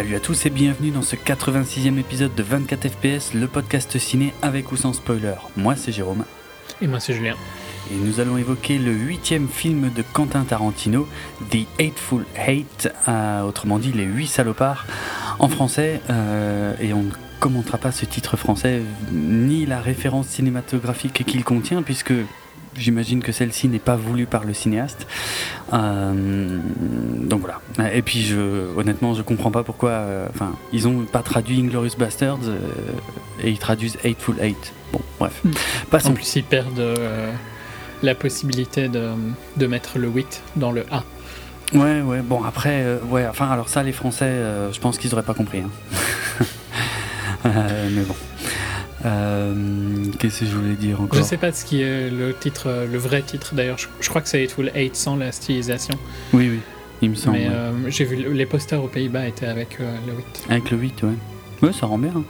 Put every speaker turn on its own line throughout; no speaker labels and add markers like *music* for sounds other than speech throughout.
Salut à tous et bienvenue dans ce 86e épisode de 24 FPS, le podcast ciné avec ou sans spoiler. Moi c'est Jérôme.
Et moi c'est Julien.
Et nous allons évoquer le huitième film de Quentin Tarantino, The Hateful Hate, euh, autrement dit Les Huit Salopards, en français, euh, et on ne commentera pas ce titre français ni la référence cinématographique qu'il contient, puisque J'imagine que celle-ci n'est pas voulue par le cinéaste. Euh, donc voilà. Et puis, je, honnêtement, je comprends pas pourquoi. euh, Enfin, ils ont pas traduit Inglorious Bastards euh, et ils traduisent Hateful Hate. Bon, bref.
Hmm.
Passons.
En plus, ils perdent la possibilité de, de mettre le 8 dans le A.
Ouais, ouais. Bon, après, ouais. Enfin, alors ça, les Français, je pense qu'ils auraient pas compris. hein. *laughs* Mais bon. Euh, Qu'est-ce que je voulais dire encore
Je sais pas ce qui est le titre, le vrai titre d'ailleurs. Je, je crois que c'est 8 sans la stylisation.
Oui, oui. Il me semble.
Mais
ouais.
euh, j'ai vu le- les posters aux Pays-Bas étaient avec euh, le 8.
Avec le 8, ouais. Ouais, ça rend bien. hein.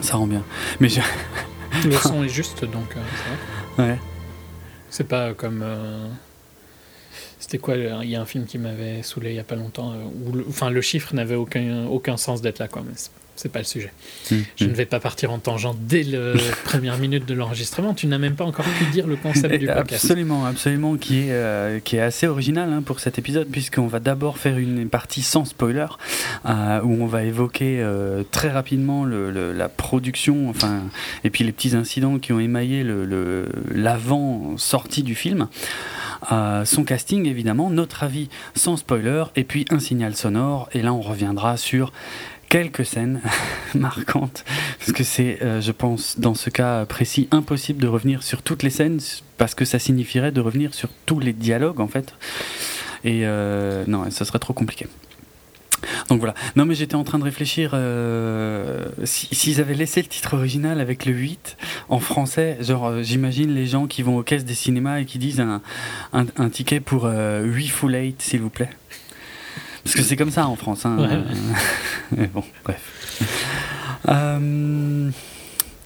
Ça rend bien. Mais je... *laughs*
Le *laughs* son est juste donc ça va.
ouais.
C'est pas comme. C'était quoi Il y a un film qui m'avait saoulé il y a pas longtemps où le, enfin, le chiffre n'avait aucun, aucun sens d'être là quoi. Mais c'est- pas le sujet.
Mm,
Je
mm.
ne vais pas partir en tangente dès la *laughs* première minute de l'enregistrement. Tu n'as même pas encore pu dire le concept du podcast.
Absolument, absolument, qui est, euh, qui est assez original hein, pour cet épisode, puisqu'on va d'abord faire une partie sans spoiler, euh, où on va évoquer euh, très rapidement le, le- la production, enfin, et puis les petits incidents qui ont émaillé le- l'avant-sortie du film. Euh, son casting évidemment, notre avis sans spoiler, et puis un signal sonore, et là on reviendra sur quelques scènes *laughs* marquantes, parce que c'est, euh, je pense, dans ce cas précis, impossible de revenir sur toutes les scènes, parce que ça signifierait de revenir sur tous les dialogues en fait, et euh, non, ça serait trop compliqué. Donc voilà. Non, mais j'étais en train de réfléchir euh, si- s'ils avaient laissé le titre original avec le 8 en français. Genre, euh, j'imagine les gens qui vont aux caisses des cinémas et qui disent un, ticket pour euh, 8 full 8, s'il vous plaît. Parce que c'est comme ça en France. Hein.
Ouais. *laughs*
Mais bon, bref. Euh,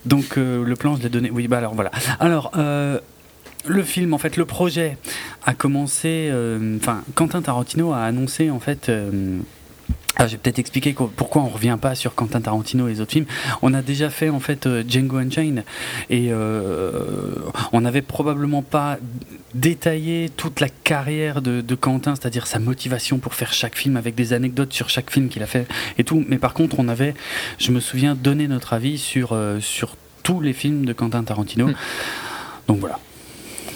donc, euh, le plan, je l'ai donné. Oui, bah alors voilà. Alors. euh, le film, en fait, le projet a commencé. Enfin, Quentin Tarantino a annoncé, en fait. Euh, ah, je vais peut-être expliquer pourquoi on revient pas sur Quentin Tarantino et les autres films. On a déjà fait en fait euh, Django Unchained et euh, on n'avait probablement pas détaillé toute la carrière de, de Quentin, c'est-à-dire sa motivation pour faire chaque film avec des anecdotes sur chaque film qu'il a fait et tout. Mais par contre, on avait, je me souviens, donné notre avis sur euh, sur tous les films de Quentin Tarantino.
Mm.
Donc voilà.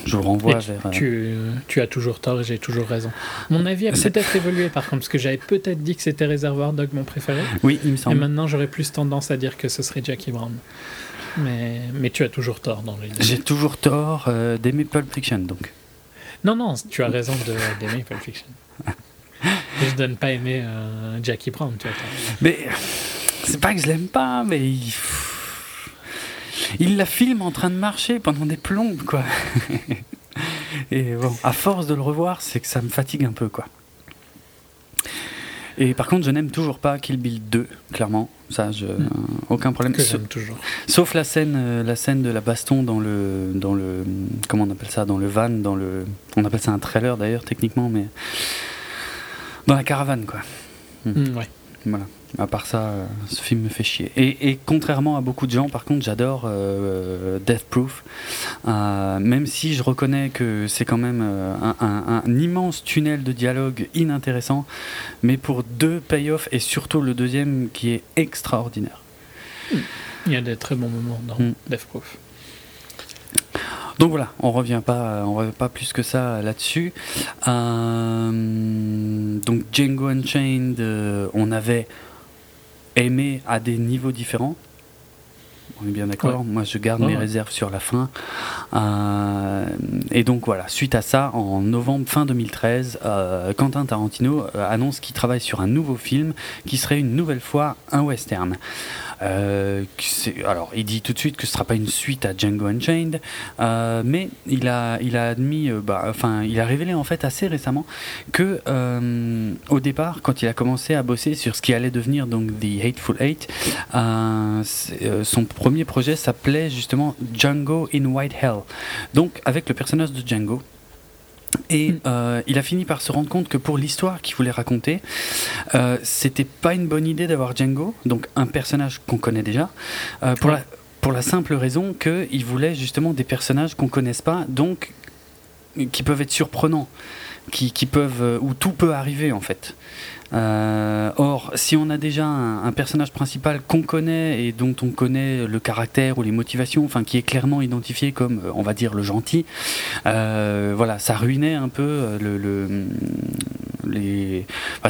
Je vous renvoie
Et tu,
vers. euh,
tu, tu as toujours tort et j'ai toujours raison. Mon avis a peut-être évolué par contre, parce que j'avais peut-être dit que c'était Réservoir Dog mon préféré.
Oui, il me
Et
semble.
maintenant j'aurais plus tendance à dire que ce serait Jackie Brown. Mais, mais tu as toujours tort dans les
J'ai toujours tort euh, d'aimer Pulp Fiction, donc.
Non, non, tu as raison de- d'aimer Pulp Fiction. Juste de ne pas aimer euh, Jackie Brown, tu as tort.
Mais c'est pas que je l'aime pas, mais il, la filme en train de marcher pendant des plombes, quoi. *laughs* Et bon, à force de le revoir, c'est que ça me fatigue un peu, quoi. Et par contre, je n'aime toujours pas Kill Bill 2, clairement. Ça, je, aucun problème.
Que
Sa-
toujours.
Sauf la scène, euh, la scène de la baston dans le, dans le, comment on appelle ça, dans le van, dans le, on appelle ça un trailer d'ailleurs techniquement, mais dans la caravane, quoi.
Mm, ouais.
Voilà. À part ça, euh, ce film me fait chier. Et, et contrairement à beaucoup de gens, par contre, j'adore euh, Death Proof. Euh, même si je reconnais que c'est quand même un, un- un immense tunnel de dialogue inintéressant, mais pour deux payoffs et surtout le deuxième qui est extraordinaire.
Il y a des très bons moments dans
Mm.
Death Proof.
Donc voilà, on revient pas, on revient pas plus que ça là-dessus. Euh, donc Django Unchained, on avait aimé à des niveaux différents. On est bien d'accord. Moi, je garde
Ouais,
mes réserves sur la fin. Euh, et donc voilà, suite à ça, en novembre fin 2013, euh, Quentin Tarantino euh, annonce qu'il travaille sur un nouveau film qui serait une nouvelle fois un western. Euh, alors, il dit tout de suite que ce sera pas une suite à Django Unchained, euh, mais il a, il a admis, euh, bah, enfin, il a révélé en fait assez récemment que au départ, quand il a commencé à bosser sur ce qui allait devenir donc The Hateful Eight, son premier projet s'appelait justement Django in White Hell, donc avec le personnage de Django. Et euh, il a fini par se rendre compte que pour l'histoire qu'il voulait raconter, euh, c'était pas une bonne idée d'avoir Django, donc un personnage qu'on connaît déjà, euh, pour,
Ouais.
la, pour la simple raison qu'il voulait justement des personnages qu'on connaisse pas, donc qui peuvent être surprenants, qui, qui peuvent, où tout peut arriver en fait. Euh, or, si on a déjà un, personnage principal qu'on connaît et dont on connaît le caractère ou les motivations, enfin qui est clairement identifié comme, euh, on va dire, le gentil, euh, voilà, ça ruinait un peu le, le-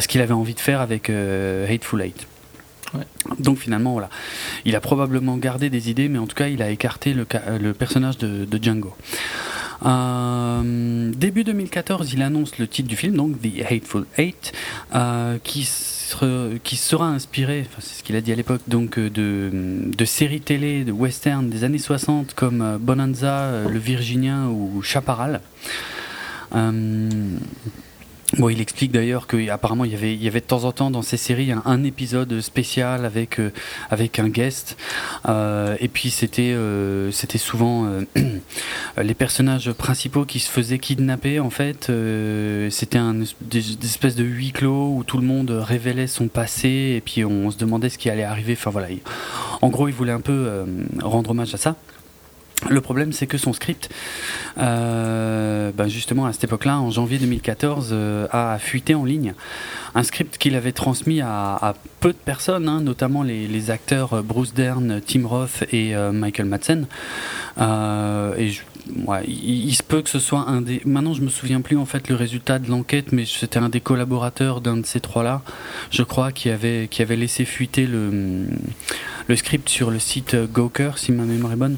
ce qu'il avait envie de faire avec euh, Hateful Eight. Donc finalement, voilà, il a probablement gardé des idées, mais en tout cas, il a écarté le, personnage de, Django. Euh, début 2014, il annonce le titre du film, donc The Hateful Eight, euh, qui, sera, inspiré, c'est ce qu'il a dit à l'époque, donc euh, de, séries télé, de western des années 60 comme Bonanza, Le Virginien ou Chaparral. Bon, il explique d'ailleurs qu'apparemment il y avait, il y avait de temps en temps dans ces séries un, épisode spécial avec, euh, avec un guest. Euh, et puis c'était euh, c'était souvent *clears throat* les personnages principaux qui se faisaient kidnapper en fait. C'était un, es- des, espèces de huis clos où tout le monde révélait son passé et puis on, se demandait ce qui allait arriver. Enfin voilà. il- en gros, il voulait un peu rendre hommage à ça. Le problème, c'est que son script, euh, ben justement à cette époque-là, en janvier 2014, euh, a fuité en ligne. Un script qu'il avait transmis à, peu de personnes, hein, notamment les, acteurs euh, Bruce Dern, Tim Roth et Michael Madsen. Et il, se peut que ce soit un des. Maintenant, je me souviens plus en fait le résultat de l'enquête, mais c'était un des collaborateurs d'un de ces trois-là, je crois, qui avait qui avait laissé fuiter le le script sur le site Gawker, si ma mémoire est bonne.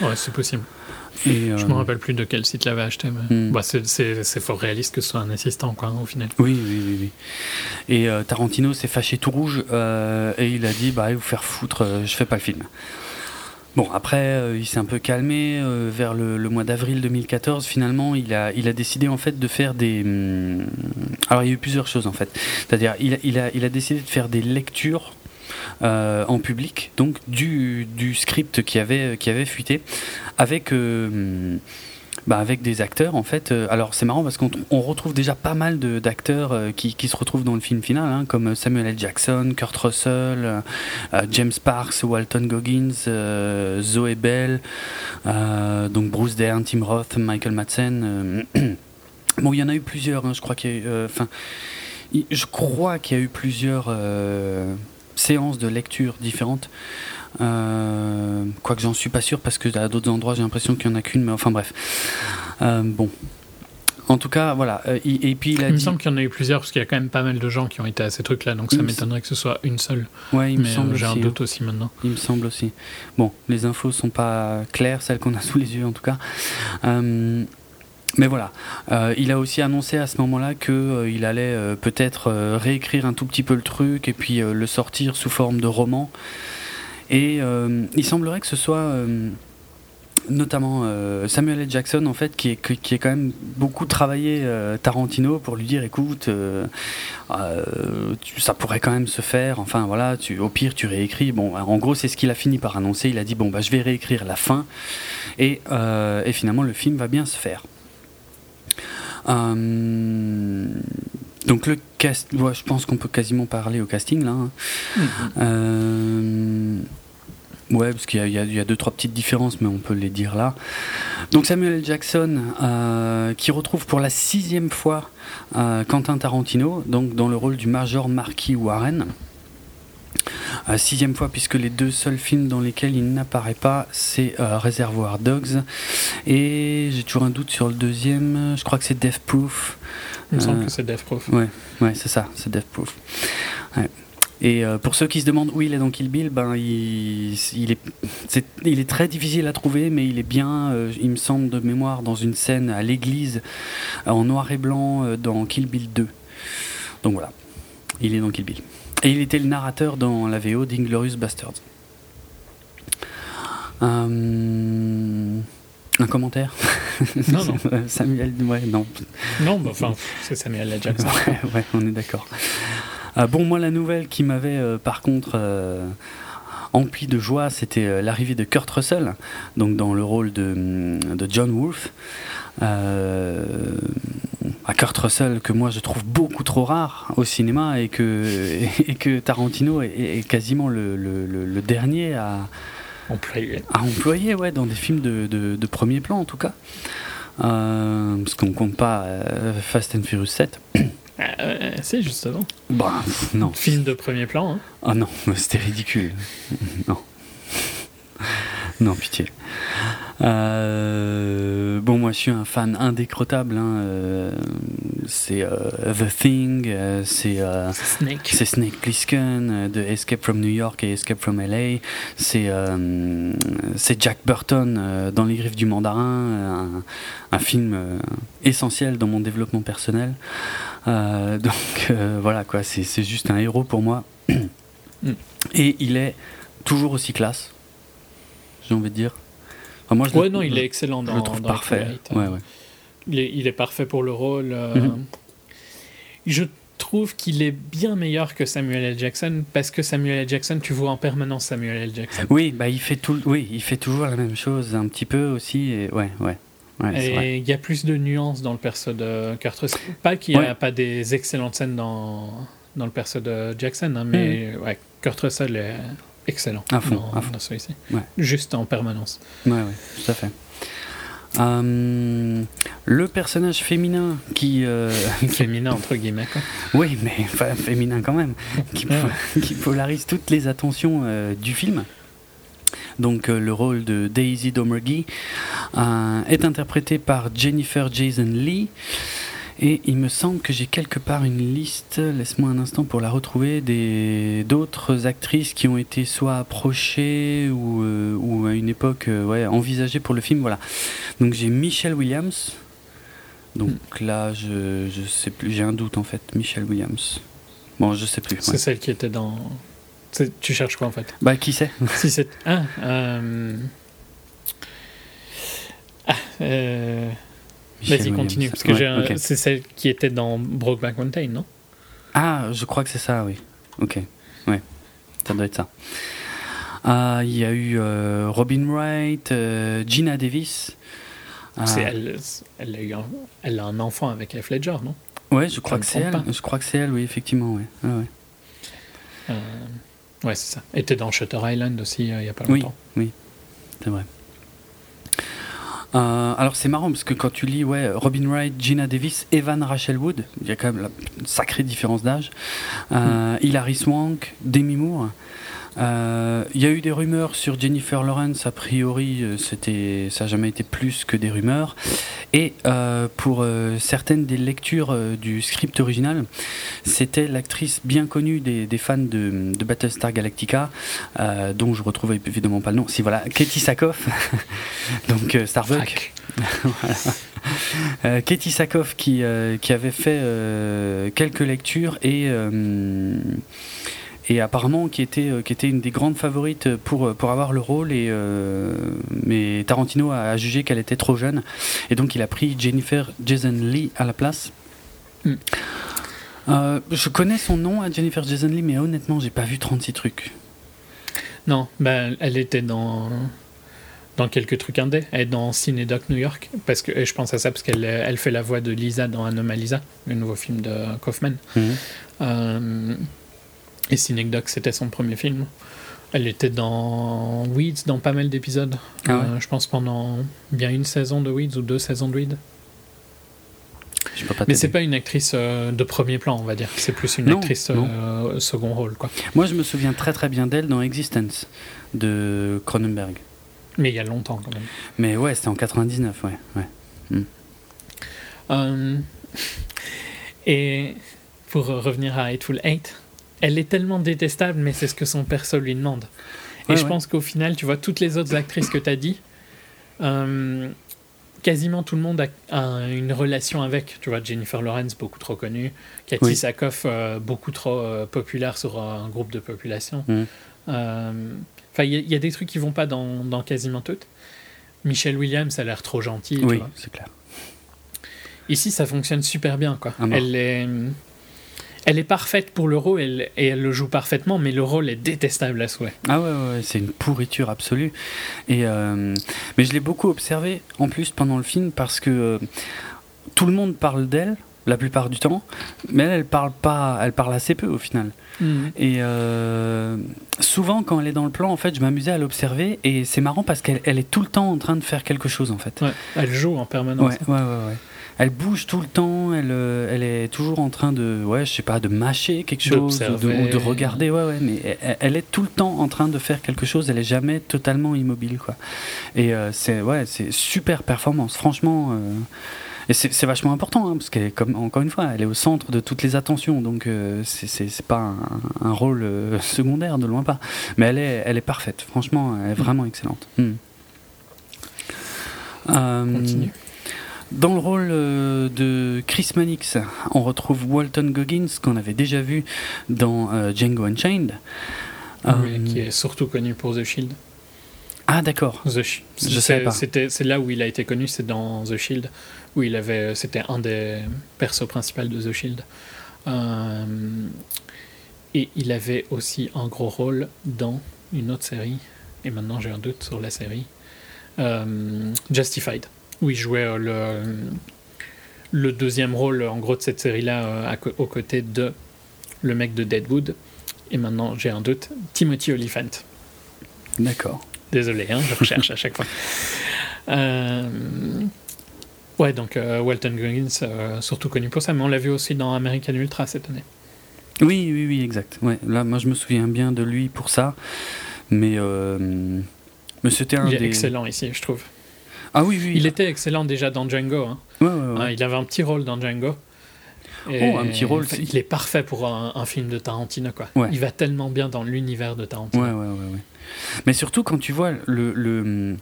Ouais, c'est possible.
Et,
Je
euh,
me rappelle plus de quel site l'avait acheté, mais
Hmm.
bah, c'est- fort réaliste que ce soit un assistant, quoi, au final.
Oui, oui, oui, oui. Et euh, Tarantino s'est fâché tout rouge euh, et il a dit bah allez vous faire foutre, euh, je fais pas le film. Bon après euh, il s'est un peu calmé euh, vers le, le mois d'avril 2014. Finalement il a il a décidé en fait de faire des hum, alors il y a eu plusieurs choses en fait. C'est-à-dire il a il a décidé de faire des lectures euh, en public, donc du, script qui avait, qui avait fuité, avec, euh, bah, avec des acteurs en fait. Euh, Alors c'est marrant parce qu'on on retrouve déjà pas mal d'acteurs qui, qui se retrouvent dans le film final, hein, comme Samuel L. Jackson, Kurt Russell, James Sparks, Walton Goggins, euh, Zoe Bell, donc Bruce Dern, Tim Roth, Michael Madsen. *clears throat* bon, il y en a eu plusieurs, hein, je crois qu'il y a eu, je crois qu'il y a eu plusieurs séances de lecture différentes. Euh, Quoique j'en suis pas sûr parce que à d'autres endroits j'ai l'impression qu'il y en a qu'une, mais enfin bref. Euh, bon. En tout cas, voilà. Euh, il- et puis il a
Il me
dit.
semble qu'il y en a eu plusieurs, parce qu'il y a quand même pas mal de gens qui ont été à ces trucs-là, donc ça
me
m'étonnerait que ce soit une seule.
Ouais, il me
Mais
semble
euh, j'ai un
aussi, hein.
doute aussi maintenant.
Il me semble aussi. Bon, les infos sont pas claires, celles qu'on a sous les yeux en tout cas. Euh, mais voilà, Euh, il a aussi annoncé à ce moment-là que euh, allait euh, peut-être réécrire un tout petit peu le truc et puis le sortir sous forme de roman. Et il semblerait que ce soit notamment Samuel L. Jackson en fait qui est, quand même beaucoup travaillé Tarantino pour lui dire écoute ça pourrait quand même se faire. Enfin voilà tu, au pire tu réécris. Bon en gros c'est ce qu'il a fini par annoncer. Il a dit bon bah je vais réécrire la fin. Et, finalement le film va bien se faire donc le cast ouais, je pense qu'on peut quasiment parler au casting là hein. Euh, ouais, parce qu'il y, a- y y deux trois petites différences, mais on peut les dire là. Donc Samuel L. Jackson, euh, qui retrouve pour la sixième fois euh, Quentin Tarantino, donc dans le rôle du Major Marquis Warren. Euh, sixième fois, puisque les deux seuls films dans lesquels il n'apparaît pas, c'est euh, Reservoir Dogs. Et j'ai toujours un doute sur le deuxième, je crois que c'est Death Proof.
Il me semble
Euh,
que c'est Death Proof.
Ouais, ouais, c'est ça, c'est Death Proof. Ouais. Et euh, pour ceux qui se demandent où il est dans Kill Bill, ben il, il est, il est très difficile à trouver, mais il est bien, il me semble de mémoire, dans une scène à l'église en noir et blanc dans Kill Bill 2. Donc voilà, il est dans Kill Bill. Et il était le narrateur dans la VO d'Inglorious Bastards. Euh, un commentaire?
Non, non. *laughs*
Samuel, ouais, non,
Non, bah, enfin, c'est Samuel L. Jackson. *laughs*
ouais, ouais, on est d'accord. Euh, bon, moi, la nouvelle qui m'avait, euh, par contre, euh, empli de joie, c'était l'arrivée de Kurt Russell, donc dans le rôle de, de John Wolfe. Euh, à Kurt Russell que moi je trouve beaucoup trop rare au cinéma et que, *laughs* et que Tarantino est, quasiment le, le, dernier à
employer.
à employer ouais, dans des films de, de, premier plan en tout cas. Euh, parce qu'on compte pas euh, Fast and Furious 7.
c'est *coughs* justement.
Bah, non.
Film de premier plan. Hein.
Ah non, *laughs* c'était ridicule. non. *laughs* Non, pitié. Euh, bon, moi je suis un fan indécrottable. Hein, euh, c'est euh, The Thing, c'est
Snake.
C'est Snake Plissken de Escape from New York et Escape from LA. C'est Jack Burton dans Les Griffes du Mandarin, un, film essentiel dans mon développement personnel. *laughs* donc voilà quoi, c'est juste un héros pour moi. Mm. *coughs* Et il est toujours aussi classe j'ai envie de dire.
moi, je ouais, non, il est excellent dans,
je le trouve parfait.
Ouais, ouais. Il, est, il, est, parfait pour le rôle. Euh, mhm. Je trouve qu'il est bien meilleur que Samuel L. Jackson parce que Samuel L. Jackson, tu vois en permanence Samuel L. Jackson.
Oui, bah il fait tout, oui, il fait toujours la même chose un petit peu aussi. Et ouais, ouais.
et il y a plus de nuances dans le perso de Kurt Russell. Pas qu'il n'y a pas des excellentes scènes dans, dans le perso de Jackson, hein, mais mhm. ouais, Kurt Russell est excellent
à fond,
dans, dans celui-ci. Juste en permanence.
Ouais, ouais, tout à fait. Euh, le personnage féminin qui. Euh, *laughs*
féminin entre guillemets, quoi.
Oui, mais enfin, féminin quand même. qui, *laughs* qui, polarise toutes les attentions euh, du film. Donc, le rôle de Daisy Domergue est interprété par Jennifer Jason Lee. Et il me semble que j'ai quelque part une liste, laisse-moi un instant pour la retrouver, d'autres actrices qui ont été soit approchées ou, euh, ou à une époque euh, ouais, envisagées pour le film. Voilà. Donc j'ai Michelle Williams. Donc hmm. là, je, je sais plus, j'ai un doute en fait. Michelle Williams. Bon, je sais plus.
C'est celle qui était dans. Tu cherches quoi en fait?
Bah, qui c'est *laughs*
Si c'est. Ah, euh... ah euh... Vas-y, continue. Parce que c'est celle qui était dans Brokeback Mountain, non?
Ah, je crois que c'est ça, oui. Ok. Ouais. Ça doit être ça. Ah, il y a eu euh, Robin Wright, euh, Gina Davis.
Ah. Elle, elle, a eu un, elle a un enfant avec F. Ledger, non?
Ouais, je crois que c'est elle. Je crois que c'est elle, oui, effectivement, ouais. Ouais, ouais.
Euh, ouais c'est ça. Elle était dans Shutter Island aussi il n'y a pas longtemps.
Oui, oui. c'est vrai. Euh, alors c'est marrant parce que quand tu lis ouais, Robin Wright, Gina Davis, Evan Rachel Wood, il y a quand même une sacrée différence d'âge. Euh, mm. Hilary Swank, Demi Moore. Euh, il y a eu des rumeurs sur Jennifer Lawrence, a priori euh, c'était, ça n'a jamais été plus que des rumeurs. Et euh, pour certaines des lectures du script original, c'était l'actrice bien connue des, fans de, Battlestar Galactica, dont je retrouve évidemment pas le nom, si voilà, Katie Sackhoff, *laughs* donc Starbuck. *laughs* Katie Sackhoff qui, qui avait fait quelques lectures et et apparemment qui était, euh, qui était une des grandes favorites pour, euh, pour avoir le rôle. Et, euh, mais Tarantino a, jugé qu'elle était trop jeune. Et donc il a pris Jennifer Jason Lee à la place. Hmm. je connais son nom à Jennifer Jason Lee, mais honnêtement, j'ai pas vu 36 trucs.
Non, ben, elle était dans, dans quelques trucs indés. Elle est dans Cinedoc New York. Parce que, et je pense à ça parce qu'elle elle fait la voix de Lisa dans Anomalisa, le nouveau film de Kaufman. Hmm. Et Synecdoche, c'était son premier film. Elle était dans Weeds, dans pas mal d'épisodes. Ah euh, je pense pendant bien une saison de Weeds ou deux saisons de Weeds. Mais c'est pas une actrice euh, de premier plan, on va dire. C'est plus une actrice euh, second rôle, quoi.
Moi, je me souviens très très bien d'elle dans Existence de Cronenberg.
Mais il y a longtemps, quand même.
Mais ouais, c'était en 99, ouais. ouais.
Hmm. et pour revenir à Hateful Eight, elle est tellement détestable, mais c'est ce que son perso lui demande. Et je pense qu'au final, tu vois, toutes les autres actrices que tu as dit, euh, quasiment tout le monde a, une relation avec. Tu vois, Jennifer Lawrence, beaucoup trop connue. Cathy Sakoff, euh, beaucoup trop euh, populaire sur un groupe de population. Mm. Enfin, il y, a des trucs qui vont pas dans, dans quasiment toutes. Michelle Williams, a l'air trop gentille.
Oui, c'est clair.
Ici, ça fonctionne super bien. Quoi. Ah elle est elle est parfaite pour le rôle et elle le joue parfaitement, mais le rôle est détestable à souhait.
Ah ouais, ouais, c'est une pourriture absolue. Et euh, mais je l'ai beaucoup observé en plus pendant le film parce que euh, tout le monde parle d'elle la plupart du temps, mais elle, elle parle pas, elle parle assez peu au final. Mhm. Et euh, souvent, quand elle est dans le plan, en fait, je m'amusais à l'observer et c'est marrant parce qu'elle elle est tout le temps en train de faire quelque chose en fait.
elle joue en permanence.
Ouais, ouais, ouais, Elle bouge tout le temps, elle, euh, elle est toujours en train de, ouais, je sais pas, de mâcher quelque chose ou de, de, regarder, ouais, ouais, mais elle, est tout le temps en train de faire quelque chose, elle est jamais totalement immobile, quoi. Et euh, c'est, ouais, c'est super performance, franchement. Et c'est vachement important, hein, parce qu'elle comme encore une fois, elle est au centre de toutes les attentions, donc euh, c'est pas un, rôle euh, *laughs* secondaire, de loin pas. Mais elle est, elle est parfaite, franchement, elle est mm. vraiment excellente. Mm. Euh, Continue. Dans le rôle de Chris Mannix, on retrouve Walton Goggins, qu'on avait déjà vu dans Django Unchained.
qui est surtout connu pour The Shield.
Ah d'accord.
The Je sais pas. C'est là où il a été connu, c'est dans The Shield, où il avait, c'était un des persos principaux de The Shield. Euh, et il avait aussi un gros rôle dans une autre série. Et maintenant j'ai un doute sur la série. Euh, Justified, où il jouait le, le deuxième rôle en gros de cette série-là euh, aux côtés de le mec de Deadwood. Et maintenant j'ai un doute, Timothy Oliphant.
D'accord.
Désolé, hein, je recherche à chaque fois. *laughs* Euh, ouais, donc euh, Walton Goggins, euh, surtout connu pour ça, mais on l'a vu aussi dans American Ultra cette année.
Oui, oui, oui, exact. Ouais, là, moi, je me souviens bien de lui pour ça, mais, mais c'était un
Il est excellent ici, je trouve.
Ah oui, oui.
Il était excellent déjà dans Django. Hein.
Ouais, ouais, ouais.
il avait un petit rôle dans Django.
oh, un petit rôle.
Il est parfait pour un, film de Tarantino, quoi. Il va tellement bien dans l'univers de Tarantino.
Ouais, ouais, ouais, ouais. Mais surtout quand tu vois le, le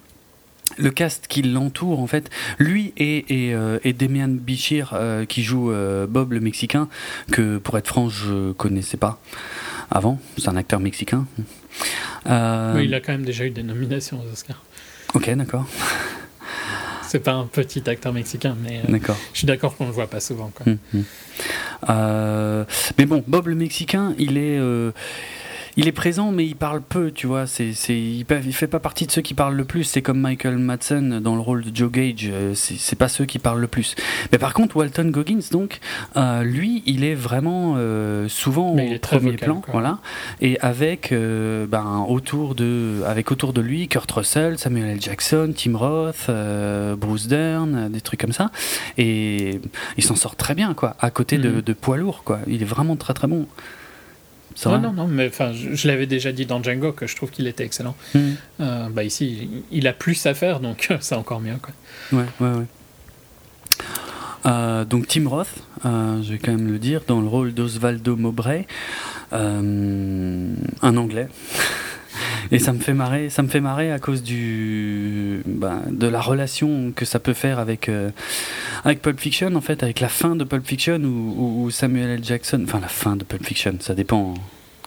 le cast qui l'entoure en fait, lui et, et, euh, et Demian Bichir euh, qui joue euh, Bob le Mexicain, que pour être franc je connaissais pas avant, c'est un acteur mexicain.
Oui, il a quand même déjà eu des nominations aux Oscars.
Ok, d'accord. *laughs*
C'est pas un petit acteur mexicain, mais je suis d'accord qu'on le voit pas souvent. Quoi.
Hum, hum. mais bon, Bob le Mexicain, il est il est présent, mais il parle peu, tu vois. C'est, c'est, il, il, fait pas partie de ceux qui parlent le plus. C'est comme Michael Madsen dans le rôle de Joe Gage. Euh, c'est, c'est pas ceux qui parlent le plus. Mais par contre, Walton Goggins, donc, euh, lui, il est vraiment euh, souvent au premier plan, voilà. Et avec, ben, autour de, avec autour de lui, Kurt Russell, Samuel L. Jackson, Tim Roth, Bruce Dern, des trucs comme ça. Et il s'en sort très bien, quoi. À côté de, mm. de poids lourd, quoi. Il est vraiment très très bon.
Non, non, non, mais enfin, je, l'avais déjà dit dans Django que je trouve qu'il était excellent. Hmm. Euh, bah ici, il a plus à faire, donc *laughs* c'est encore mieux. Quoi.
Ouais, ouais, ouais. Euh, donc Tim Roth, euh, je vais quand même le dire, dans le rôle d'Osvaldo Mowbray, un Anglais. *laughs* Et ça me fait marrer, ça me fait marrer à cause du, bah, de la relation que ça peut faire avec, euh, avec Pulp Fiction, en fait, avec la fin de Pulp Fiction ou, Samuel L. Jackson. Enfin, la fin de Pulp Fiction, ça dépend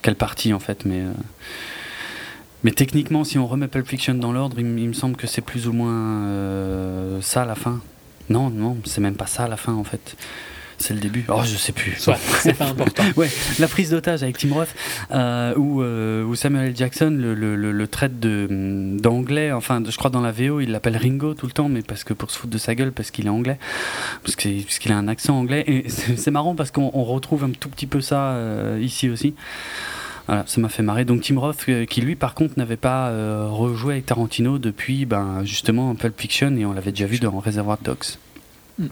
quelle partie, en fait, mais. Euh, mais techniquement, si on remet Pulp Fiction dans l'ordre, il, me semble que c'est plus ou moins euh, ça la fin. Non, non, c'est même pas ça la fin en fait. C'est le début. Oh, je sais plus.
c'est pas important. *laughs*
ouais, la prise d'otage avec Tim Roth, euh, euh, où, Samuel L. Jackson le, le, traite d'anglais. Enfin, je crois dans la VO, il l'appelle Ringo tout le temps, mais parce que pour se foutre de sa gueule, parce qu'il est anglais, parce qu'il a un accent anglais. Et *laughs* c'est marrant parce qu'on retrouve un tout petit peu ça euh, ici aussi. Voilà, ça m'a fait marrer. Donc Tim Roth, qui lui par contre n'avait pas rejoué avec Tarantino depuis ben, justement Pulp Fiction et on l'avait déjà vu dans Reservoir Dogs. Mm.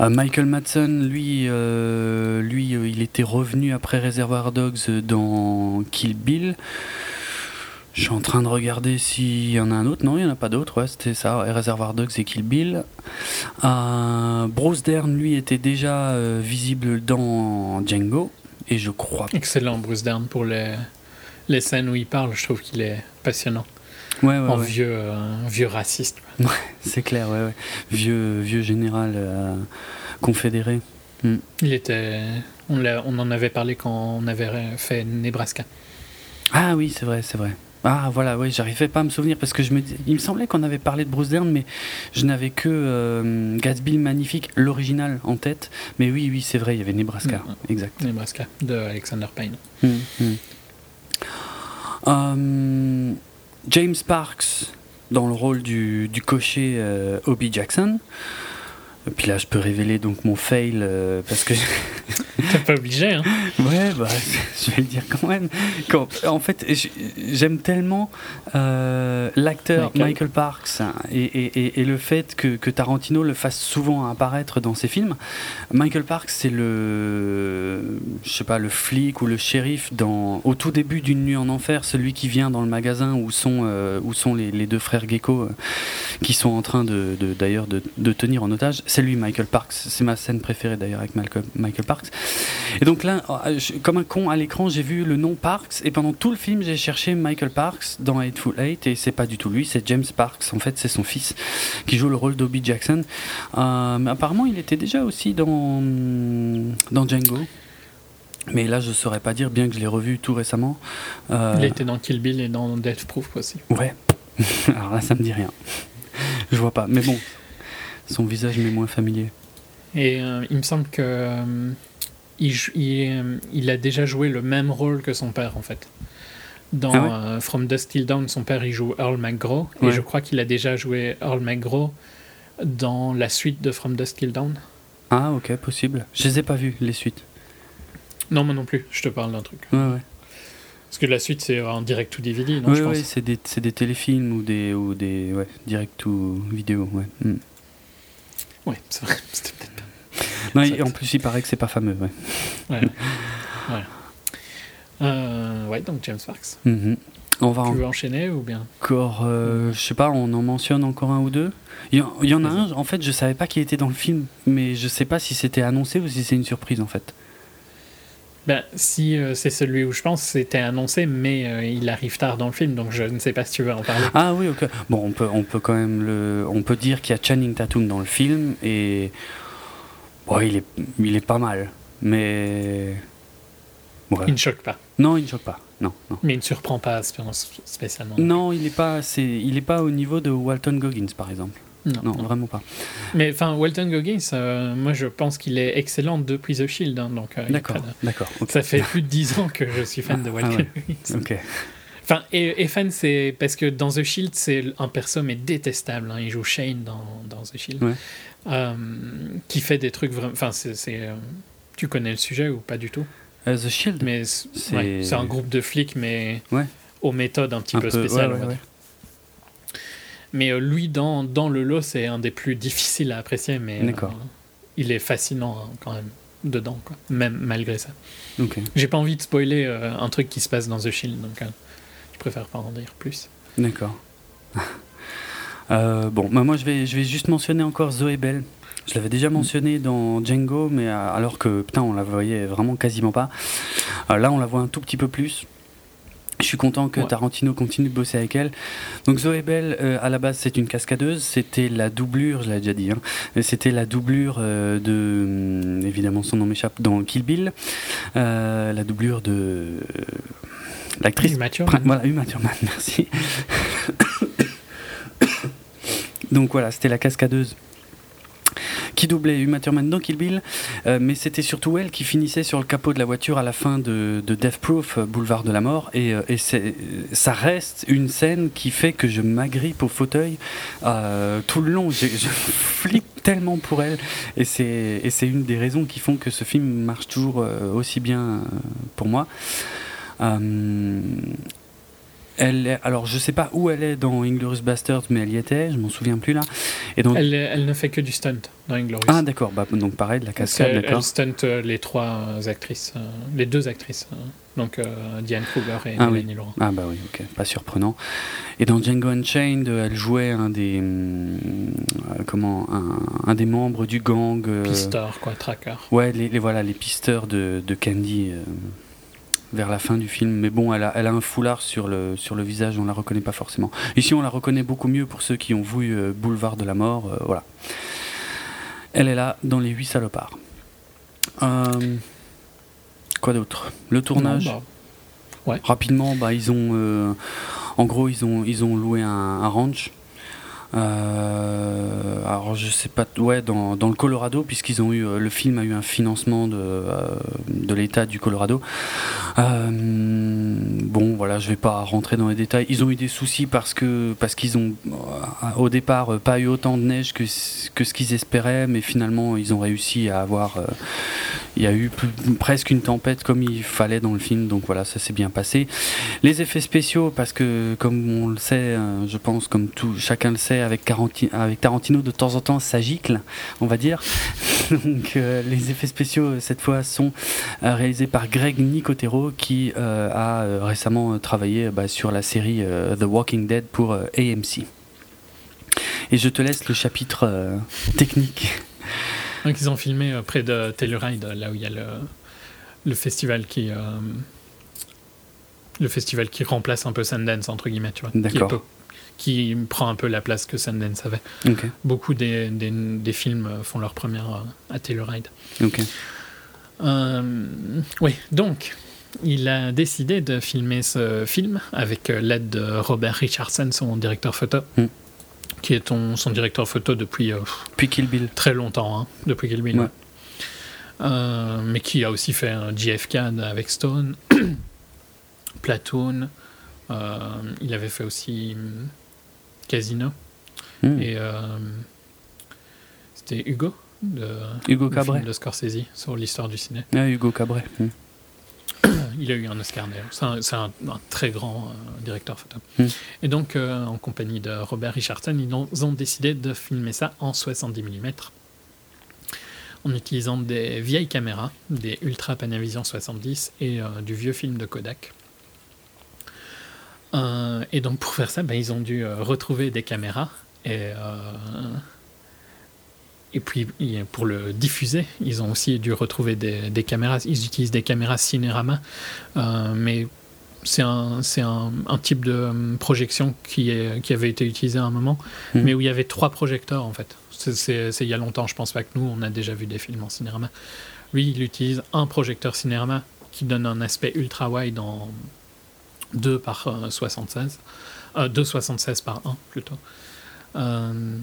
Euh, Michael Madsen, lui, euh, lui euh, il était revenu après Reservoir Dogs dans Kill Bill. Je suis en train de regarder s'il y en a un autre. Non, il n'y en a pas d'autre. Ouais, c'était ça, Reservoir Dogs et Kill Bill. Bruce Dern, lui, était déjà visible dans Django. Et je crois.
Excellent, Bruce Dern, pour les, les scènes où il parle. Je trouve qu'il est passionnant
ouais, ouais,
en Vieux, euh, vieux raciste.
Ouais, *laughs* c'est clair, ouais, ouais. Vieux, vieux général euh, confédéré.
Hmm. Il était. On, on, en avait parlé quand on avait fait Nebraska.
Ah oui, c'est vrai, c'est vrai. Ah voilà, oui, j'arrivais pas à me souvenir parce que je me, il me semblait qu'on avait parlé de Bruce Dern, mais je n'avais que euh, Gatsby magnifique, l'original en tête. Mais oui, oui, c'est vrai, il y avait Nebraska, mm, mm. exact.
Nebraska de Alexander Payne.
Mm, euh, James Parks dans le rôle du, cocher euh, Obi Jackson. Et puis là, je peux révéler donc mon fail euh, parce que. *laughs*
T'es pas obligé, hein *laughs*
Ouais, bah, je vais le dire quand même. Quand, en fait, j'aime tellement euh, l'acteur Michael. Parks et, et, et, le fait que, que, Tarantino le fasse souvent apparaître dans ses films. Michael Parks, c'est le. Je sais pas, le flic ou le shérif dans, au tout début d'une nuit en enfer, celui qui vient dans le magasin où sont, euh, où sont les, les, deux frères Gecko qui sont en train de, d'ailleurs de, de tenir en otage c'est lui, Michael Parks. C'est ma scène préférée d'ailleurs avec Michael Parks. Et donc là, oh, comme un con à l'écran, j'ai vu le nom Parks et pendant tout le film, j'ai cherché Michael Parks dans Hateful Eight et c'est pas du tout lui, c'est James Parks. En fait, c'est son fils qui joue le rôle d'Obi Jackson. Euh, mais apparemment, il était déjà aussi dans, dans Django. Mais là, je saurais pas dire, bien que je l'ai revu tout récemment.
Euh, il était dans Kill Bill et dans Death Proof aussi.
Ouais. *laughs* Alors là, ça me dit rien. je vois pas. Mais bon, son visage m'est moins familier.
Et euh, il me semble que euh, il, euh, il, a déjà joué le même rôle que son père en fait. Dans ah From Dust Till Dawn, son père il joue Earl McGraw et je crois qu'il a déjà joué Earl McGraw dans la suite de From Dust Till Dawn.
Ah ok possible. Je les ai pas vus les suites.
Non moi non plus. Je te parle d'un truc.
Ouais ouais.
Parce que la suite c'est en direct ou DVD, non
Oui, oui c'est des, des, téléfilms ou des, ou des ouais, direct ou vidéo. Ouais. Hmm.
Ouais, c'est vrai. *laughs* C'était peut-être
pas. Non, en plus, il paraît que c'est pas fameux. Ouais.
Ouais. ouais. Euh, ouais, donc James Parks.
Mm-hmm. On va
tu veux enchaîner ou bien?
Encore, euh, je sais pas, on en mentionne encore un ou deux? Il y, y en a un, en fait, je savais pas qui était dans le film, mais je sais pas si c'était annoncé ou si c'est une surprise en fait.
Ben, si euh, c'est celui où je pense, c'était annoncé, mais euh, il arrive tard dans le film, donc je ne sais pas si tu veux en parler.
Ah oui, ok. Bon, on peut, on peut quand même le, on peut dire qu'il y a Channing Tatum dans le film et bon, il est, il est pas mal, mais
il ne choque pas.
Non, il ne choque pas. Non, non.
Mais il ne surprend pas spécialement.
Non, il n'est pas, c'est, il est pas au niveau de Walton Goggins, par exemple. Non, vraiment pas.
Mais enfin, Walton Goggins, euh, moi je pense qu'il est excellent depuis The Shield. Hein, donc,
euh, d'accord, d'accord.
Ça fait *laughs* plus de 10 ans que je suis fan de ah, Walton Goggins.
Ok.
Enfin, et, fan, c'est parce que dans The Shield, c'est un perso mais détestable. Hein. Il joue Shane dans, dans The Shield, euh, qui fait des trucs vraiment. Enfin, c'est, tu connais le sujet ou pas du tout?
The Shield?
Mais c'est un groupe de flics, mais aux méthodes un petit peu, spéciales. Mais euh, lui, dans, dans le lot, c'est un des plus difficiles à apprécier, mais euh, il est fascinant hein, quand même dedans, quoi. même malgré ça. J'ai pas envie de spoiler euh, un truc qui se passe dans The Shield, donc je préfère pas en dire plus.
D'accord. *laughs* bon, bah moi je vais, je vais juste mentionner encore Zoé Bell. Je l'avais déjà mentionné dans Django, mais alors que putain, on la voyait vraiment quasiment pas. là, on la voit un tout petit peu plus. Je suis content que Tarantino continue de bosser avec elle. Donc Zoé Bell, euh, à la base, c'est une cascadeuse. C'était la doublure, je l'ai déjà dit, hein, c'était la doublure euh, de, hum, évidemment, son nom m'échappe, dans Kill Bill, euh, la doublure de l'actrice.
Uma
Voilà, Uma Thurman, *laughs* merci. *coughs* Donc voilà, c'était la cascadeuse qui doublait Uma Thurman dans Kill Bill, euh, mais c'était surtout elle qui finissait sur le capot de la voiture à la fin de, Death Proof, euh, Boulevard de la Mort, et, euh, ça reste une scène qui fait que je m'agrippe au fauteuil tout le long. Je, je *laughs* flippe tellement pour elle, et c'est une des raisons qui font que ce film marche toujours aussi bien pour moi. Elle alors je sais pas où elle est dans Inglorious Bastards, mais elle y était, je m'en souviens plus là.
Et donc, elle, elle, ne fait que du stunt dans Inglorious.
Ah d'accord, bah, donc pareil, de la cascade, d'accord.
Elle stunt euh, les trois actrices, euh, les deux actrices, euh, donc Diane Kruger et
ah,
Mélanie Laurent.
Ah bah oui, ok, pas surprenant. Et dans Django Unchained, elle jouait un des, comment, un, un, des membres du gang.
Pisteur, quoi, tracker.
Ouais, les, les, voilà, les pisteurs de, de Candy vers la fin du film. Mais bon, elle a, elle a un foulard sur le, sur le visage, on la reconnaît pas forcément. Ici, on la reconnaît beaucoup mieux pour ceux qui ont vu euh, Boulevard de la Mort. Euh, voilà. Elle est là dans Les Huit Salopards. Euh, quoi d'autre? Le tournage?
Bah, ouais.
Rapidement, bah, ils ont. en gros, ils ont, ils ont loué un, un ranch euh, alors je sais pas, ouais, dans, le Colorado, puisqu'ils ont eu, euh, le film a eu un financement de, euh, de l'État du Colorado. bon, voilà, je vais pas rentrer dans les détails. Ils ont eu des soucis parce que parce qu'ils ont au départ pas eu autant de neige que que ce qu'ils espéraient, mais finalement ils ont réussi à avoir. Il y a eu presque une tempête comme il fallait dans le film, donc voilà, ça s'est bien passé. Les effets spéciaux, parce que comme on le sait, je pense, comme tout, chacun le sait, avec, Tarantino, de temps en temps, ça gicle, on va dire. *laughs* Donc, euh, les effets spéciaux, euh, cette fois, sont euh, réalisés par Greg Nicotero, qui a récemment travaillé bah, sur la série The Walking Dead pour AMC. Et je te laisse le chapitre technique.
Donc, ils ont filmé près de Telluride, là où il y a le, le festival qui le festival qui remplace un peu Sundance entre guillemets tu vois
D'accord
qui prend un peu la place que Sundance avait. Beaucoup des, des, films font leur première à Telluride. Euh, oui, donc, il a décidé de filmer ce film avec l'aide de Robert Richardson, son directeur photo, hmm. Qui est son directeur photo depuis, euh,
depuis Kill Bill.
très longtemps, hein, depuis Kill Bill. Euh, mais qui a aussi fait un JFK avec Stone, *clears throat* Platoon. il avait fait aussi Casino. Hmm. Et euh, c'était Hugo de,
Hugo Cabret.
de Scorsese sur l'histoire du ciné.
Ah, Hugo Cabret. Hmm. *coughs*
Il a eu un Oscar d'ailleurs. C'est un, très grand euh, directeur photo. Hmm. Et donc, euh, en compagnie de Robert Richardson, ils ont, décidé de filmer ça en 70 mm en utilisant des vieilles caméras, des Ultra Panavision 70 et du vieux film de Kodak. Euh, et donc pour faire ça, ben, ils ont dû euh, retrouver des caméras et euh, et puis pour le diffuser, ils ont aussi dû retrouver des, des caméras. Ils utilisent des caméras Cinérama, mais c'est un, un, un, type de projection qui, est, qui avait été utilisé à un moment, mmh. mais où il y avait trois projecteurs en fait. C'est il y a longtemps, je pense pas que nous, on a déjà vu des films en Cinérama. Lui, il utilise un projecteur Cinérama qui donne un aspect ultra wide en 2 par 76, euh, 2 euh, 76 par 1 plutôt. Euh,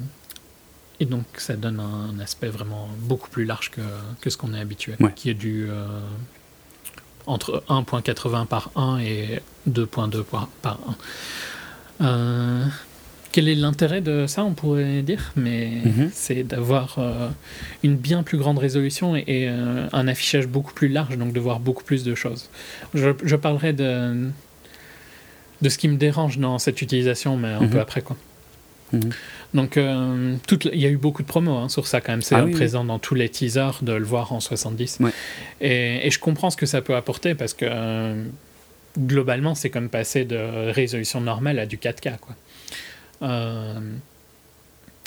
et donc ça donne un, aspect vraiment beaucoup plus large que, que ce qu'on est habitué, qui est du entre 1.80 par 1 et 2.2 par 1. quel est l'intérêt de ça, on pourrait dire, mais mm-hmm. c'est d'avoir une bien plus grande résolution et, un affichage beaucoup plus large, donc de voir beaucoup plus de choses. Je, je parlerai de, de ce qui me dérange dans cette utilisation, mais un mhm. peu après quoi. Mhm. Donc, euh, il y a eu beaucoup de promos hein, sur ça quand même. C'est ah présent dans tous les teasers de le voir en 70. Et, je comprends ce que ça peut apporter parce que euh, globalement, c'est comme passer de résolution normale à du 4K. Quoi. Euh,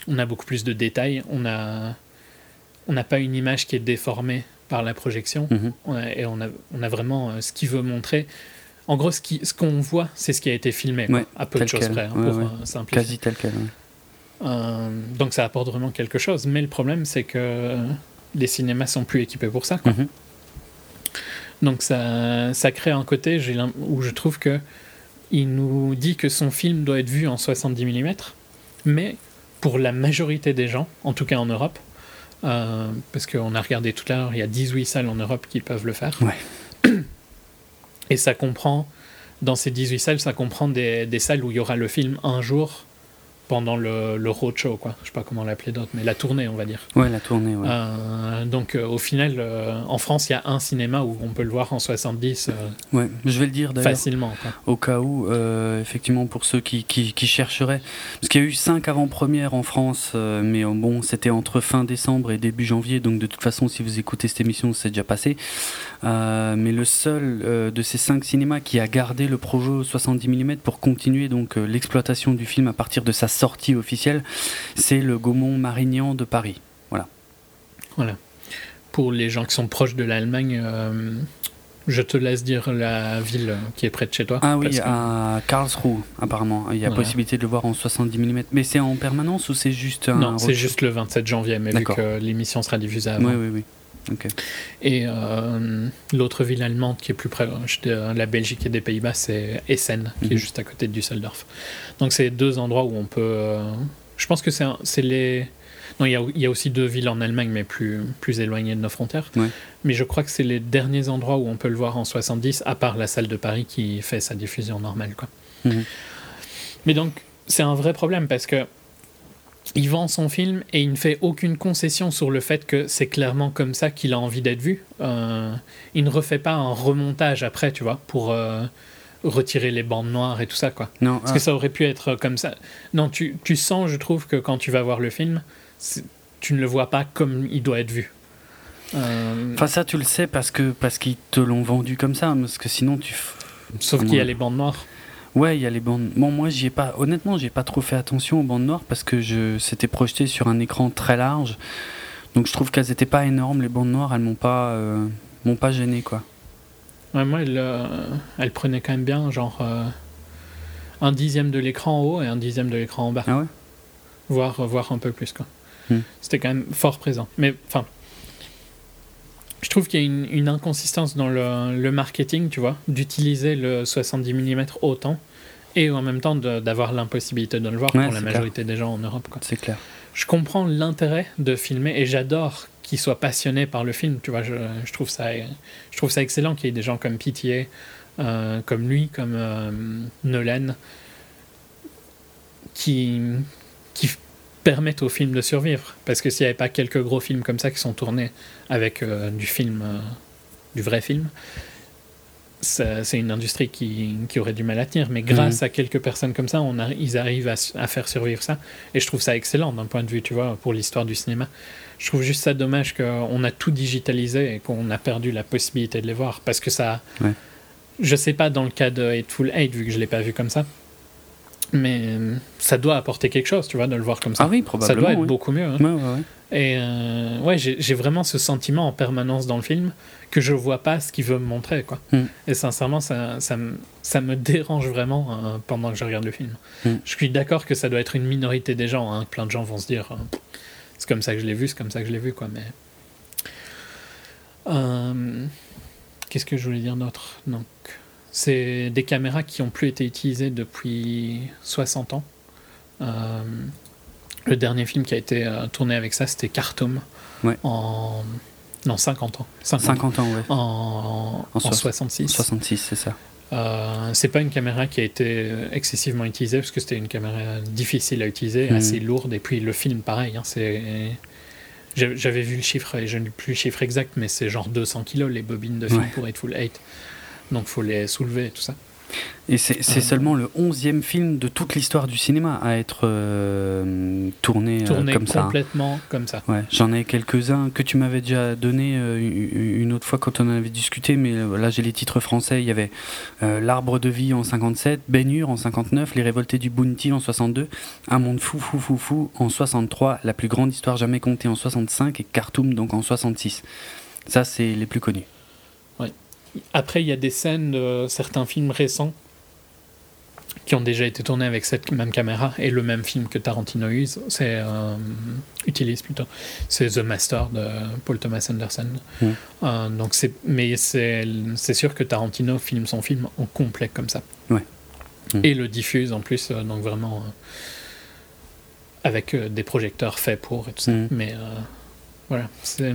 on a beaucoup plus de détails. On n'a on pas une image qui est déformée par la projection. Mhm. et on a, on a vraiment ce qu'il veut montrer en gros, ce qu'on voit, c'est ce qui a été filmé, à peu de choses près, hein, pour simplifier.
Quasi tel quel.
Euh, donc ça apporte vraiment quelque chose. Mais le problème, c'est que les cinémas sont plus équipés pour ça. Mhm. Donc ça, ça crée un côté où je trouve que il nous dit que son film doit être vu en 70 mm, mais pour la majorité des gens, en tout cas en Europe, euh, parce qu'on a regardé tout à l'heure, il y a 18 salles en Europe qui peuvent le faire. Et ça comprend, dans ces 18 salles, ça comprend des, des salles où il y aura le film un jour pendant le, le roadshow, quoi. Je sais pas comment l'appeler d'autre, mais la tournée, on va dire.
Ouais, la tournée, ouais.
Euh, donc, euh, au final, euh, en France, il y a un cinéma où on peut le voir en 70.
ouais, je vais le dire d'ailleurs.
Facilement, quoi.
Au cas où, effectivement, pour ceux qui, qui, qui chercheraient. Parce qu'il y a eu cinq avant-premières en France, mais bon, c'était entre fin décembre et début janvier, donc de toute façon, si vous écoutez cette émission, c'est déjà passé. mais le seul de ces cinq cinémas qui a gardé le projet 70 mm pour continuer donc l'exploitation du film à partir de sa sortie officielle, c'est le Gaumont Marignan de Paris. Voilà.
Voilà. Pour les gens qui sont proches de l'Allemagne, euh, je te laisse dire la ville qui est près de chez toi.
Ah oui, à Karlsruhe, apparemment. Il y a possibilité de le voir en 70 mm. Mais c'est en permanence ou c'est juste un.
Non, c'est juste le 27 janvier, mais vu que l'émission sera diffusée avant.
Oui, oui, oui.
Et l'autre ville allemande qui est plus près de la Belgique et des Pays-Bas, c'est Essen, qui est mhm. juste à côté de Düsseldorf. Donc c'est deux endroits où on peut. je pense que c'est les non, il y, a, il y, a, aussi deux villes en Allemagne, mais plus, plus éloignées de nos frontières. Mais je crois que c'est les derniers endroits où on peut le voir en 70, à part la salle de Paris qui fait sa diffusion normale. Quoi. Mhm. Mais donc, c'est un vrai problème parce que il vend son film et il ne fait aucune concession sur le fait que c'est clairement comme ça qu'il a envie d'être vu. Euh, il ne refait pas un remontage après, tu vois, pour euh, retirer les bandes noires et tout ça, quoi. Non, Parce que ah. ça aurait pu être comme ça. Non, tu, tu sens, je trouve, que quand tu vas voir le film, tu ne le vois pas comme il doit être vu.
Euh, enfin, ça, tu le sais parce que parce qu'ils te l'ont vendu comme ça, parce que sinon tu.
Sauf qu'il y a les bandes noires.
Ouais, il y a les bandes. Bon, moi, j'y ai pas. Honnêtement, j'ai pas trop fait attention aux bandes noires parce que je c'était projeté sur un écran très large, donc je trouve qu'elles étaient pas énormes. Les bandes noires, elles m'ont pas euh, m'ont pas gêné quoi.
Ouais, moi, elles, elle prenaient quand même bien, genre un dixième de l'écran en haut et un dixième de l'écran en bas.
Ah ouais?
Voir voir un peu plus quoi. Hmm. C'était quand même fort présent. Mais enfin, je trouve qu'il y a une, inconsistance dans le, marketing, tu vois, d'utiliser le 70 mm autant et en même temps d'avoir l'impossibilité de le voir pour la majorité des gens en Europe.
C'est clair.
Je comprends l'intérêt de filmer et j'adore qu'ils soient passionnés par le film. Tu vois, je, je trouve ça, je trouve ça excellent qu'il y ait des gens comme Pitié, euh, comme lui, comme euh, Nolan, qui, qui permettent au film de survivre. Parce que s'il n'y avait pas quelques gros films comme ça qui sont tournés avec euh, du film, euh, du vrai film, c'est une industrie qui, qui, aurait du mal à tenir. Mais grâce mhm. à quelques personnes comme ça, on a, ils arrivent à, à, faire survivre ça. Et je trouve ça excellent d'un point de vue, tu vois, pour l'histoire du cinéma. Je trouve juste ça dommage qu'on a tout digitalisé et qu'on a perdu la possibilité de les voir. Parce que ça. Je sais pas dans le cas de Hateful Eight, vu que je l'ai pas vu comme ça mais euh, ça doit apporter quelque chose, tu vois, de le voir comme ça.
Ah oui, probablement.
Ça doit être beaucoup mieux. Hein. Ouais, ouais, Et euh, ouais, j'ai vraiment ce sentiment en permanence dans le film que je vois pas ce qu'il veut me montrer, quoi. Hmm. Et sincèrement, ça, ça, me, ça me dérange vraiment euh, pendant que je regarde le film. Hmm. Je suis d'accord que ça doit être une minorité des gens, hein. plein de gens vont se dire c'est comme ça que je l'ai vu, c'est comme ça que je l'ai vu, quoi. Mais. Qu'est-ce que je voulais dire d'autre? Donc. C'est des caméras qui n'ont plus été utilisées depuis 60 ans. Euh, le dernier film qui a été euh, tourné avec ça, c'était Khartoum. En. Non, 50 ans.
50, ans, ouais.
En, en, 66.
66, c'est ça.
Euh, c'est pas une caméra qui a été excessivement utilisée parce que c'était une caméra difficile à utiliser, mhm. assez lourde. Et puis le film, pareil. Hein, c'est j'avais vu le chiffre et je n'ai plus le chiffre exact, mais c'est genre 200 kilos les bobines de film pour Eightful Eight donc faut les soulever et tout ça.
Et c'est euh, seulement le onzième film de toute l'histoire du cinéma à être euh, tourné,
euh,
tourné comme
ça. Hein. complètement comme ça.
Ouais, J'en ai quelques-uns que tu m'avais déjà donné une autre fois quand on en avait discuté, mais là j'ai les titres français. Il y avait L'Arbre de vie en 57, Ben Hur en 59, Les Révoltés du Bounty en 62, Un monde fou fou fou fou en 63, La plus grande histoire jamais comptée en 65 et Khartoum donc en 66. Ça c'est les plus connus.
Après, il y a des scènes de certains films récents qui ont déjà été tournés avec cette même caméra et le même film que Tarantino use, c'est euh, utilise plutôt. C'est The Master de Paul Thomas Anderson. Mm. Euh, donc c'est, mais c'est, c'est sûr que Tarantino filme son film en complet comme ça.
Ouais.
Mm. Et le diffuse en plus, euh, donc vraiment avec des projecteurs faits pour et tout ça. Mm. Mais voilà, c'est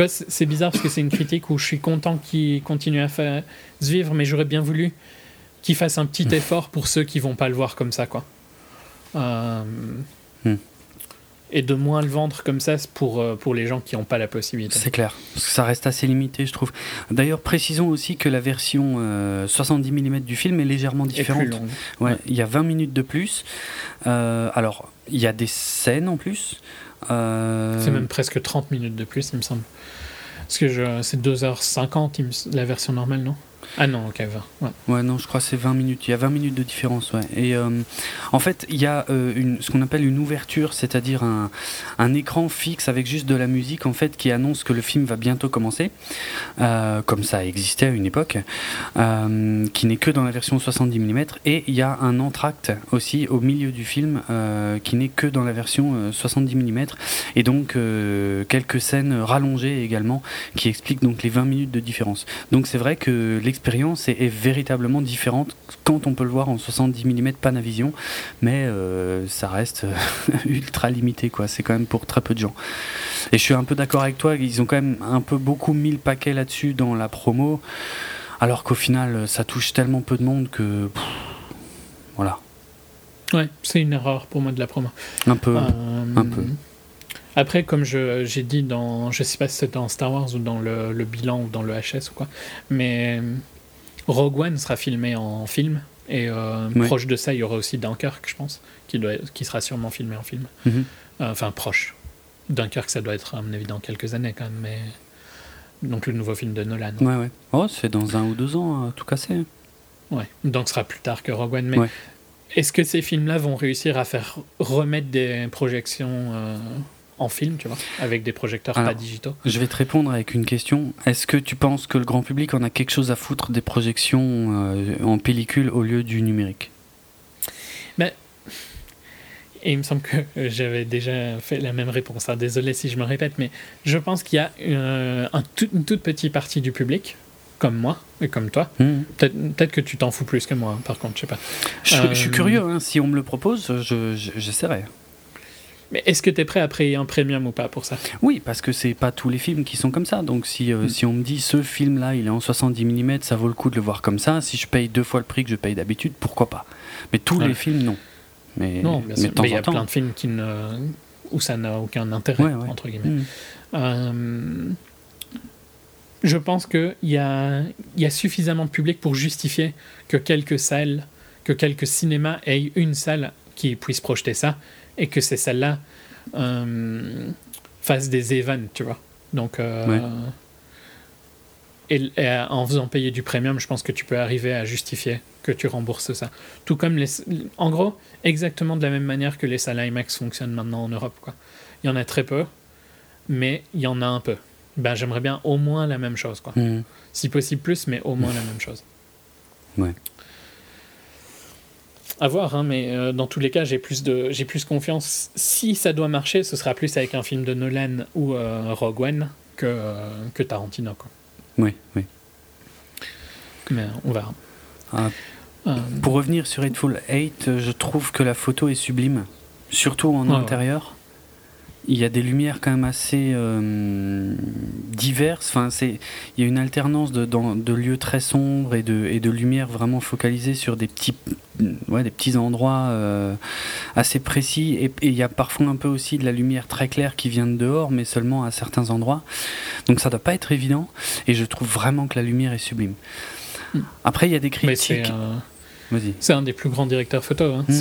tu vois, c'est bizarre parce que c'est une critique où je suis content qu'il continue à faire, se vivre, mais j'aurais bien voulu qu'il fasse un petit hmm. effort pour ceux qui vont pas le voir comme ça, quoi. Euh, hmm. Et de moins le vendre comme ça pour, euh, pour les gens qui n'ont pas la possibilité.
C'est clair, parce que ça reste assez limité, je trouve. D'ailleurs, précisons aussi que la version 70 euh, mm du film est légèrement différente. Ouais, il y a 20 minutes de plus. alors, il y a des scènes en plus.
C'est même presque 30 minutes de plus, il me semble. Parce que c'est 2h50 la version normale, non? Ah non, ok, 20. Ouais.
non, je crois que c'est 20 minutes. Il y a 20 minutes de différence, ouais. Et euh, en fait, il y a euh, une, ce qu'on appelle une ouverture, c'est-à-dire un, un, écran fixe avec juste de la musique, en fait, qui annonce que le film va bientôt commencer, euh, comme ça existait à une époque, qui n'est que dans la version 70 mm. Et il y a un entracte aussi au milieu du film, qui n'est que dans la version 70 mm. Et donc, quelques scènes rallongées également, qui expliquent donc les 20 minutes de différence. Donc c'est vrai que l'expérience est, est, véritablement différente quand on peut le voir en 70 mm Panavision, mais euh, ça reste *laughs* ultra limité, quoi. C'est quand même pour très peu de gens. Et je suis un peu d'accord avec toi, ils ont quand même un peu beaucoup mis le paquet là-dessus dans la promo, alors qu'au final, ça touche tellement peu de monde que. Pff, voilà.
Ouais, c'est une erreur pour moi de la promo.
Un peu. Euh, un peu.
Après, comme j'ai dit dans, je sais pas si c'est dans Star Wars ou dans le, le, bilan ou dans le HS ou quoi, mais Rogue One sera filmé en film et euh, ouais. proche de ça, il y aura aussi Dunkirk, je pense, qui, doit, qui sera sûrement filmé en film. Mm -hmm. euh, enfin, proche. Dunkirk, ça doit être, à mon avis, dans quelques années quand même, mais. Donc, le nouveau film de Nolan.
Ouais, ouais. Oh, c'est dans un ou deux ans, euh, tout cassé.
Ouais, donc ce sera plus tard que Rogue One, mais. Ouais. Est-ce que ces films-là vont réussir à faire remettre des projections euh, en film, tu vois, avec des projecteurs Alors, pas digitaux
Je vais te répondre avec une question. Est-ce que tu penses que le grand public en a quelque chose à foutre des projections euh, en pellicule au lieu du numérique?
Ben, Et il me semble que j'avais déjà fait la même réponse. Ah, désolé si je me répète, mais je pense qu'il y a euh, un tout, une toute petite partie du public comme moi et comme toi. Mmh. Peut-être peut que tu t'en fous plus que moi, par contre, je sais pas.
Je, euh... je suis curieux, hein. si on me le propose, j'essaierai.
Mais est-ce que tu es prêt à payer un premium ou pas pour ça?
Oui, parce que c'est pas tous les films qui sont comme ça. Donc si, euh, mmh. si on me dit ce film-là, il est en 70 mm, ça vaut le coup de le voir comme ça. Si je paye deux fois le prix que je paye d'habitude, pourquoi pas? Mais tous ouais. les films, non. Mais,
non, bien sûr. Mais il y a plein de films qui ne... où ça n'a aucun intérêt, ouais, ouais. entre guillemets. Mmh. Euh je pense qu'il y a, y a suffisamment de public pour justifier que quelques salles, que quelques cinémas aient une salle qui puisse projeter ça et que ces salles-là euh, fassent des events, tu vois. Donc, euh, ouais. et, et, en faisant payer du premium, je pense que tu peux arriver à justifier que tu rembourses ça. Tout comme les. En gros, exactement de la même manière que les salles IMAX fonctionnent maintenant en Europe, quoi. Il y en a très peu, mais il y en a un peu ben, j'aimerais bien au moins la même chose. Quoi. Mmh. Si possible plus, mais au moins mmh. la même chose.
Ouais.
À voir, hein, mais euh, dans tous les cas, j'ai plus, de, j'ai plus confiance. Si ça doit marcher, ce sera plus avec un film de Nolan ou euh, Rogue One que, euh, que Tarantino. Quoi.
Oui, oui.
Mais on verra.
Ah, pour revenir sur Hateful Eight, je trouve que la photo est sublime, surtout en ah, intérieur. Ouais il y a des lumières quand même assez euh, diverses. Enfin, c'est, il y a une alternance de, dans, de lieux très sombres et de, et de lumières vraiment focalisées sur des petits, ouais, des petits endroits euh, assez précis. Et, et, il y a parfois un peu aussi de la lumière très claire qui vient de dehors, mais seulement à certains endroits. Donc ça doit pas être évident. Et je trouve vraiment que la lumière est sublime. Après, il y a des critiques.
C'est, euh, c'est un des plus grands directeurs photo. Hein. Mmh.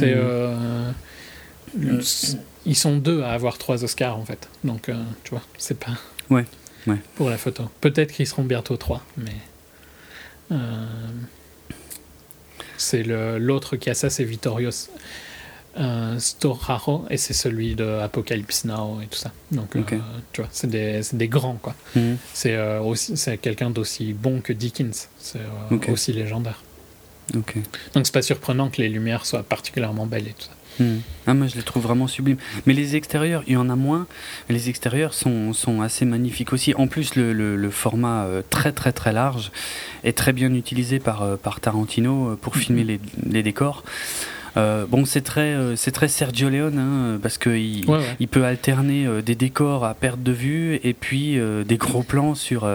C'est ils sont deux à avoir trois Oscars en fait. Donc, euh, tu vois, c'est pas.
Ouais, ouais.
Pour la photo. Peut-être qu'ils seront bientôt trois, mais. Euh, c'est l'autre qui a ça, c'est Vittorio euh, Storaro, et c'est celui de Apocalypse Now et tout ça. Donc, okay. euh, tu vois, c'est des, des, grands, quoi. Mm -hmm. C'est aussi c'est quelqu'un d'aussi bon que Dickens. C'est okay. aussi légendaire.
Okay.
Donc, c'est pas surprenant que les lumières soient particulièrement belles et tout ça.
Mmh. Ah, moi je les trouve vraiment sublimes. Mais les extérieurs, il y en a moins. Mais les extérieurs sont, sont assez magnifiques aussi. En plus, le, le, le format euh, très très très large est très bien utilisé par, euh, par Tarantino pour mmh. filmer les, les décors. Euh, bon, c'est très, euh, c'est très Sergio Leone hein, parce qu'il
ouais, ouais.
il peut alterner euh, des décors à perte de vue et puis euh, des gros plans sur,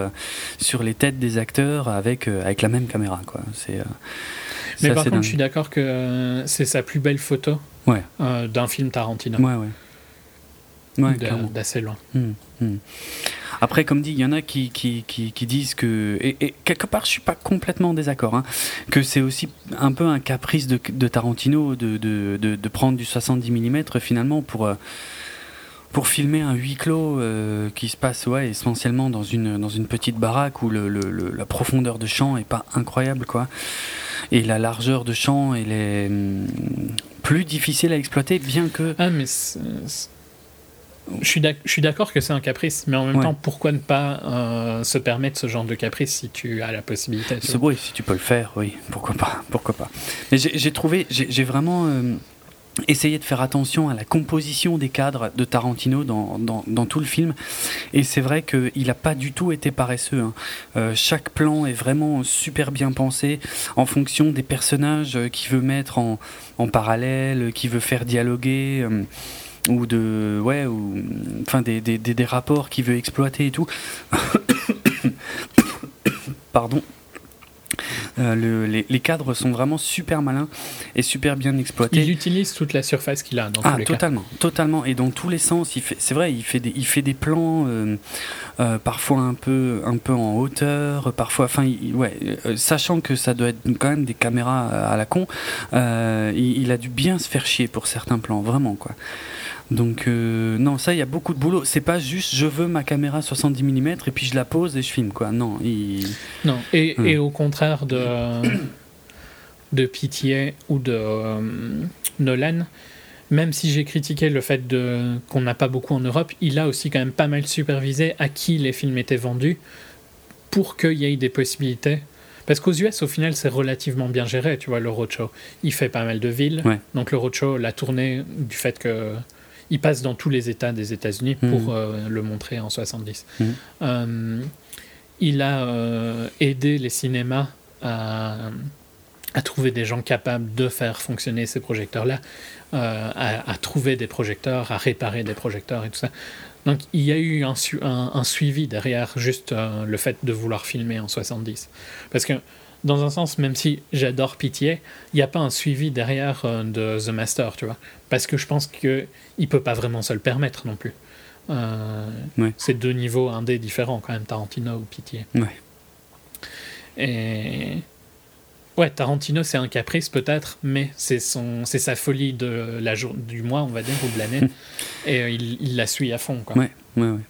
sur les têtes des acteurs avec, avec la même caméra. Quoi. C'est,
Mais par contre, dingue. je suis d'accord que c'est sa plus belle photo
ouais.
d'un film Tarantino.
Ouais, ouais. Ouais,
d'assez loin.
Mmh, mmh. Après, comme dit, il y en a qui, qui, qui, qui disent que. Et, et, quelque part, je suis pas complètement en désaccord. Hein, que c'est aussi un peu un caprice de, de Tarantino de, de, de, de, prendre du 70 mm finalement pour. Euh, pour filmer un huis clos qui se passe ouais, essentiellement dans une, dans une petite baraque où le, la profondeur de champ est pas incroyable, quoi. Et la largeur de champ, elle est hum, plus difficile à exploiter, bien que.
Ah, mais je suis d'accord que c'est un caprice, mais en même temps, pourquoi ne pas euh, se permettre ce genre de caprice si tu as la possibilité
Oui, si tu peux le faire, oui, pourquoi pas, pourquoi pas. Mais j'ai trouvé, j'ai vraiment euh, essayé de faire attention à la composition des cadres de Tarantino dans, dans, tout le film, et c'est vrai qu'il n'a pas du tout été paresseux. Hein. Euh, chaque plan est vraiment super bien pensé en fonction des personnages qu'il veut mettre en, en parallèle, qu'il veut faire dialoguer ou de ouais ou enfin des, des, des, rapports qu'il veut exploiter et tout *coughs* pardon euh, les, les, cadres sont vraiment super malins et super bien exploités.
Il utilise toute la surface qu'il a dans
ah,
tous les
totalement, totalement et dans tous les sens. C'est vrai, il fait des, il fait des plans euh, euh, parfois un peu, un peu en hauteur, parfois, enfin, ouais, sachant que ça doit être quand même des caméras à la con, il, il, a dû bien se faire chier pour certains plans, vraiment quoi. Donc euh, non, ça il y a beaucoup de boulot. C'est pas juste je veux ma caméra 70 mm et puis je la pose et je filme quoi. Non,
non. Et, et, au contraire de de Pitié ou de euh, Nolan, même si j'ai critiqué le fait de qu'on n'a pas beaucoup en Europe, il a aussi quand même pas mal supervisé à qui les films étaient vendus pour qu'il y ait des possibilités. Parce qu'aux US, au final, c'est relativement bien géré, tu vois, le roadshow. Il fait pas mal de villes. Donc le roadshow, la tournée, du fait que il passe dans tous les États des États-Unis pour mhm. euh, le montrer en 70. Mhm. Euh, il a euh, aidé les cinémas à, trouver des gens capables de faire fonctionner ces projecteurs-là, à, trouver des projecteurs, à réparer des projecteurs et tout ça. Donc il y a eu un, un suivi derrière juste le fait de vouloir filmer en 70. Parce que dans un sens, même si j'adore Pitié, il n'y a pas un suivi derrière euh, de The Master, tu vois. Parce que je pense qu'il ne peut pas vraiment se le permettre non plus. Euh, c'est deux niveaux indés différents quand même, Tarantino ou Pitié.
Ouais.
Et. Ouais, Tarantino, c'est un caprice peut-être, mais c'est son, c'est sa folie de la jour, du mois, on va dire, ou de l'année, et euh, il, il, la suit à fond. Quoi.
Ouais, ouais, ouais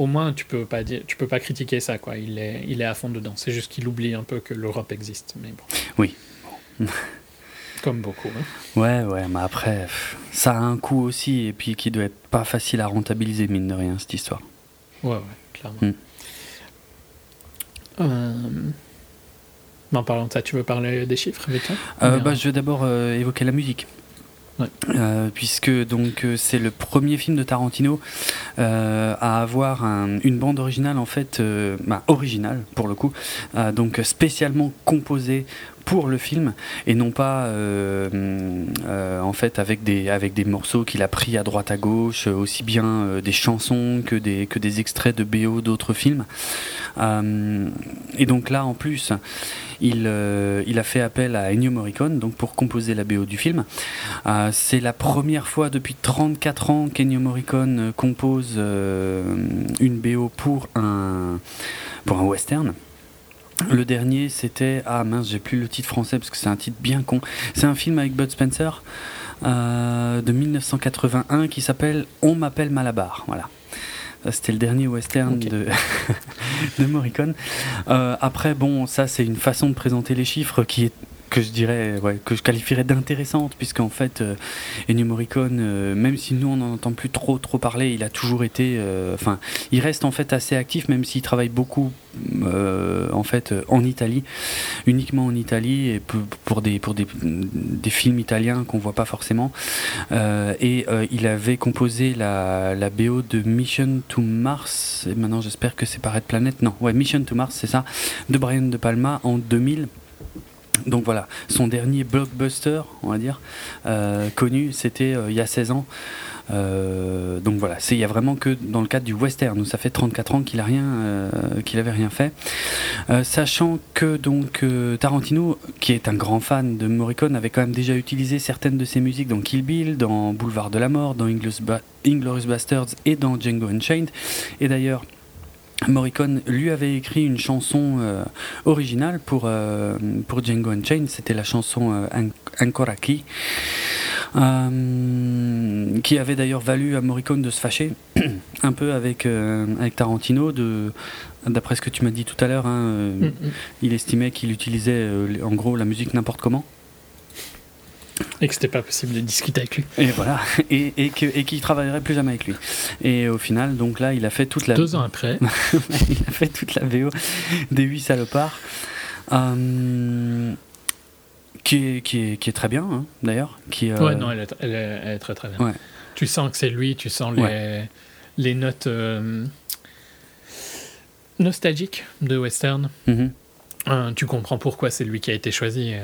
au moins tu peux pas dire, tu peux pas critiquer ça quoi. Il est, il est à fond dedans. C'est juste qu'il oublie un peu que l'Europe existe. Mais bon.
Oui. *laughs*
Comme beaucoup. Hein.
Ouais, ouais, mais après, ça a un coût aussi, et puis qui doit être pas facile à rentabiliser, mine de rien, cette histoire.
Ouais, ouais, clairement. Hmm. Euh, en parlant de ça, tu veux parler des chiffres avec toi
euh, bah, Je vais d'abord euh, évoquer la musique. Euh, puisque donc euh, c'est le premier film de Tarantino euh, à avoir une bande originale en fait bah, originale pour le coup donc spécialement composée pour le film et non pas en fait avec des avec des morceaux qu'il a pris à droite à gauche aussi bien des chansons que des que des extraits de BO d'autres films. Et donc là en plus euh, il, a fait appel à Ennio Morricone donc pour composer la BO du film. Euh, c'est la première fois depuis 34 ans qu'Ennio Morricone euh, compose une BO pour un, pour un western. Le dernier, c'était. Ah mince, j'ai plus le titre français parce que c'est un titre bien con. C'est un film avec Bud Spencer de 1981 qui s'appelle On m'appelle Malabar. Voilà. C'était le dernier western de, *laughs* *laughs* de Morricone. Euh, après, bon, ça, c'est une façon de présenter les chiffres qui est que je dirais, que je qualifierais d'intéressante, puisqu'en fait, euh, Ennio Morricone, euh, même si nous on n'en entend plus trop trop parler, il a toujours été, euh, enfin, il reste en fait assez actif, même s'il travaille beaucoup en fait en Italie, uniquement en Italie et pour des pour des, des films italiens qu'on voit pas forcément. et il avait composé la, la BO de Mission to Mars. Et maintenant, j'espère que c'est Red Planet. Non, ouais, Mission to Mars, c'est ça, de Brian De Palma en 2000. Donc voilà, son dernier blockbuster, on va dire, euh, connu, c'était euh, il y a 16 ans. Euh, donc voilà, il y a vraiment que dans le cadre du western où ça fait 34 ans qu'il a rien, avait rien fait. sachant que donc Tarantino, qui est un grand fan de Morricone, avait quand même déjà utilisé certaines de ses musiques dans Kill Bill, dans Boulevard de la Mort, dans Inglorious Bastards et dans Django Unchained. Et d'ailleurs, Morricone lui avait écrit une chanson euh, originale pour, euh, pour Django Unchained, c'était la chanson euh, Ancora qui, qui avait d'ailleurs valu à Morricone de se fâcher *clears throat* un peu avec, avec Tarantino, de, d'après ce que tu m'as dit tout à l'heure, hein, mm, mm. il estimait qu'il utilisait en gros la musique n'importe comment.
Et que c'était pas possible de discuter avec lui.
Et voilà, *laughs* et, et qu'il et travaillerait plus jamais avec lui. Et au final, donc là, il a fait toute la.
Deux ans après. *laughs*
il a fait toute la VO des huit salopards. Euh, qui, est, qui, est, qui est très bien, hein, d'ailleurs. Qui,
euh, Ouais, non, elle est, elle est, très très bien. Tu sens que c'est lui, tu sens les, les notes euh, nostalgiques de western. Mm-hmm. Euh, tu comprends pourquoi c'est lui qui a été choisi.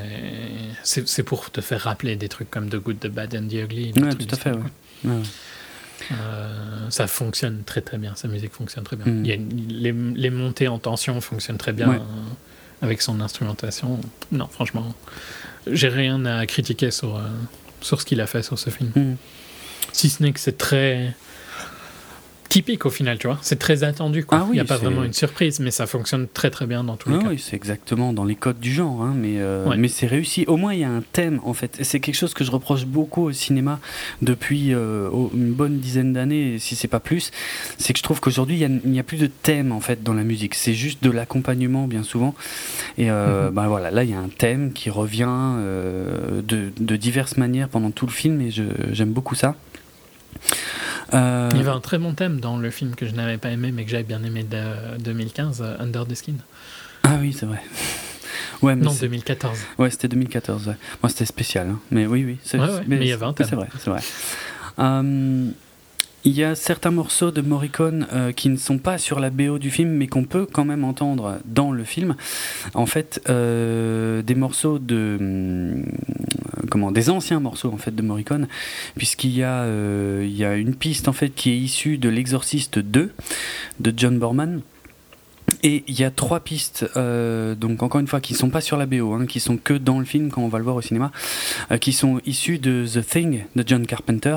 C'est pour te faire rappeler des trucs comme The Good, The Bad and The Ugly.
Ouais, tout à fait, ouais.
Euh, ça fonctionne très très bien, sa musique fonctionne très bien. Mm. Il y a les, les, montées en tension fonctionnent très bien euh, avec son instrumentation. Non, franchement, j'ai rien à critiquer sur, sur ce qu'il a fait sur ce film. Mm. Si ce n'est que c'est très typique au final, tu vois. C'est très attendu. Quoi. Ah Il n'y a pas vraiment une surprise, mais ça fonctionne très très bien dans tous les ah cas.
Oui, c'est exactement dans les codes du genre, hein, mais, euh, mais c'est réussi. Au moins, il y a un thème en fait. C'est quelque chose que je reproche beaucoup au cinéma depuis euh, une bonne dizaine d'années, si c'est pas plus. C'est que je trouve qu'aujourd'hui, il n'y a, plus de thème en fait dans la musique. C'est juste de l'accompagnement bien souvent. Et euh, mhm. ben voilà, là, il y a un thème qui revient de, de diverses manières pendant tout le film, et j'aime beaucoup ça.
Euh, Il y avait un très bon thème dans le film que je n'avais pas aimé, mais que j'avais bien aimé de 2015, euh, Under the Skin.
Ah oui, c'est vrai. *laughs* Ouais,
non, 2014.
Ouais, c'était 2014. Moi, c'était spécial. Hein. Mais oui, oui.
mais, il y avait un thème.
C'est vrai, c'est vrai. Euh, il y a certains morceaux de Morricone euh, qui ne sont pas sur la BO du film, mais qu'on peut quand même entendre dans le film. En fait, euh, des morceaux de hum, comment, des anciens morceaux en fait de Morricone, puisqu'il y a euh, une piste en fait qui est issue de l'Exorciste 2 de John Borman. Et il y a trois pistes, euh, donc encore une fois, qui sont pas sur la BO, hein, qui sont que dans le film quand on va le voir au cinéma, euh, qui sont issues de The Thing de John Carpenter.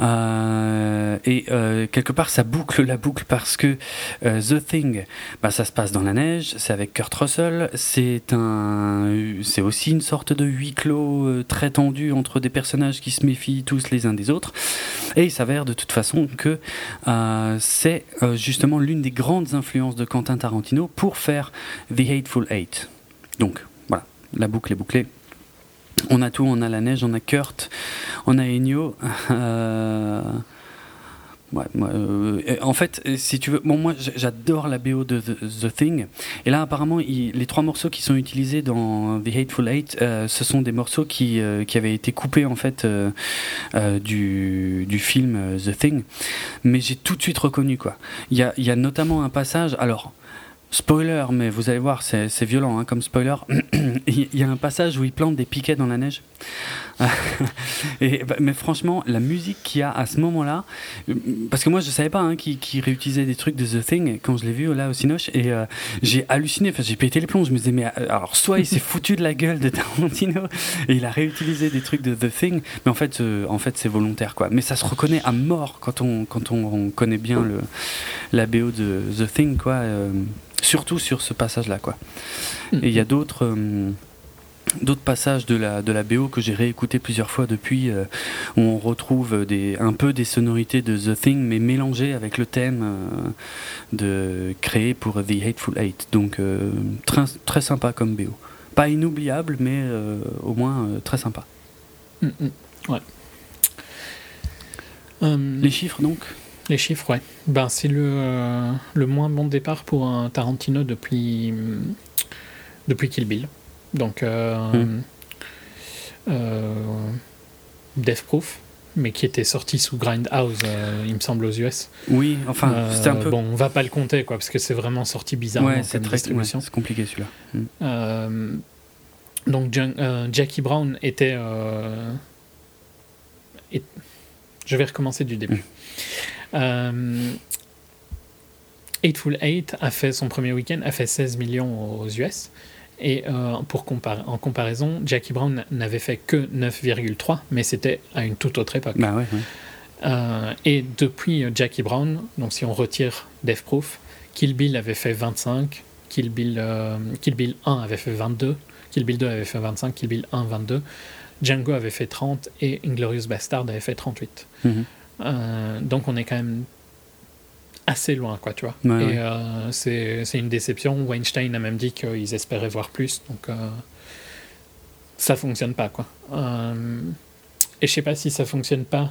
Euh, et quelque part, ça boucle la boucle parce que The Thing, bah, ça se passe dans la neige, c'est avec Kurt Russell, c'est un, aussi une sorte de huis clos très tendu entre des personnages qui se méfient tous les uns des autres. Et il s'avère de toute façon que c'est justement l'une des grandes influences de Quentin Tarantino pour faire The Hateful Eight. Donc voilà, la boucle est bouclée. On a tout, on a la neige, on a Kurt, on a Ennio. *laughs* Euh, euh, en fait, si tu veux, bon, moi j'adore la BO de The, Thing. Et là, apparemment, les trois morceaux qui sont utilisés dans The Hateful Eight, euh, ce sont des morceaux qui, qui, avaient été coupés en fait du, du, film The Thing. Mais j'ai tout de suite reconnu quoi. Il y a, notamment un passage. Alors, Spoiler, mais vous allez voir, c'est violent hein, comme spoiler. *coughs* il y a un passage où il plante des piquets dans la neige. *laughs* bah, mais franchement, la musique qu'il y a à ce moment-là, parce que moi je savais pas hein, qu'il réutilisait des trucs de The Thing quand je l'ai vu là au Cinoche, et euh, j'ai halluciné, enfin j'ai pété les plombs. Je me disais, mais euh, alors soit il s'est *laughs* foutu de la gueule de Tarantino et il a réutilisé des trucs de The Thing, mais en fait, euh, en fait c'est volontaire quoi. Mais ça se reconnaît à mort quand on, quand on, connaît bien le, la BO de The Thing quoi surtout sur ce passage-là, quoi. Hmm. Et il y a d'autres. Euh, d'autres passages de la, de la BO que j'ai réécouté plusieurs fois depuis, euh, où on retrouve des, un peu des sonorités de The Thing, mais mélangées avec le thème euh, de, créé pour The Hateful Eight. Donc très, très sympa comme BO. Pas inoubliable, mais au moins très sympa.
Hmm. ouais.
Les chiffres donc?
Les chiffres, ouais. Ben, c'est le, euh, le moins bon départ pour un Tarantino depuis, depuis Kill Bill. Donc, euh, euh, Death Proof, mais qui était sorti sous Grindhouse, il me semble, aux US.
Oui, enfin, c'était un peu.
Bon, on va pas le compter, quoi, parce que c'est vraiment sorti bizarrement.
Ouais, c'est très c'est compliqué celui-là.
Hmm. donc, Jackie Brown était. Je vais recommencer du début. Euh, Eightful Eight a fait son premier week-end, a fait 16 millions aux US. Et euh, pour en comparaison, Jackie Brown n'avait fait que 9,3, mais c'était à une toute autre époque.
Bah
euh, et depuis Jackie Brown, donc si on retire Death Proof, Kill Bill avait fait 25, Kill Bill, Kill Bill 1 avait fait 22, Kill Bill 2 avait fait 25, Kill Bill 1 22, Django avait fait 30 et Inglorious Bastard avait fait 38.
Mhm.
Euh, donc on est quand même assez loin, quoi, tu vois.
Ouais,
et
ouais.
euh, c'est une déception. Weinstein a même dit qu'ils espéraient voir plus, donc euh, ça fonctionne pas, quoi. Euh, et je sais pas si ça fonctionne pas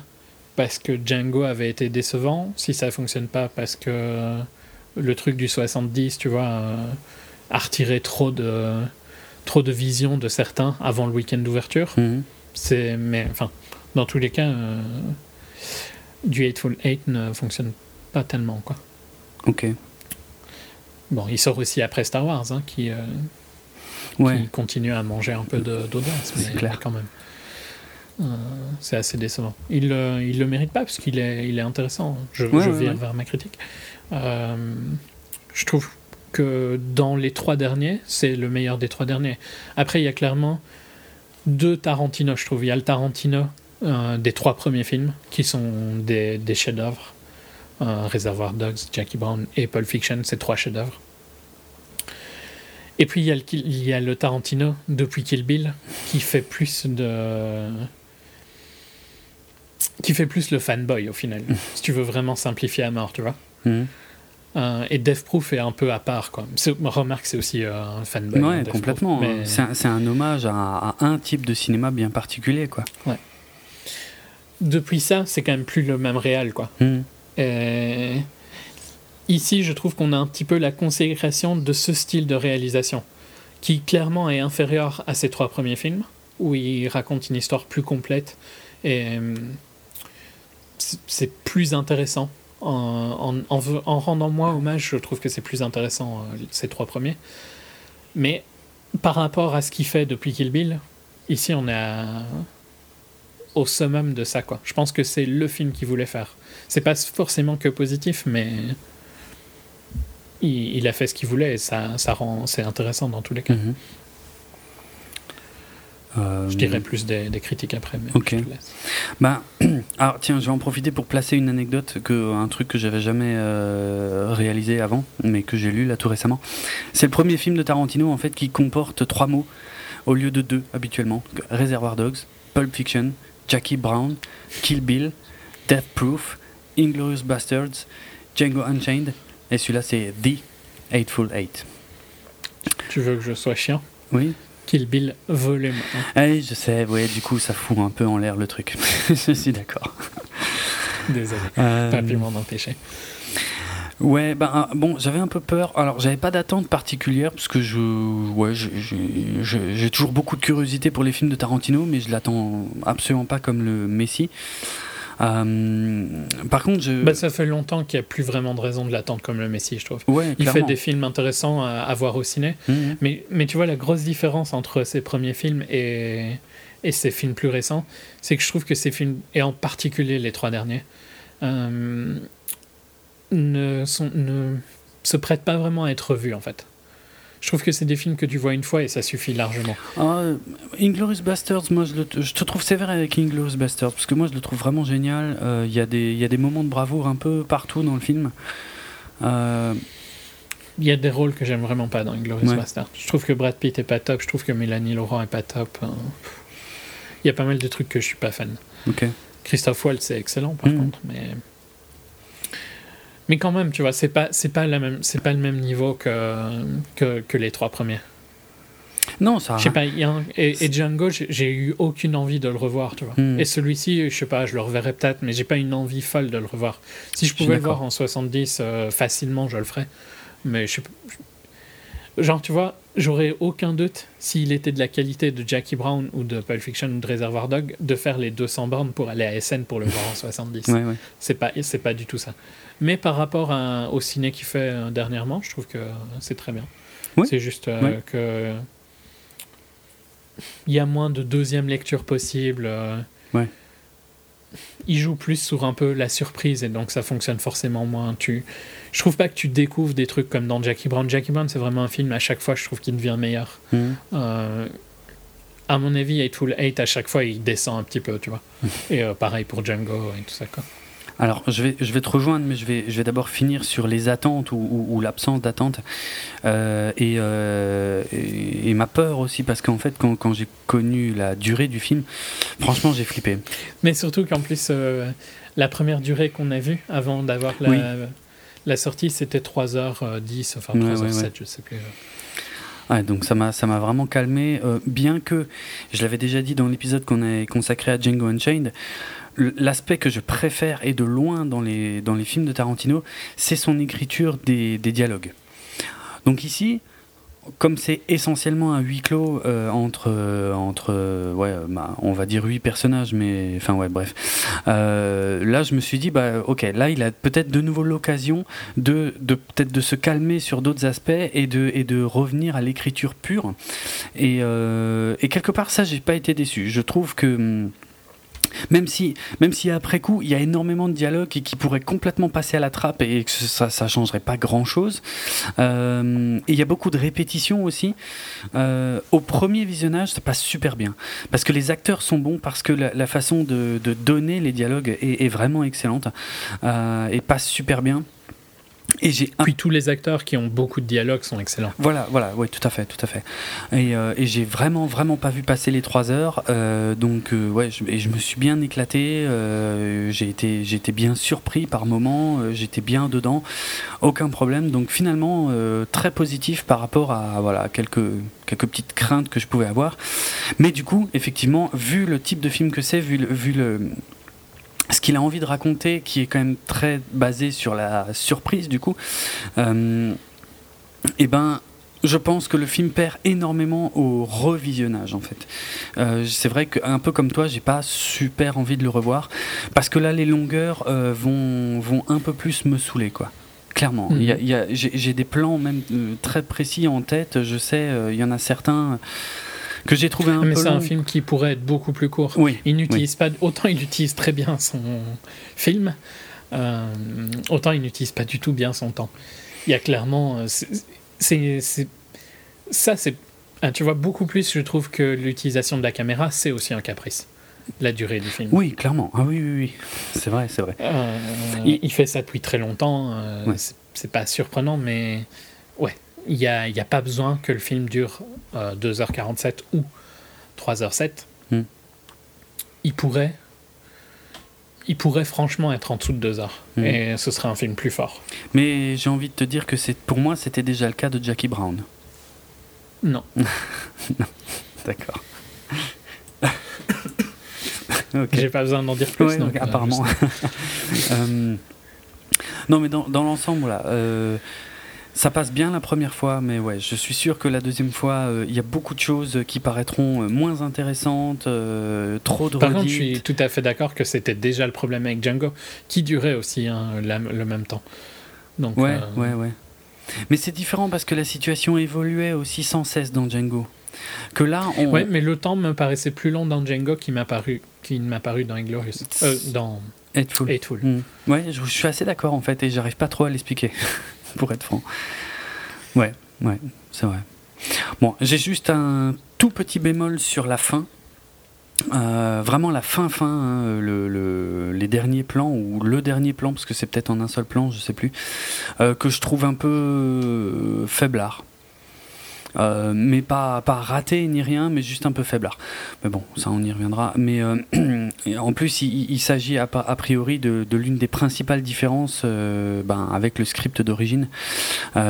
parce que Django avait été décevant, si ça fonctionne pas parce que le truc du 70, tu vois, a retiré trop de trop de vision de certains avant le week-end d'ouverture.
Mhm.
C'est, mais enfin, dans tous les cas, du Hateful Eight ne fonctionne pas tellement, quoi.
Ok.
Bon, il sort aussi après Star Wars, hein, qui, euh,
Ouais.
qui continue à manger un peu d'audience, mais,
C'est clair.
mais quand même. Euh, c'est assez décevant. Il, euh, il le mérite pas parce qu'il est, il est intéressant. Je,
Ouais,
je
ouais,
viens
ouais.
vers ma critique. Euh, je trouve que dans les trois derniers, c'est le meilleur des trois derniers. Après, il y a clairement deux Tarantino, je trouve. Il y a le Tarantino des trois premiers films, qui sont des, des chefs-d'œuvre. Euh, Reservoir Dogs, Jackie Brown et Pulp Fiction, c'est trois chefs-d'œuvre. Et puis il y, a le, il y a le Tarantino depuis Kill Bill qui fait plus de. qui fait plus le fanboy au final. si tu veux vraiment simplifier à mort, tu vois.
Mhm.
Euh, et Death Proof est un peu à part, quoi. Remarque, c'est aussi euh, un fanboy. hein,
Ouais,
Death Proof.
complètement.
Mais-
C'est un, hommage à, à un type de cinéma bien particulier, quoi.
Depuis ça, c'est quand même plus le même réel, quoi.
Mhm.
Euh, Ici, je trouve qu'on a un petit peu la consécration de ce style de réalisation, qui clairement est inférieur à ses trois premiers films, où il raconte une histoire plus complète et euh, c'est- plus intéressant. En, rendant moi hommage, je trouve que c'est plus intéressant euh, ces trois premiers. Mais par rapport à ce qu'il fait depuis Kill Bill, ici on est au summum de ça. Quoi. Je pense que c'est le film qu'il voulait faire. C'est pas forcément que positif, mais il, il a fait ce qu'il voulait et ça, ça rend c'est intéressant dans tous les cas.
Mhm. Euh,
Je dirais plus des, des critiques après, mais
Ok. Bah, *clears throat* alors tiens, je vais en profiter pour placer une anecdote, que, un truc que j'avais jamais euh, réalisé avant, mais que j'ai lu là tout récemment. C'est le premier film de Tarantino en fait qui comporte trois mots au lieu de deux habituellement. Reservoir Dogs, Pulp Fiction, Jackie Brown, Kill Bill, Death Proof, Inglorious Bastards, Django Unchained, et celui-là c'est The Hateful Eight.
Tu veux que je sois chiant?
Oui.
Kill Bill volume 1.
Eh, je sais, ouais, du coup ça fout un peu en l'air le truc. *laughs* je suis d'accord.
Désolé.
Euh,
Pas pu m'en empêcher.
Ouais, ben ah, bon, j'avais un peu peur. Alors, j'avais pas d'attente particulière parce que je, ouais, j'ai toujours beaucoup de curiosité pour les films de Tarantino, mais je l'attends absolument pas comme le Messi. Euh, par contre, je,
Bah, ça fait longtemps qu'il n'y a plus vraiment de raison de l'attendre comme le Messi, je trouve.
ouais,
Il fait des films intéressants à, à voir au ciné,
Mhm.
mais, mais tu vois, la grosse différence entre ses premiers films et, et ses films plus récents, c'est que je trouve que ces films, et en particulier les trois derniers, euh, ne, sont, ne se prêtent pas vraiment à être vus, en fait. Je trouve que c'est des films que tu vois une fois et ça suffit largement.
Ah, euh, Inglourious Basterds, moi je, le- je te trouve sévère avec Inglourious Basterds parce que moi je le trouve vraiment génial. Euh, Il y, a des- il y a des moments de bravoure un peu partout dans le film. Euh,
Il y a des rôles que j'aime vraiment pas dans Inglourious
Ouais.
Bastard. Je trouve que Brad Pitt est pas top, je trouve que Mélanie Laurent est pas top. hein. Il y a pas mal de trucs que je suis pas fan.
ok.
Christophe Waltz c'est excellent par
Mhm.
contre, mais mais quand même, tu vois, c'est pas c'est pas la même c'est pas le même niveau que que, que les trois premiers.
Non, ça.
Je sais pas, il y a un- et, et Django, j'ai- eu aucune envie de le revoir, tu vois.
Mhm.
Et celui-ci, je sais pas, je le reverrai peut-être, mais j'ai pas une envie folle de le revoir. Si je pouvais le voir en 70 euh, facilement, je le ferais. Mais je sais pas. Genre, tu vois, j'aurais aucun doute s'il était de la qualité de Jackie Brown ou de Pulp Fiction ou de Reservoir Dog de faire les 200 bornes pour aller à SN pour le voir en 70.
Ouais, ouais.
C'est pas, c'est pas du tout ça. Mais par rapport à- au ciné qu'il fait euh, dernièrement, je trouve que c'est très bien. C'est juste euh,
Ouais.
que il y a moins de deuxième lecture possible. euh,
Ouais.
Il joue plus sur un peu la surprise et donc ça fonctionne forcément moins. Tu, je trouve pas que tu découvres des trucs comme dans Jackie Brown. Jackie Brown, c'est vraiment un film à chaque fois, je trouve qu'il devient meilleur.
Mhm.
Euh, à mon avis, Hateful Eight, à chaque fois, il descend un petit peu, tu vois. *laughs* Et euh, pareil pour Django et tout ça, quoi.
Alors, je vais, je vais te rejoindre, mais je vais, je vais d'abord finir sur les attentes ou, l'absence d'attente euh, euh, et, et, ma peur aussi, parce qu'en fait, quand, quand j'ai connu la durée du film, franchement, j'ai flippé.
Mais surtout qu'en plus, euh, la première durée qu'on a vue avant d'avoir la, la sortie, c'était 3h10, enfin 3h07, je sais plus.
Ouais, donc ça m'a ça m'a vraiment calmé, bien que je l'avais déjà dit dans l'épisode qu'on a consacré à Django Unchained, l'aspect que je préfère et de loin dans les, dans les films de Tarantino, c'est son écriture des, des, dialogues. Donc ici, comme c'est essentiellement un huis clos euh, entre, entre ouais, bah, on va dire huit personnages, mais enfin ouais, bref. Euh, là, je me suis dit, bah ok, là, il a peut-être de nouveau l'occasion de, de peut-être de se calmer sur d'autres aspects et de, et de revenir à l'écriture pure. Et, euh, et quelque part, ça, j'ai pas été déçu. Je trouve que hum, même si, même si après coup, il y a énormément de dialogues qui, pourraient complètement passer à la trappe et que ça, ça changerait pas grand chose. Euh, il y a beaucoup de répétitions aussi. Euh, au premier visionnage, ça passe super bien parce que les acteurs sont bons, parce que la, façon de, donner les dialogues est, est vraiment excellente euh, et passe super bien.
Et j'ai Puis tous les acteurs qui ont beaucoup de dialogues sont excellents.
Voilà, voilà, oui, tout à fait, tout à fait. Et, euh, et j'ai vraiment, vraiment pas vu passer les trois heures. Euh, donc, euh, ouais, je, et je me suis bien éclaté. j'ai été, été bien surpris par moments. J'étais bien dedans, aucun problème. Donc, finalement, très positif par rapport à voilà quelques quelques petites craintes que je pouvais avoir. Mais du coup, effectivement, vu le type de film que c'est, vu vu le ce qu'il a envie de raconter, qui est quand même très basé sur la surprise du coup, euh, et eh ben je pense que le film perd énormément au revisionnage en fait. Euh, c'est vrai qu'un peu comme toi, j'ai pas super envie de le revoir parce que là les longueurs euh, vont, vont un peu plus me saouler quoi. Clairement, mhm. j'ai des plans même très précis en tête. Je sais, il y en a certains que j'ai trouvé un
mais c'est un film qui pourrait être beaucoup plus court.
Oui.
Il n'utilise pas autant il utilise très bien son film, euh, autant il n'utilise pas du tout bien son temps. Il y a clairement euh, c'est ça c'est ah, tu vois beaucoup plus je trouve que l'utilisation de la caméra c'est aussi un caprice la durée du film.
Oui, clairement. Ah oui, oui, oui. C'est vrai, c'est vrai.
Euh, il, fait ça depuis très longtemps. C'est pas surprenant, mais ouais, il n'y a, a, pas besoin que le film dure 2h47 euh, ou 3h07. Hmm. Il pourrait il pourrait franchement être en dessous de 2 heures. Hmm. Et ce serait un film plus fort.
Mais j'ai envie de te dire que c'est pour moi, c'était déjà le cas de Jackie Brown.
Non. *laughs*
non. D'accord. *coughs*
J'ai pas besoin d'en dire plus. donc,
euh, apparemment. *laughs* Euh, non, mais dans, dans l'ensemble, voilà. Ça passe bien la première fois, mais ouais, je suis sûr que la deuxième fois, euh, il y a beaucoup de choses qui paraîtront euh, moins intéressantes, euh, trop de
Par contre, je suis tout à fait d'accord que c'était déjà le problème avec Django, qui durait aussi hein, le même temps.
Donc, ouais, ouais, ouais. Mais c'est différent parce que la situation évoluait aussi sans cesse dans Django. Que là, on...
Ouais, mais le temps me paraissait plus long dans Django qu'il m'a paru, qu'il m'a paru dans Inglorious, dans
Hateful.
Hateful.
Mm. Ouais, je, je, suis assez d'accord en fait, et j'arrive pas trop à l'expliquer. *laughs* pour être franc. Ouais, ouais, c'est vrai. Bon, j'ai juste un tout petit bémol sur la fin. Euh, vraiment la fin fin, hein, le, les derniers plans ou le dernier plan parce que c'est peut-être en un seul plan, je sais plus, euh, que je trouve un peu euh, faiblard. Euh, mais pas, pas raté ni rien, mais juste un peu faiblard. Mais bon, ça on y reviendra. Mais euh, *clears throat* en plus, il, s'agit a, priori de, l'une des principales différences euh, ben, avec le script d'origine,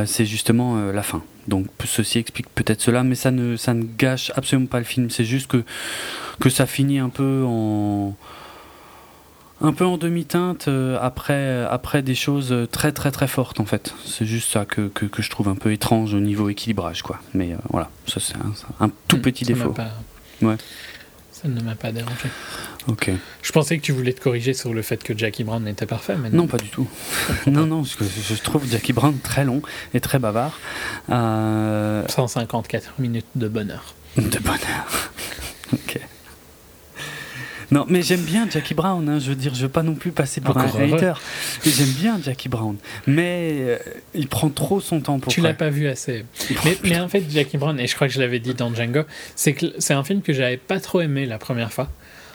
c'est justement la fin. Donc ceci explique peut-être cela, mais ça ne, ça ne gâche absolument pas le film. C'est juste que, que ça finit un peu en un peu en demi-teinte euh, après, après des choses très très très fortes en fait. C'est juste ça que, que, je trouve un peu étrange au niveau équilibrage quoi. Mais euh, voilà, ça c'est un, tout hmm, petit défaut. Ouais.
Ça ne m'a pas dérangé.
Ok.
Je pensais que tu voulais te corriger sur le fait que Jackie Brown n'était parfait, mais
non. pas du tout. *laughs* non, non, je, je, trouve Jackie Brown très long et très bavard.
154 euh, minutes de bonheur.
De bonheur. *laughs* ok. Non, mais j'aime bien Jackie Brown. Hein, je veux dire, je veux pas non plus passer pour un hater. J'aime bien Jackie Brown, mais euh, il prend trop son temps pour.
Tu l'as pas vu assez. mais, en fait, Jackie Brown, et je crois que je l'avais dit dans Django, c'est que c'est un film que j'avais pas trop aimé la première fois.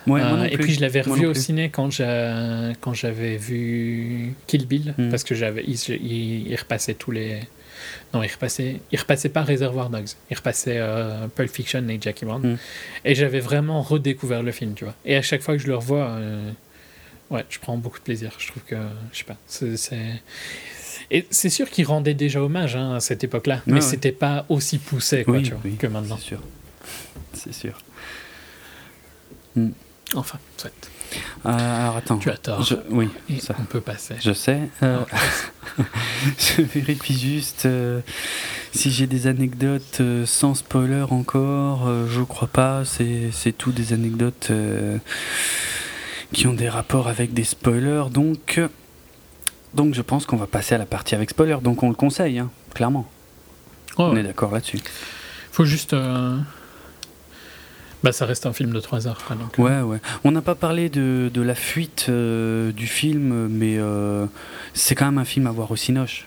Euh, et puis je l'avais revu au ciné quand j'avais vu Kill Bill, hmm. parce que j'avais il, repassait tous les. Non, il repassait, il repassait pas Reservoir Dogs, il repassait euh, Pulp Fiction et Jackie Brown. Hmm. Et j'avais vraiment redécouvert le film, tu vois. Et à chaque fois que je le revois, euh, ouais, je prends beaucoup de plaisir. Je trouve que, je sais pas, c'est. Et c'est sûr qu'il rendait déjà hommage hein, à cette époque-là, mais c'était pas aussi poussé quoi, tu vois, que maintenant.
C'est sûr. C'est sûr.
Hmm. Enfin, soit.
Euh, alors attends.
Tu as tort.
oui,
ça. on peut passer.
Je sais. Euh, *laughs* je vérifie juste euh, si j'ai des anecdotes sans spoiler encore. je crois pas. C'est tout des anecdotes qui ont des rapports avec des spoilers. Donc, donc je pense qu'on va passer à la partie avec spoiler. Donc on le conseille, hein, clairement. on est d'accord là-dessus.
Faut juste bah, ça reste un film de 3 heures.
donc, euh. ouais, ouais. On n'a pas parlé de, de la fuite euh, du film, mais euh, c'est quand même un film à voir au Cinoche.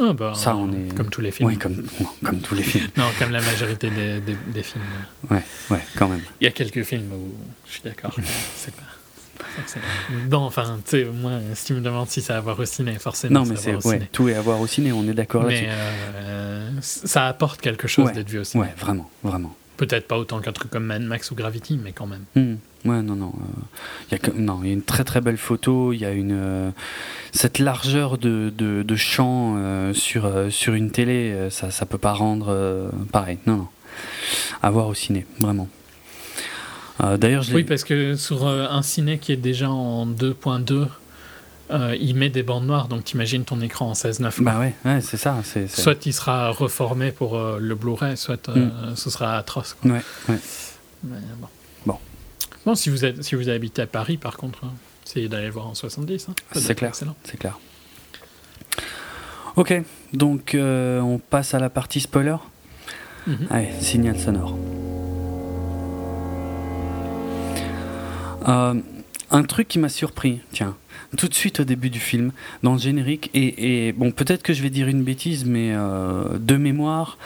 Ah bah, ça, on est... Comme tous les films.
Oui, comme, comme tous les films. *laughs*
non, comme la majorité des, des, films.
Ouais, ouais, quand même.
Il y a quelques films où je suis d'accord. c'est pas. Non, enfin, tu sais, moi, si tu me demandes si ça à voir au ciné, forcément.
Non, mais c'est ouais, tout est à voir au ciné, on est d'accord là-dessus.
Mais ça apporte quelque chose d'être vu au ciné.
Ouais, vraiment, vraiment.
Peut-être pas autant qu'un truc comme Mad Max ou Gravity, mais quand même.
Hmm. Ouais, non, non. Il euh, y il y a une très très belle photo. Il y a une euh, cette largeur de, de, de champ euh, sur sur une télé, ça ça peut pas rendre pareil. Non, non. À voir au ciné, vraiment. D'ailleurs,
oui, parce que sur un ciné qui est déjà en 2.2 euh, il met des bandes noires, donc t'imagines ton écran en 16-9.
Bah ouais, ouais c'est ça.
Soit il sera reformé pour euh, le Blu-ray, soit euh, mm. ce sera atroce.
Ouais, ouais.
bon. bon. Bon, si vous, êtes, si vous habitez à Paris, par contre, hein, essayez d'aller voir en 70. Hein.
c'est clair. C'est clair. Ok, donc on passe à la partie spoiler. Mm-hmm. Allez, signal sonore. un truc qui m'a surpris, tiens tout de suite au début du film, dans le générique. Et, bon, peut-être que je vais dire une bêtise, mais euh, de mémoire,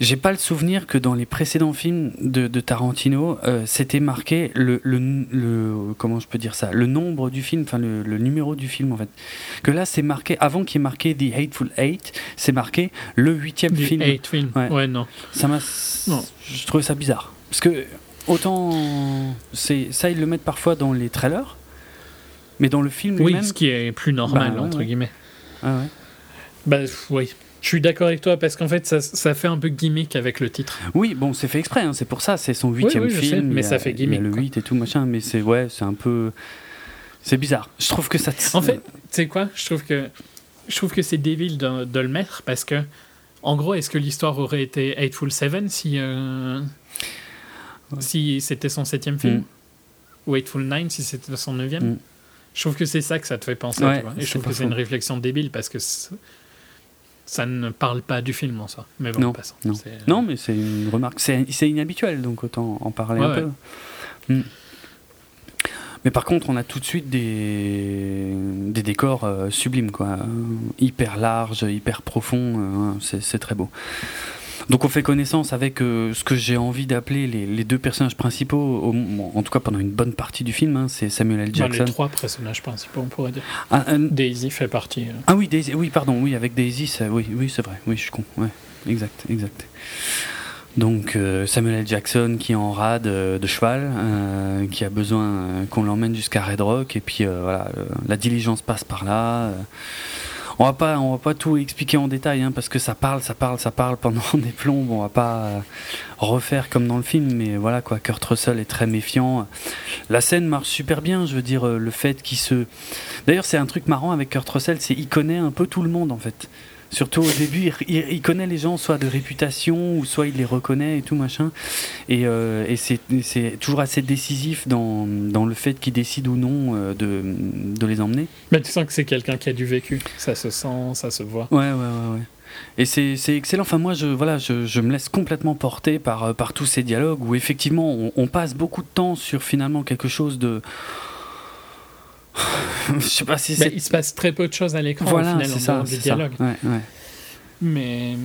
j'ai pas le souvenir que dans les précédents films de, Tarantino, euh, c'était marqué le, le, comment je peux dire ça, le nombre du film, enfin le, numéro du film en fait. Que là, c'est marqué avant qu'il y ait marqué The Hateful Eight, c'est marqué le huitième film.
Eight film. Ouais. non.
Ça m'a, je trouvais ça bizarre parce que autant c'est ça ils le mettent parfois dans les trailers mais dans le film
Oui, ce qui est plus normal, bah, entre guillemets.
Ah ouais
Bah oui. Je suis d'accord avec toi parce qu'en fait ça, ça, fait un peu gimmick avec le titre.
Oui, bon, c'est fait exprès, hein, c'est pour ça, c'est son huitième film.
mais ça fait gimmick.
Le 8 et tout machin, mais c'est ouais, c'est un peu, c'est bizarre. Je trouve que ça.
En fait, tu sais quoi Je trouve que je trouve que c'est débile de, de, le mettre parce que, en gros, est-ce que l'histoire aurait été Hateful Seven si euh, si c'était son septième film mm. ou Hateful Nine si c'était son neuvième? Mm. Je trouve que c'est ça que ça te fait penser. tu vois et je trouve que c'est une réflexion débile parce que ça ne parle pas du film en soi. Mais bon,
non, non. Euh, non. mais c'est une remarque. C'est inhabituel, donc autant en parler un peu. Hmm. Mais par contre, on a tout de suite des, des décors euh, sublimes, quoi. hyper larges, hyper profonds. Euh, c'est très beau. Donc on fait connaissance avec euh, ce que j'ai envie d'appeler les, deux personnages principaux, en tout cas pendant une bonne partie du film, hein, c'est Samuel L. Jackson.
les trois personnages principaux, on pourrait dire. Ah, Daisy fait partie. Euh.
Ah oui, Daisy, oui, pardon, oui, avec Daisy, oui, oui c'est vrai, oui, je suis con, ouais, exact, exact. Donc euh, Samuel L. Jackson qui est en rade de cheval, qui a besoin qu'on l'emmène jusqu'à Red Rock, et puis voilà, la diligence passe par là on va pas, va pas tout expliquer en détail, hein, parce que ça parle, ça parle, ça parle pendant *laughs* des plombs. On va pas euh, refaire comme dans le film, mais voilà quoi. Kurt Russell est très méfiant. La scène marche super bien. Je veux dire, euh, le fait qu'il se. D'ailleurs, c'est un truc marrant avec Kurt Russell, c'est qu'il connaît un peu tout le monde en fait. Surtout au début, il, connaît les gens soit de réputation ou soit il les reconnaît et tout machin. Et, euh, et c'est toujours assez décisif dans, dans le fait qu'il décide ou non euh, de, de, les emmener.
Mais tu sens que c'est quelqu'un qui a du vécu. Ça se sent, ça se voit.
Ouais, ouais, ouais. ouais. Et c'est excellent. Enfin, moi, je, voilà, je, je, me laisse complètement porter par, euh, par tous ces dialogues où effectivement on, on passe beaucoup de temps sur finalement quelque chose de *laughs* je sais pas si
il se passe très peu de choses à l'écran
voilà,
au final
ça. Ouais, ouais.
Mais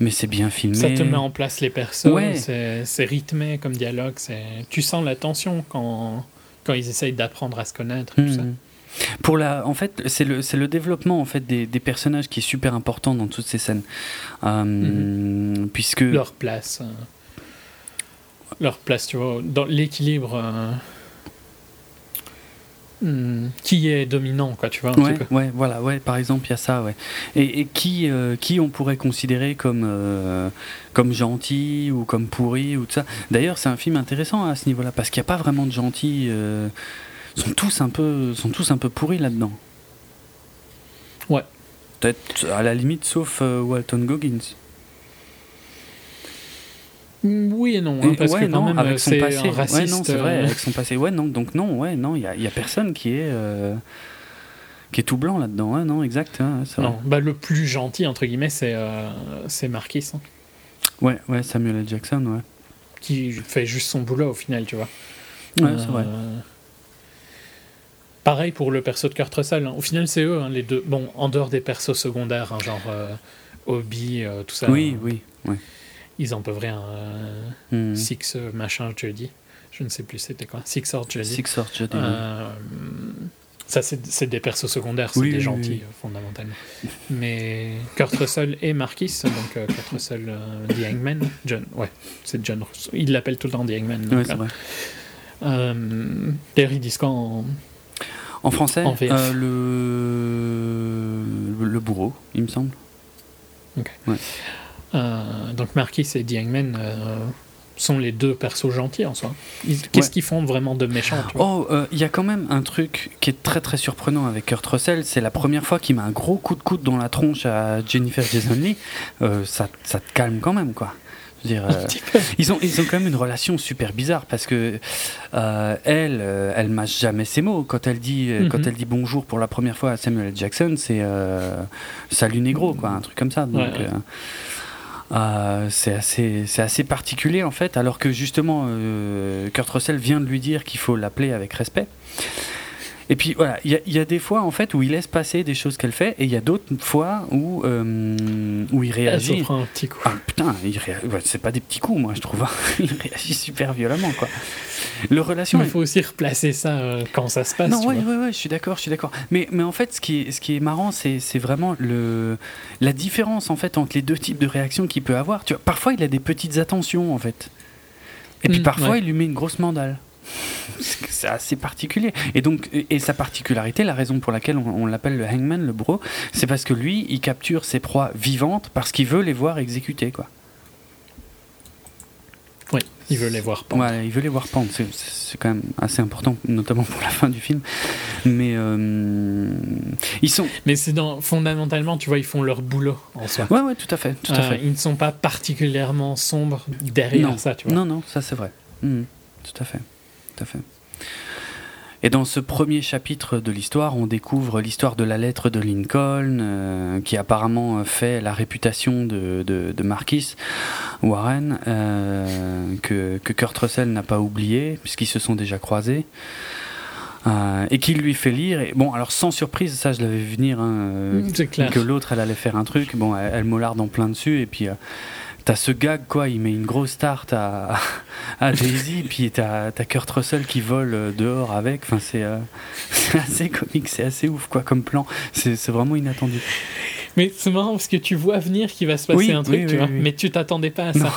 mais c'est bien filmé.
Ça te met en place les persos, c'est rythmé comme dialogue, tu sens la tension quand, quand ils essayent d'apprendre à se connaître. Tout ça. Hmm.
Pour la, en fait, c'est le, le développement en fait des, des, personnages qui est super important dans toutes ces scènes, euh, mhm. puisque
leur place, euh, leur place, tu vois, dans l'équilibre. Euh, qui est dominant, quoi, tu vois.
ouais, ouais, voilà, ouais, par exemple, il y a ça, ouais. Et, et qui, qui on pourrait considérer comme, comme gentil ou comme pourri ou tout ça? D'ailleurs, c'est un film intéressant à ce niveau-là, parce qu'il n'y a pas vraiment de gentil sont tous un peu, sont tous un peu pourris là-dedans.
Ouais.
Peut-être à la limite, sauf euh, Walton Goggins.
Mm, oui et non, hein, parce que non, avec son
passé,
ouais,
non, c'est vrai, euh. avec son passé, ouais, non, donc non, ouais, non, il y a, y a, personne qui est euh, qui est tout blanc là-dedans, ouais, non, exact. Hein,
non, bah le plus gentil entre guillemets, c'est c'est Marquis. Hein.
Ouais, ouais, Samuel L. Jackson, ouais.
Qui fait juste son boulot au final, tu vois.
Ouais, c'est vrai.
Pareil pour le perso de Kurt Russell. Hein. Au final, c'est eux, hein, les deux. Bon, en dehors des persos secondaires, hein, genre euh, Obi, euh, tout ça.
Oui, oui, oui.
Ils en peuvent rien. Euh, hmm. Six machin jeudi. Je ne sais plus c'était quoi. Six or jeudi.
Six or jeudi.
ça, c'est des persos secondaires, c'est des gentils, fondamentalement. Mais Kurt Russell et Marquis, donc Kurt Russell, The Hangman, John, ouais, c'est John Russell. Il l'appelle tout le temps The Hangman.
Oui, c'est vrai.
Ils disent quand
en français euh, le... le bourreau, il me semble.
Ok. Euh, donc Marquis et Diangman euh, sont les deux persos gentils en soi. Qu'est-ce qu'ils font vraiment de méchants
Oh, il y a quand même un truc qui est très très surprenant avec Kurt Russell. C'est la première fois qu'il met un gros coup de coude dans la tronche à Jennifer Jason Lee. ça, ça te calme quand même, quoi. Dire, euh, ils, ont, ils ont quand même une relation super bizarre parce que euh, elle, euh, elle mâche jamais ses mots. Quand elle, dit, quand mhm. elle dit bonjour pour la première fois à Samuel L. Jackson, c'est salut négro, quoi, un truc comme ça. Donc, c'est assez, assez particulier en fait, alors que justement Kurt Russell vient de lui dire qu'il faut l'appeler avec respect. Et puis voilà, il y, a des fois en fait où il laisse passer des choses qu'elle fait, et il y a d'autres fois où euh, où il réagit.
Elle prend un petit coup.
Ah, putain, c'est pas des petits coups, moi je trouve. Hein. *laughs* il réagit super violemment, quoi. Le relation.
Il faut aussi replacer ça euh, quand ça se passe.
Non, ouais, ouais, ouais, je suis d'accord, je suis d'accord. Mais, mais en fait, ce qui est, ce qui est marrant, c'est, c'est vraiment le, la différence en fait entre les deux types de réactions qu'il peut avoir. Tu vois, parfois il a des petites attentions en fait, et puis mm, parfois il lui met une grosse mandale c'est assez particulier. Et donc, et sa particularité, la raison pour laquelle on, l'appelle le hangman, le bro, c'est parce que lui, il capture ses proies vivantes parce qu'il veut les voir exécuter, quoi.
Oui, il veut les voir pendre.
il veut les voir pendre. C'est quand même assez important, notamment pour la fin du film. Mais euh, ils sont.
Mais c'est dans fondamentalement, tu vois, ils font leur boulot en soi.
Ouais, ouais, tout à fait, tout à euh.
Ils ne sont pas particulièrement sombres derrière ça, tu vois.
Non, non, ça c'est vrai. Mmh, tout à fait tout à fait. Et dans ce premier chapitre de l'histoire, on découvre l'histoire de la lettre de Lincoln, euh, qui apparemment fait la réputation de, de, Marquis Warren, euh, que, que, Kurt Russell n'a pas oublié, puisqu'ils se sont déjà croisés. Euh, et qui lui fait lire. Et, bon, alors sans surprise, ça je l'avais vu venir, hein, que l'autre elle allait faire un truc. Bon, elle, elle mollarde en plein dessus, et puis T'as ce gag, quoi, il met une grosse tarte à, à Daisy, puis t'as as Kurt Russell qui vole euh, dehors avec. Enfin, euh, *laughs* c'est assez comique, c'est assez ouf, quoi, comme plan. C'est vraiment inattendu.
Mais c'est marrant parce que tu vois venir qu'il va se passer un truc, tu vois, mais tu t'attendais pas à ça.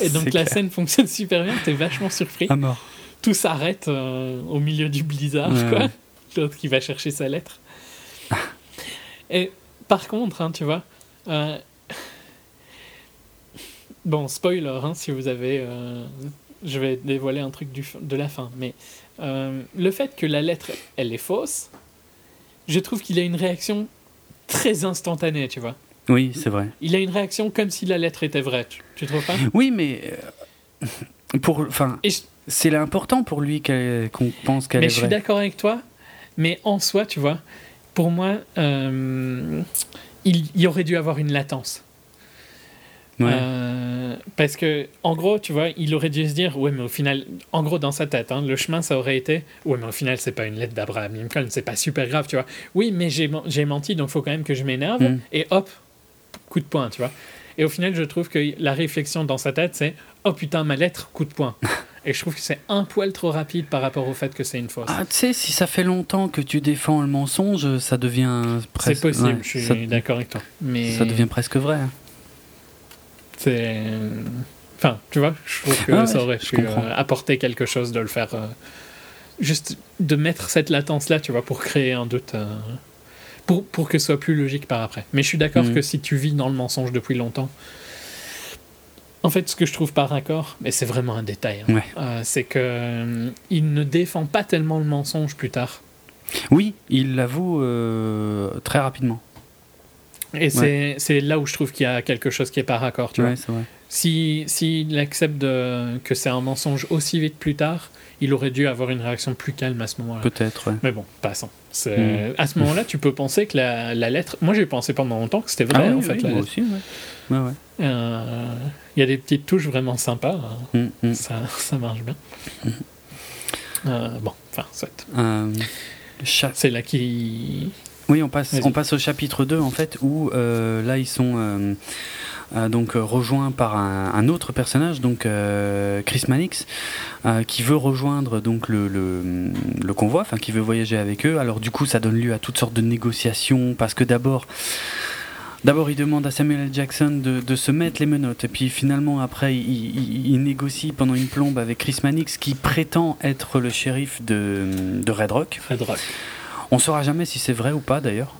Et donc la scène fonctionne super bien, t'es vachement surpris.
À mort.
Tout s'arrête euh, au milieu du blizzard, quoi. L'autre qui va chercher sa lettre. Et par contre, hein, tu vois, Bon, spoiler, hein, si vous avez. Euh, je vais dévoiler un truc du, de la fin. Mais euh, le fait que la lettre, elle est fausse, je trouve qu'il a une réaction très instantanée, tu vois.
Oui, c'est vrai.
Il a une réaction comme si la lettre était vraie, tu, tu trouves pas?
Oui, mais. Euh, pour, enfin, c'est important pour lui qu'on pense qu'elle est vraie.
Mais je suis d'accord avec toi, mais en soi, tu vois, pour moi, il, il y aurait dû avoir une latence. Euh, parce que, en gros, tu vois, il aurait dû se dire, ouais, mais au final, en gros, dans sa tête, hein, le chemin, ça aurait été, ouais, mais au final, c'est pas une lettre d'Abraham Lincoln, c'est pas super grave, tu vois. Oui, mais j'ai menti, donc faut quand même que je m'énerve, mm. et hop, coup de poing, tu vois. Et au final, je trouve que la réflexion dans sa tête, c'est oh putain, ma lettre, coup de poing. *laughs* Et je trouve que c'est un poil trop rapide par rapport au fait que c'est une fausse.
Ah, tu sais, si ça fait longtemps que tu défends le mensonge, ça devient presque.
C'est possible, je suis d'accord avec toi. Mais...
Ça devient presque vrai. Hein.
C'est. Enfin, tu vois, je trouve que ça aurait pu euh, apporter quelque chose de le faire. Euh, juste de mettre cette latence-là, tu vois, pour créer un doute. Euh, pour, pour que ce soit plus logique par après. Mais je suis d'accord mm. que si tu vis dans le mensonge depuis longtemps, en fait, ce que je trouve par raccord, mais c'est vraiment un détail, hein, c'est que il ne défend pas tellement le mensonge plus tard.
Oui, il l'avoue très rapidement.
Et c'est là où je trouve qu'il y a quelque chose qui est par raccord, tu vois. Si s'il accepte que c'est un mensonge aussi vite plus tard, il aurait dû avoir une réaction plus calme à ce moment-là.
Peut-être,
Mais bon, passons. Mm. À ce moment-là, tu peux penser que la, lettre. Moi, j'ai pensé pendant longtemps que c'était vrai, ah en fait. moi aussi, ouais. ouais, euh, il y a des petites touches vraiment sympas. Mm, mm. Ça, ça, marche bien. Euh, bon, enfin, soit. Euh, C'est là qui.
Oui, on passe, on passe au chapitre 2, en fait, où là, ils sont euh, donc euh, rejoint par un, autre personnage, donc euh, Chris Mannix, qui veut rejoindre donc le, le, convoi, enfin qui veut voyager avec eux. Alors du coup, ça donne lieu à toutes sortes de négociations parce que d'abord. D'abord, il demande à Samuel L. Jackson de, de, se mettre les menottes, et puis finalement, après, il, il, négocie pendant une plombe avec Chris Mannix, qui prétend être le shérif de, de Red Rock.
Red Rock.
On saura jamais si c'est vrai ou pas, d'ailleurs.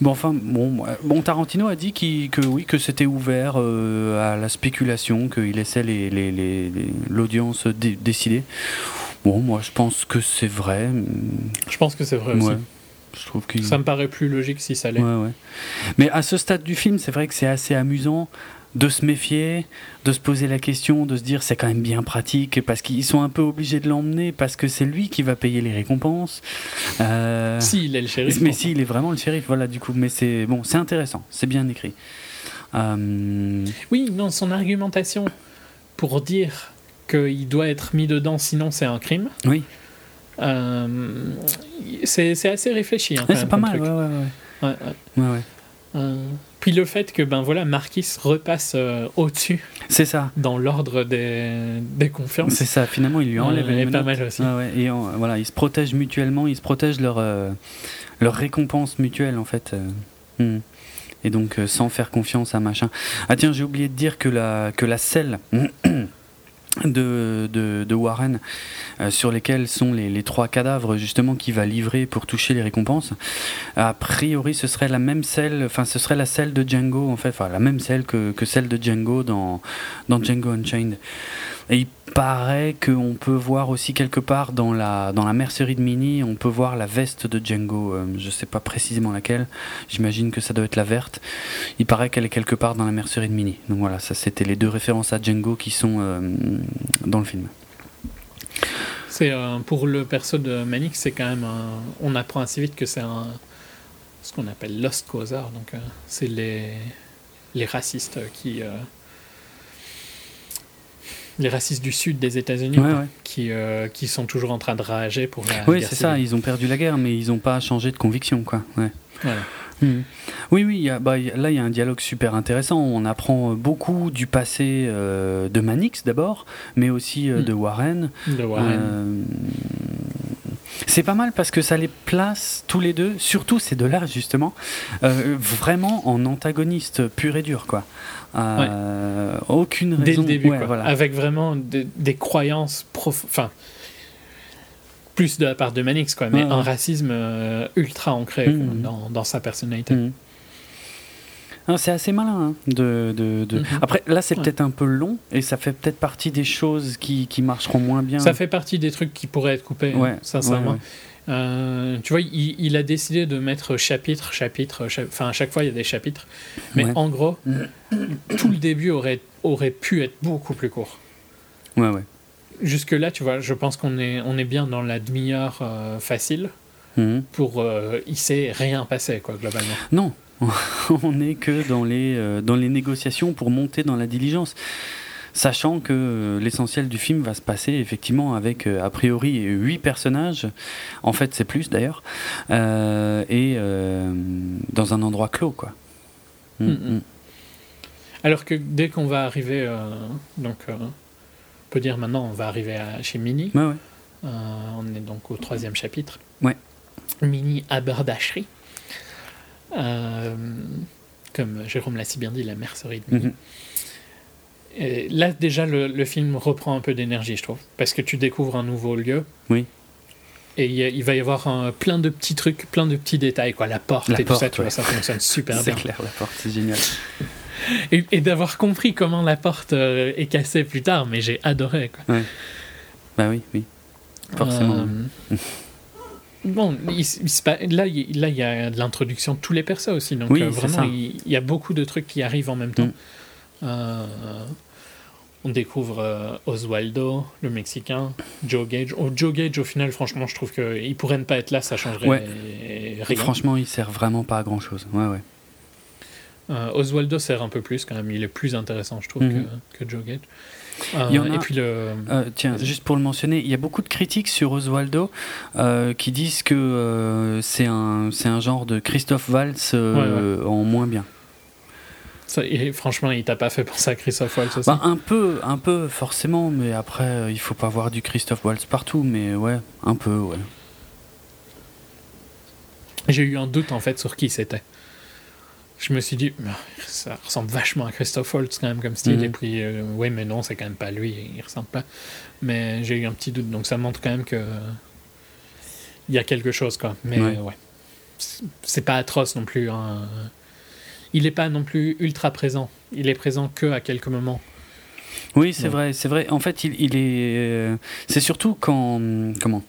Bon, enfin, bon, bon Tarantino a dit que oui, que c'était ouvert euh, à la spéculation, qu'il laissait l'audience les, les, décider. Bon, moi, je pense que c'est vrai.
Je pense que c'est vrai aussi. Je trouve que ça me paraît plus logique si ça l'est.
Ouais, ouais. Mais à ce stade du film, c'est vrai que c'est assez amusant de se méfier, de se poser la question, de se dire c'est quand même bien pratique parce qu'ils sont un peu obligés de l'emmener parce que c'est lui qui va payer les récompenses.
Euh... Si, il est le shérif.
Mais si, il est vraiment le shérif, voilà, du coup. Mais c'est bon, c'est intéressant, c'est bien écrit.
Euh, oui, non, son argumentation pour dire qu'il doit être mis dedans, sinon c'est un crime.
Oui.
Euh, c'est assez réfléchi. Hein,
c'est pas mal, ouais, ouais,
ouais. ouais, ouais. Euh, puis le fait que ben voilà Marquis repasse euh, au-dessus.
C'est ça.
Dans l'ordre des, des confiances.
C'est ça. Finalement, il lui enlève
les pas mal aussi.
et voilà, ils se protègent mutuellement, ils se protègent leur euh, leur récompense mutuelle en fait. Hmm. Et donc sans faire confiance à machin. Ah tiens, j'ai oublié de dire que la que la selle *clears throat* de, de, Warren euh, sur lesquels sont les, les, trois cadavres justement qu'il va livrer pour toucher les récompenses. A priori, ce serait la même celle, enfin ce serait la celle de Django en fait, enfin la même celle que, que celle de Django dans, dans Django Unchained. Et il paraît qu'on peut voir aussi quelque part dans la, dans la mercerie de Mini, on peut voir la veste de Django. Euh, je ne sais pas précisément laquelle. J'imagine que ça doit être la verte. Il paraît qu'elle est quelque part dans la mercerie de Mini. Donc voilà, ça c'était les deux références à Django qui sont euh, dans le film.
C'est euh, pour le perso de Manix, c'est quand même on apprend assez vite que c'est ce qu'on appelle lost causer. Donc c'est les les racistes qui les racistes du sud des États-Unis Qui, euh, qui sont toujours en train de rager pour la
Oui, c'est ça, ils ont perdu la guerre, mais ils n'ont pas changé de conviction. Quoi. Ouais. Hmm. Oui, oui, bah, là il y a un dialogue super intéressant. On apprend beaucoup du passé euh, de Manix d'abord, mais aussi euh, hmm. de Warren.
De Warren.
C'est pas mal parce que ça les place tous les deux, surtout ces deux-là justement, vraiment en antagonistes pur et dur. Quoi. Euh, aucune raison.
Dès le début, avec vraiment des croyances enfin plus de la part de Manix, quoi, mais un racisme euh, ultra ancré mmh. dans, dans, sa personnalité. Mmh.
C'est assez malin. Hein, de, de, de... Mmh. Après, là, c'est peut-être un peu long et ça fait peut-être partie des choses qui, qui, marcheront moins bien.
Ça fait partie des trucs qui pourraient être coupés, hein, sincèrement. Euh, tu vois, il, a décidé de mettre chapitre, chapitre, enfin à chaque fois il y a des chapitres, mais en gros, tout le début aurait, aurait pu être beaucoup plus court.
Ouais, ouais.
Jusque là, tu vois, je pense qu'on est, on est bien dans la demi-heure euh, facile mhm. pour euh, il s'est rien passé quoi globalement.
Non, *laughs* on n'est que dans les, dans les négociations pour monter dans la diligence sachant que euh, l'essentiel du film va se passer effectivement avec euh, a priori huit personnages, en fait c'est plus d'ailleurs, euh, et dans un endroit clos quoi.
Mm, mm. Alors que dès qu'on va arriver, euh, donc euh, on peut dire maintenant, on va arriver à, chez Mini.
Ouais, ouais.
Euh, on est donc au troisième chapitre.
Ouais.
Mini haberdasherie. Euh, comme Jérôme l'a si bien dit, la mercerie de. Et là, déjà, le, le film reprend un peu d'énergie, je trouve. Parce que tu découvres un nouveau lieu.
Oui.
Et il, va y avoir un- plein de petits trucs, plein de petits détails, quoi. La porte
La
et tout ça, tu vois, ça fonctionne super *laughs*
C'est
bien.
clair, la porte, c'est génial.
Et, et d'avoir compris comment la porte euh, est cassée plus tard, mais j'ai adoré, quoi.
Bah oui, oui. Forcément.
Euh, *laughs* Bon, il il là, il là, il y a l'introduction de tous les persos aussi. Donc,
Oui,
euh, vraiment, il, y a beaucoup de trucs qui arrivent en même temps.
Mm.
Euh, on découvre euh, Oswaldo, le Mexicain, Joe Gage. Oh, Joe Gage, au final, franchement, je trouve qu'il pourrait ne pas être là, ça changerait
Ouais.
rien.
Franchement, il sert vraiment pas à grand chose. Ouais, ouais.
Oswaldo sert un peu plus quand même. Il est plus intéressant, je trouve,
Mhm.
que, que Joe Gage.
Il y en a-
Et puis le.
Tiens, juste pour le mentionner, il y a beaucoup de critiques sur Oswaldo euh, qui disent que euh, c'est un, un genre de Christophe Waltz euh, en moins bien.
ça- et franchement, il t'a pas fait penser à Christophe Waltz aussi.
Bah, un peu, un peu forcément, mais après, il faut pas voir du Christophe Waltz partout, mais ouais, un peu, ouais.
J'ai eu un doute en fait sur qui c'était. Je me suis dit, Ah, ça ressemble vachement à Christophe Waltz quand même comme style.
Mhm.
Et puis, euh, oui, mais non, c'est quand même pas lui, il ressemble pas. Mais j'ai eu un petit doute, donc ça montre quand même que il y a quelque chose quoi. Mais
Ouais.
ouais, C'est- c'est pas atroce non plus. hein. Il est pas non plus ultra présent. Il est présent que à quelques moments.
Oui, c'est
Ouais.
vrai, c'est vrai. En fait, il, il est. euh, c'est surtout quand. Comment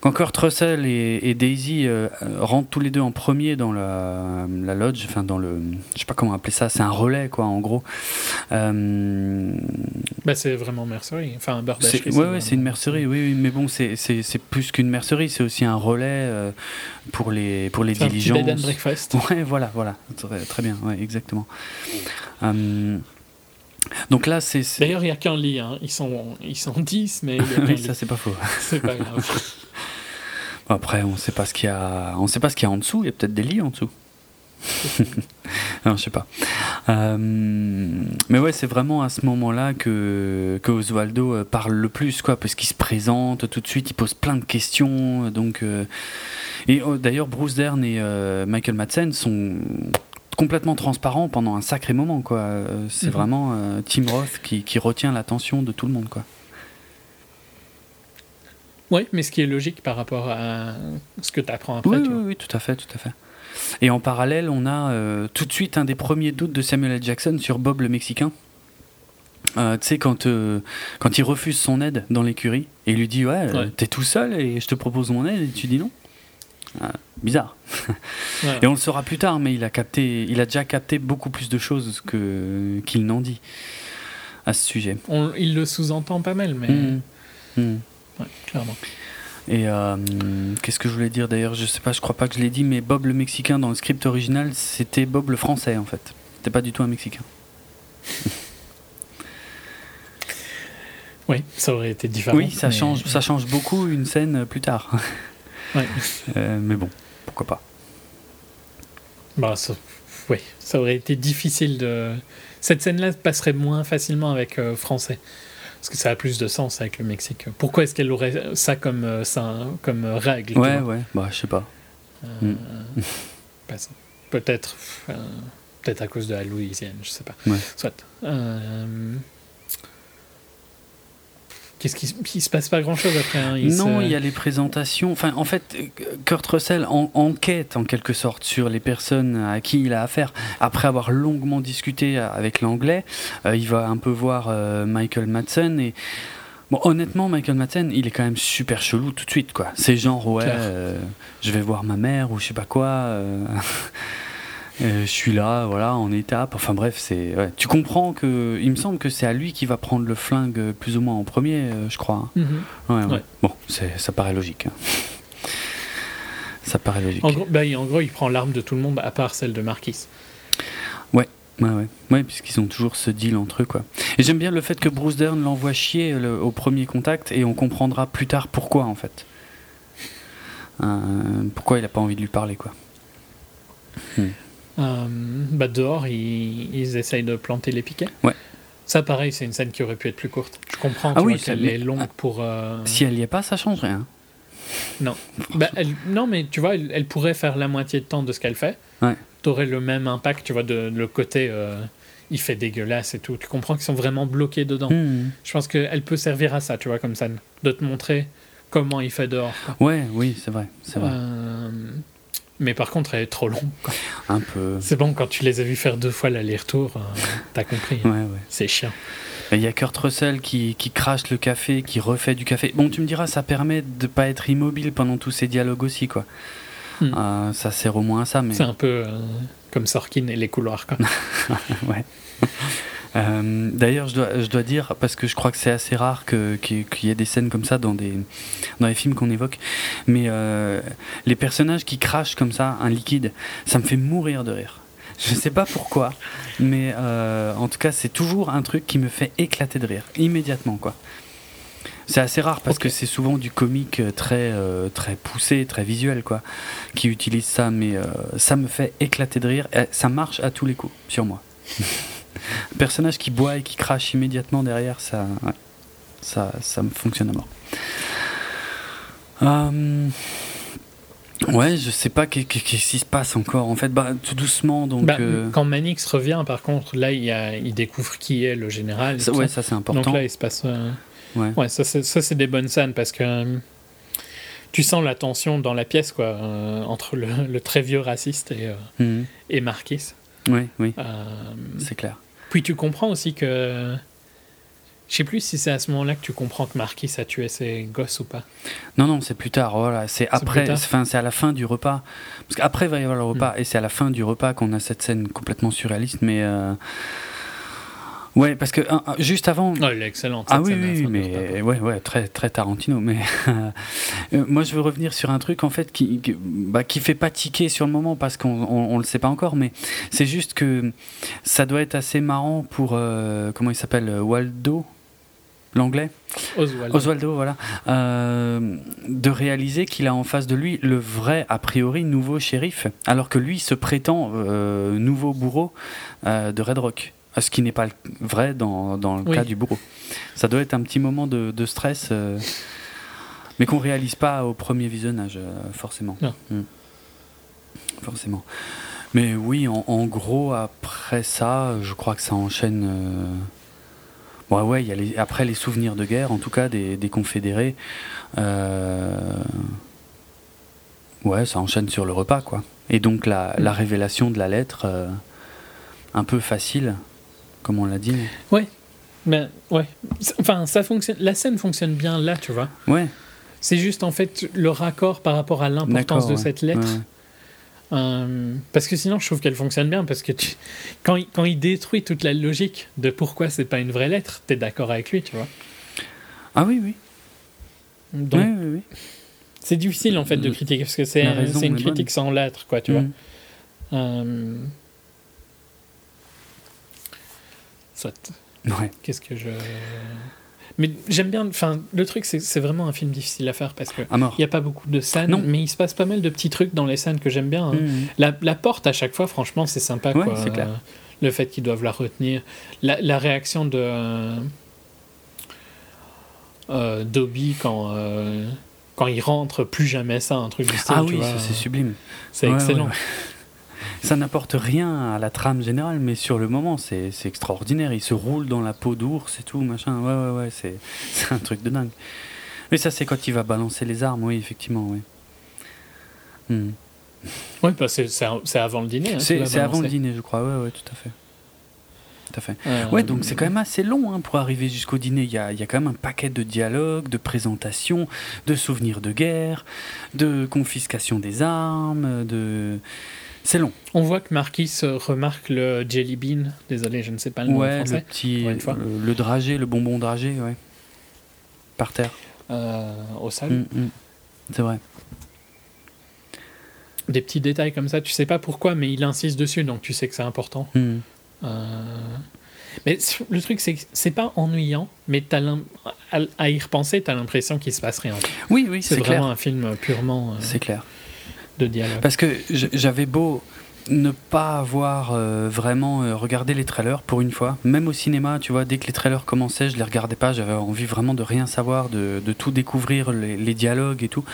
Quand Kurt Russell et, et Daisy euh, rentrent tous les deux en premier dans la, la lodge, enfin dans le. Je sais pas comment appeler ça, c'est un relais, quoi, en gros. Euh,
Bah, c'est vraiment mercerie. Enfin, Bird
c'est,
Bashery,
ouais, c'est une mercerie, oui, oui, mais bon, c'est, plus qu'une mercerie, c'est aussi un relais euh, pour les, pour les
C'est un petit bed and
diligences.
breakfast.
Ouais, voilà, voilà, très, très bien, ouais, exactement. Hum, donc là, c'est.
D'ailleurs, il n'y a qu'un lit. hein. Ils, sont, ils sont 10, mais
oui, *laughs* ça c'est pas faux.
C'est pas grave. *laughs*
Après, on sait pas ce qu'il y a, on sait pas ce qu'il y a en dessous. Il y a peut-être des lits en dessous. *laughs* non, je sais pas. Euh, mais ouais, c'est vraiment à ce moment-là que, que Osvaldo euh, parle le plus, quoi, parce qu'il se présente tout de suite, il pose plein de questions, euh, donc. euh, et euh, d'ailleurs, Bruce Dern et euh, Michael Madsen sont complètement transparents pendant un sacré moment, quoi. Euh, C'est
Mhm.
vraiment euh, Tim Roth qui, qui retient l'attention de tout le monde, quoi.
Oui, mais ce qui est logique par rapport à ce que tu apprends après.
Oui,
tu
oui, oui, tout à fait, tout à fait. Et en parallèle, on a euh, tout de suite un des premiers doutes de Samuel L. Jackson sur Bob le Mexicain. Euh, tu sais, quand, euh, quand il refuse son aide dans l'écurie, et il lui dit Ouais,
Ouais.
t'es tout seul et je te propose mon aide, et tu dis non. Ah, bizarre. *laughs*
Ouais.
Et on le saura plus tard, mais il a, capté, il a déjà capté beaucoup plus de choses que, qu'il n'en dit à ce sujet.
On- il le sous-entend pas mal, mais
Mhm. Mhm.
ouais, clairement.
Et euh, qu'est-ce que je voulais dire d'ailleurs? Je sais pas, je crois pas que je l'ai dit, mais Bob le Mexicain dans le script original, c'était Bob le Français en fait. C'était pas du tout un Mexicain. *laughs*
Oui, ça aurait été différent.
oui, ça
mais-
change, ça change beaucoup une scène euh, plus tard. *laughs*
Ouais.
Euh, mais bon, pourquoi pas.
Bah, ça... Oui, ça aurait été difficile de. Cette scène-là passerait moins facilement avec euh, français. Parce que ça a plus de sens avec le Mexique. Pourquoi est-ce qu'elle aurait ça comme, euh, ça, comme règle
Ouais, ouais, bah je sais pas.
Euh,
Mm. *laughs*
pas. Peut-être peut-être à cause de la Louisiane, je sais pas.
Ouais.
Soit. Qu'est-ce qui, il se passe pas grand chose après hein, il
non,
se-
il y a les présentations. Enfin, en fait, Kurt Russell en- enquête en quelque sorte sur les personnes à qui il a affaire. Après avoir longuement discuté avec l'anglais, euh, il va un peu voir euh, Michael Madsen et. Bon, honnêtement, Michael Madsen, il est quand même super chelou tout de suite, quoi. C'est genre, ouais, euh, je vais voir ma mère ou je sais pas quoi. *laughs* euh, je suis là, voilà, en étape. Enfin bref, c'est. ouais. Tu comprends que. Il me semble que c'est à lui qui va prendre le flingue plus ou moins en premier, euh, je crois.
Mhm.
Ouais, ouais.
Ouais.
Bon, ça paraît logique. hein. Ça paraît logique.
En gros, bah, il- en gros, il prend l'arme de tout le monde à part celle de Marquis.
Ouais, ouais. Ouais, puisqu'ils ont toujours ce deal entre eux, quoi. Et j'aime bien le fait que Bruce Dern l'envoie chier le- au premier contact et on comprendra plus tard pourquoi, en fait. Euh, pourquoi il a pas envie de lui parler, quoi.
Euh, bah dehors, ils, ils, essayent de planter les piquets.
Ouais.
Ça, pareil, c'est une scène qui aurait pu être plus courte. Je comprends ah oui, qu'elle est longue pour. Euh,
si elle y est pas, ça change rien.
Non. *laughs* Bah, elle, non, mais tu vois, elle, pourrait faire la moitié de temps de ce qu'elle fait.
Ouais.
T'aurais le même impact, tu vois, de, le côté. Euh, il fait dégueulasse et tout. Tu comprends qu'ils sont vraiment bloqués dedans.
Hmm.
Je pense qu'elle peut servir à ça, tu vois, comme ça, de te montrer comment il fait dehors.
Ouais, oui, c'est vrai. C'est vrai.
Euh, mais par contre, elle est trop longue.
Un peu.
C'est bon, quand tu les as vus faire deux fois l'aller-retour, euh, t'as compris.
Hein. ouais, ouais.
C'est chiant.
Il y a Kurt Russell qui, qui, crache le café, qui refait du café. Bon, tu me diras, ça permet de pas être immobile pendant tous ces dialogues aussi, quoi. Hmm. Euh, ça sert au moins à ça. Mais...
C'est un peu euh, comme Sorkin et les couloirs, quoi. *laughs*
ouais. Euh, d'ailleurs, je dois, je dois dire, parce que je crois que c'est assez rare qu'il y ait des scènes comme ça dans, des, dans les films qu'on évoque, mais euh, les personnages qui crachent comme ça un liquide, ça me fait mourir de rire. Je sais pas pourquoi, mais euh, en tout cas, c'est toujours un truc qui me fait éclater de rire, immédiatement, quoi. C'est assez rare parce que c'est souvent du comique très, très poussé, très visuel, quoi, qui utilise ça, mais ça me fait éclater de rire. Ça marche à tous les coups, sur moi. *laughs* Un personnage qui boit et qui crache immédiatement derrière, ça, ça, ça me fonctionne à mort. Euh, ouais, je sais pas qu'est-ce qui se passe encore. En fait, bah, tout doucement. Donc,
bah, euh, Quand Manix revient, par contre, là, il, a, il découvre qui est le général.
Ça, ouais, ça c'est important.
Donc là, il se passe. Euh,
ouais.
ouais. ça, c'est des bonnes scènes parce que tu sens la tension dans la pièce, quoi, entre le, très vieux raciste et,
mhm.
et Marquis.
Oui, oui. c'est clair.
Puis tu comprends aussi que. Je sais plus si c'est à ce moment-là que tu comprends que Marquis a tué ses gosses ou pas.
Non, non, c'est plus tard. Voilà, c'est après. Enfin, c'est à la fin du repas. Parce qu'après il va y avoir le repas hmm. et c'est à la fin du repas qu'on a cette scène complètement surréaliste, mais. Euh, Ouais, parce que juste avant.
Oh, elle est excellente.
Ah oui, oui, mais ouais, ouais, très, très Tarantino. Mais *laughs* euh, moi, je veux revenir sur un truc en fait qui, qui, bah, qui fait pas tiquer sur le moment parce qu'on on, le sait pas encore, mais c'est juste que ça doit être assez marrant pour euh, comment il s'appelle Waldo, l'anglais?
Oswaldo.
Oswaldo, voilà. Euh, de réaliser qu'il a en face de lui le vrai, a priori, nouveau shérif, alors que lui se prétend nouveau bourreau de Red Rock ce qui n'est pas vrai dans, dans le cas du bourreau. Ça doit être un petit moment de, de stress, euh, mais qu'on réalise pas au premier visionnage, euh, forcément.
Hmm.
Forcément. Mais oui, en, en, gros, après ça, je crois que ça enchaîne. Euh... Bon, ouais, y a les, après les souvenirs de guerre, en tout cas des, des confédérés. Euh, ouais, ça enchaîne sur le repas, quoi. Et donc la, la révélation de la lettre, euh, un peu facile, comme on l'a dit.
Ouais. Ben, ouais. Enfin, ça fonctionne. La scène fonctionne bien là, tu vois.
Ouais.
C'est juste en fait le raccord par rapport à l'importance de cette lettre. Euh, parce que sinon, je trouve qu'elle fonctionne bien. Parce que tu... quand, il, quand il détruit toute la logique de pourquoi c'est pas une vraie lettre, t'es d'accord avec lui, tu vois.
Ah oui, oui.
Donc,
oui, oui, oui.
C'est difficile en fait de critiquer parce que c'est une critique sans lettre, quoi, tu vois.
Mm.
Euh, Soit.
Ouais.
Qu'est-ce que je. Mais j'aime bien. Enfin, le truc, c'est vraiment un film difficile à faire parce que il n'y a pas beaucoup de scènes,
non.
mais il se passe pas mal de petits trucs dans les scènes que j'aime bien. Hein.
Mmh.
La, la, porte à chaque fois, franchement, c'est sympa.
Ouais,
quoi.
Clair.
le fait qu'ils doivent la retenir, la, la réaction de euh, Dobby quand. Euh, quand il rentre, plus jamais ça, un truc du style.
Ah oui, c'est sublime.
C'est excellent
ça n'apporte rien à la trame générale, mais sur le moment, c'est extraordinaire. Il se roule dans la peau d'ours et tout, machin. Ouais, ouais, ouais, *laughs* c'est un truc de dingue. Mais ça, c'est quand il va balancer les armes, oui, effectivement, oui. Hmm.
Oui, bah c'est avant le dîner. Hein,
c'est avant le dîner, je crois, ouais, ouais, tout à fait. Tout à fait. Euh, ouais, donc c'est quand même assez long hein, pour arriver jusqu'au dîner. Il y, a, il y a quand même un paquet de dialogues, de présentations, de souvenirs de guerre, de confiscation des armes, de c'est long.
On voit que Marquis remarque le jelly bean. Désolé, je ne sais pas le
nom
ouais, français.
Le petit, Le, dragé, le bonbon dragé, ouais. Par terre.
Euh, au sol.
Mm, mm. C'est vrai.
Des petits détails comme ça, tu sais pas pourquoi, mais il insiste dessus, donc tu sais que c'est important.
Mm.
Euh, mais le truc, c'est que c'est pas ennuyant, mais as à y repenser, tu as l'impression qu'il se passe rien.
Oui, oui,
c'est vraiment un film purement.
c'est clair Parce que j'avais beau ne pas avoir euh, vraiment euh, regardé les trailers pour une fois. Même au cinéma, tu vois, dès que les trailers commençaient, je les regardais pas. J'avais envie vraiment de rien savoir, de, tout découvrir, les, dialogues et tout.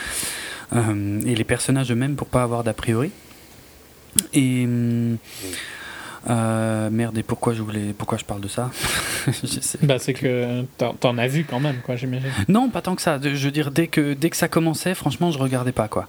Euh, et les personnages eux-mêmes pour pas avoir d'a priori. Et. Euh, merde, et pourquoi je voulais, pourquoi je parle de ça *laughs*
Bah, c'est que t'en as vu quand même, quoi, j'imagine.
Non, pas tant que ça. Je veux dire, dès que, dès que ça commençait, franchement, je regardais pas, quoi.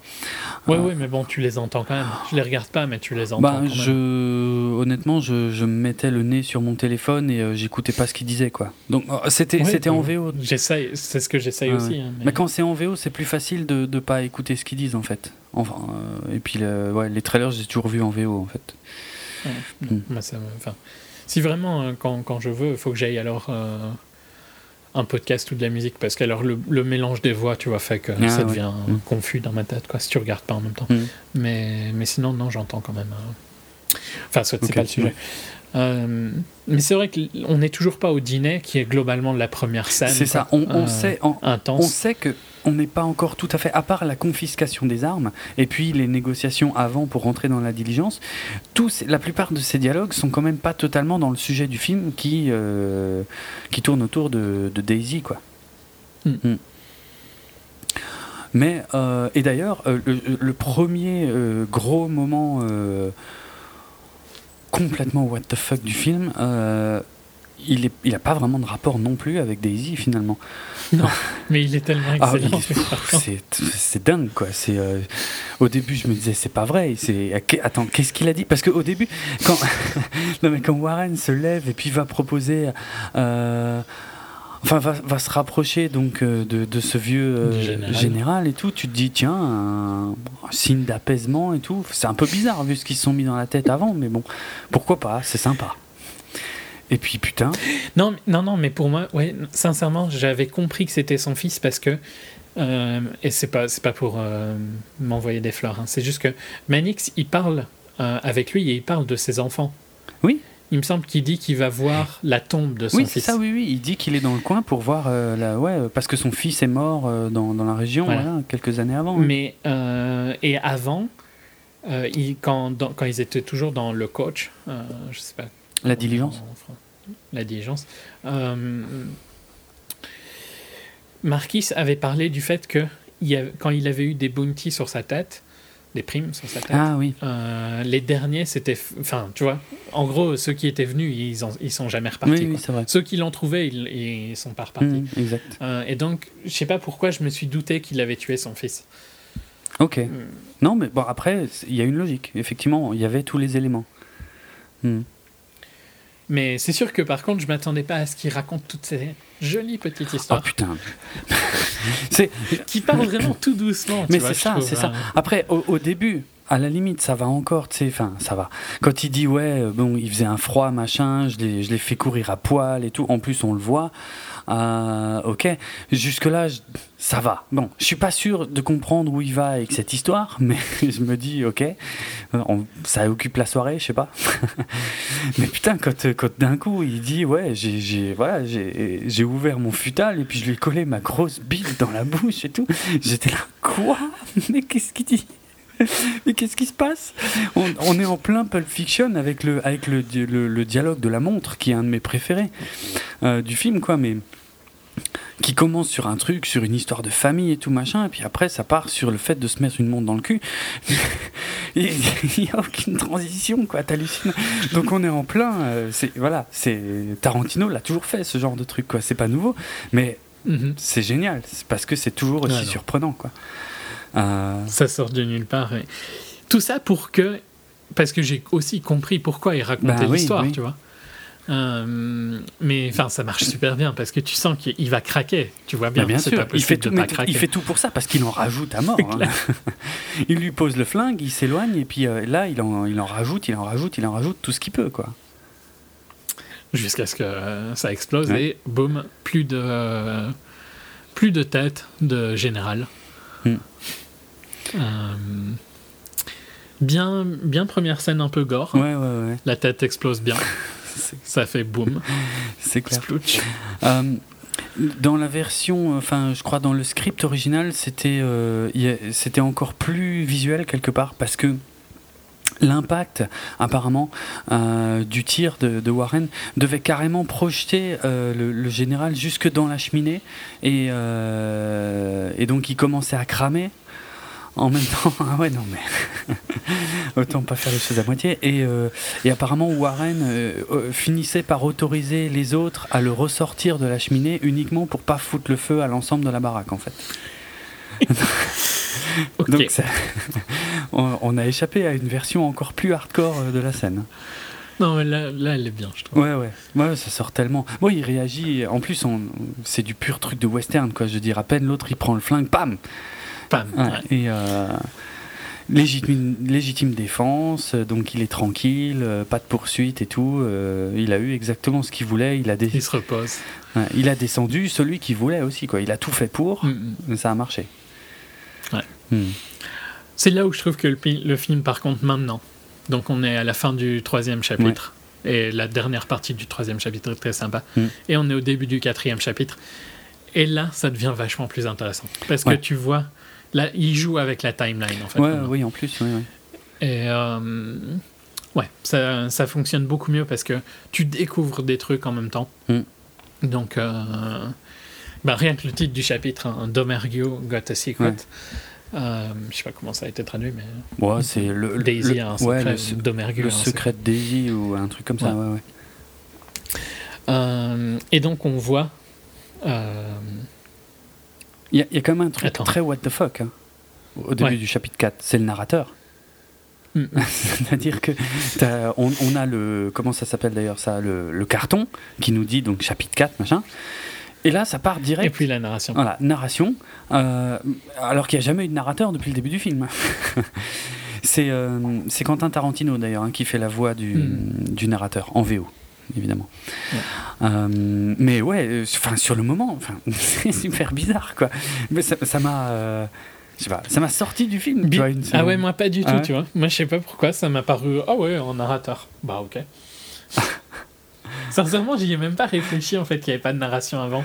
Oui, oui, mais bon, tu les entends quand même. Je les regarde pas, mais tu les entends. Bah,
je, honnêtement, je, je, mettais le nez sur mon téléphone et euh, j'écoutais pas ce qu'il disait, quoi. Donc, oh, c'était, c'était en VO.
J'essaye, c'est ce que j'essaye aussi. Hein,
mais... quand c'est en VO, c'est plus facile de, de pas écouter ce qu'ils disent, en fait. Enfin, euh, et puis, ouais, les trailers, j'ai toujours vu en VO, en fait.
Mm. si vraiment, euh, quand, quand, je veux, il faut que j'aille alors euh, un podcast ou de la musique, parce que alors le, le mélange des voix, tu vois, fait que ah ça devient mm. confus dans ma tête, quoi, si tu regardes pas en même temps. Mm. Mais, mais sinon, non, j'entends quand même. Euh, enfin, c'est pas le sujet. Mais c'est vrai qu'on n'est toujours pas au dîner, qui est globalement la première scène.
C'est ça, on, on sait, intense. on sait que on n'est pas encore tout à fait, à part la confiscation des armes et puis les négociations avant pour rentrer dans la diligence, tous, la plupart de ces dialogues sont quand même pas totalement dans le sujet du film qui, euh, qui tourne autour de, Daisy. Quoi. Hmm. Hmm. Mais, euh, et d'ailleurs, euh, le, premier gros moment complètement what the fuck du film, il n'a il a pas vraiment de rapport non plus avec Daisy finalement.
Non, mais il est tellement ah excellent.
c'est dingue quoi. C'est euh, au début je me disais c'est pas vrai. C'est attends qu'est-ce qu'il a dit? Parce qu'au début quand *laughs* non mais quand Warren se lève et puis va proposer. Euh, enfin, va, va, se rapprocher donc euh, de, de ce vieux général. et tout. Tu te dis, tiens, un, un signe d'apaisement et tout. C'est un peu bizarre vu ce qu'ils se sont mis dans la tête avant, mais bon, pourquoi pas C'est sympa. Et puis putain.
Non, non, non, mais pour moi, ouais, sincèrement, j'avais compris que c'était son fils parce que. Euh, et c'est pas, c'est pas pour euh, m'envoyer des fleurs, hein, c'est juste que Manix, il parle euh, avec lui et il parle de ses enfants.
Oui.
Il me semble qu'il dit qu'il va voir la tombe de son
oui,
fils.
Oui, c'est ça, oui, oui. Il dit qu'il est dans le coin pour voir la. Ouais, parce que son fils est mort dans, dans, la région, voilà. quelques années avant.
Mais. et avant, il, quand, quand ils étaient toujours dans le coach, je sais pas
la diligence
La diligence. Euh, Marquis avait parlé du fait que quand il avait eu des bounties sur sa tête, des primes sur sa tête,
ah, oui.
Euh, les derniers, c'était. Enfin, tu vois, en gros, ceux qui étaient venus, ils, ne ils sont jamais repartis.
Oui, vrai.
Ceux qui l'ont trouvé, ils, ils sont pas repartis.
Mmh, exact.
Euh, et donc, je sais pas pourquoi je me suis douté qu'il avait tué son fils.
Ok. Mmh. Non, mais bon, après, il y a une logique. Effectivement, il y avait tous les éléments. Mmh.
Mais c'est sûr que par contre, je m'attendais pas à ce qu'il raconte toutes ces jolies petites histoires.
Oh putain *laughs*
Qui parle vraiment tout doucement.
Mais c'est ça, c'est ça. Hein. Après, au, début, à la limite, ça va encore, tu sais, enfin, ça va. Quand il dit, ouais, euh, bon, il faisait un froid, machin, je l'ai fait courir à poil et tout, en plus, on le voit. Euh, ok, jusque-là, ça va. Bon, je suis pas sûr de comprendre où il va avec cette histoire, *laughs* mais je me dis, ok, ça occupe la soirée, je sais pas. *laughs* mais putain, quand, quand d'un coup il dit, ouais, j'ai voilà, j'ai ouvert mon futal et puis je lui ai collé ma grosse bite dans la bouche et tout, j'étais là, quoi? *laughs* Mais qu'est-ce qu'il dit? *laughs* mais qu'est-ce qui se passe? On, est en plein Pulp Fiction avec le, avec le, le, dialogue de la montre, qui est un de mes préférés euh, du film, quoi. Mais qui commence sur un truc, sur une histoire de famille et tout machin, et puis après ça part sur le fait de se mettre une montre dans le cul. *laughs* Il n'y a aucune transition, quoi, t'hallucines. Donc on est en plein, euh, c'est voilà, c'est Tarantino l'a toujours fait ce genre de truc, quoi. C'est pas nouveau, mais mhm. c'est génial, parce que c'est toujours aussi surprenant, quoi.
Euh, ça sort de nulle part. Tout ça pour que, parce que j'ai aussi compris pourquoi il racontait bah l'histoire, tu vois. Euh, mais enfin, ça marche super bien parce que tu sens qu'il va craquer. Tu vois bien.
bien sûr. il fait tout. Il fait tout pour ça parce qu'il en rajoute à mort. Hein. *laughs* il lui pose le flingue, il s'éloigne et puis euh, là, il en, il en rajoute, il en rajoute, il en rajoute tout ce qu'il peut, quoi.
Jusqu'à ce que euh, ça explose et boum, plus de plus de tête de général. Hmm. Bien, bien première scène un peu gore.
Ouais, ouais, ouais.
La tête explose bien. *laughs* ça fait boum.
C'est clair. Euh, dans la version, enfin, je crois dans le script original, c'était euh, c'était encore plus visuel quelque part parce que l'impact apparemment euh, du tir de, Warren devait carrément projeter euh, le, général jusque dans la cheminée et, euh, et, donc il commençait à cramer en même temps *laughs* ah ouais non mais *laughs* autant pas faire les choses à moitié et, et apparemment Warren finissait par autoriser les autres à le ressortir de la cheminée uniquement pour pas foutre le feu à l'ensemble de la baraque en fait *laughs* Donc on, a échappé à une version encore plus hardcore euh, de la scène.
Non, mais là, là, elle est bien, je trouve.
Ouais, ouais. Ouais, ça sort tellement. Moi, il réagit. En plus, on... c'est du pur truc de western, quoi. Je veux dire, à peine l'autre, il prend le flingue, pam
Pam
Et euh, légitime, légitime, défense, donc il est tranquille, euh, pas de poursuite et tout. il a eu exactement ce qu'il voulait. Il, a
il se repose.
il a descendu celui qu'il voulait aussi, quoi. Il a tout fait pour, mm, mm. ça a marché.
Hmm. C'est là où je trouve que le, film, par contre, maintenant, donc on est à la fin du troisième chapitre, et la dernière partie du troisième chapitre est très sympa, hmm. et on est au début du quatrième chapitre, et là, ça devient vachement plus intéressant. Parce que tu vois, là, il joue avec la timeline, en fait.
oui, en plus, oui,
Et euh, ouais, ça, ça, fonctionne beaucoup mieux parce que tu découvres des trucs en même temps. Hmm. Donc, euh, bah, rien que le titre du chapitre, hein, Domergue Got a Secret. Euh, je sais pas comment ça a été traduit, mais.
Ouais, c'est le.
Daisy
le,
un secret
le, Le secret de Daisy ou un truc comme ça, ouais, ouais.
Euh, et donc, on voit.
Euh, il y, y, a quand même un truc très what the fuck hein, au début du chapitre 4. C'est le narrateur. Mm. *laughs* C'est-à-dire que on, on, a le. Comment ça s'appelle d'ailleurs ça le, le, carton qui nous dit donc chapitre 4, machin. Et là, ça part direct.
Et puis la narration.
Voilà, narration. Euh, alors qu'il n'y a jamais eu de narrateur depuis le début du film. *laughs* Euh, c'est Quentin Tarantino d'ailleurs hein, qui fait la voix du, du, narrateur en VO, évidemment. Euh, mais ouais, enfin sur le moment, *laughs* c'est super bizarre quoi. Mais ça m'a. ça m'a sorti du film. Tu vois,
ah ouais, moi pas du tout, ah tu vois. Moi je sais pas pourquoi, ça m'a paru. Ah ouais, en narrateur. Bah ok. *laughs* Sincèrement, j'y ai même pas réfléchi en fait qu'il n'y avait pas de narration avant.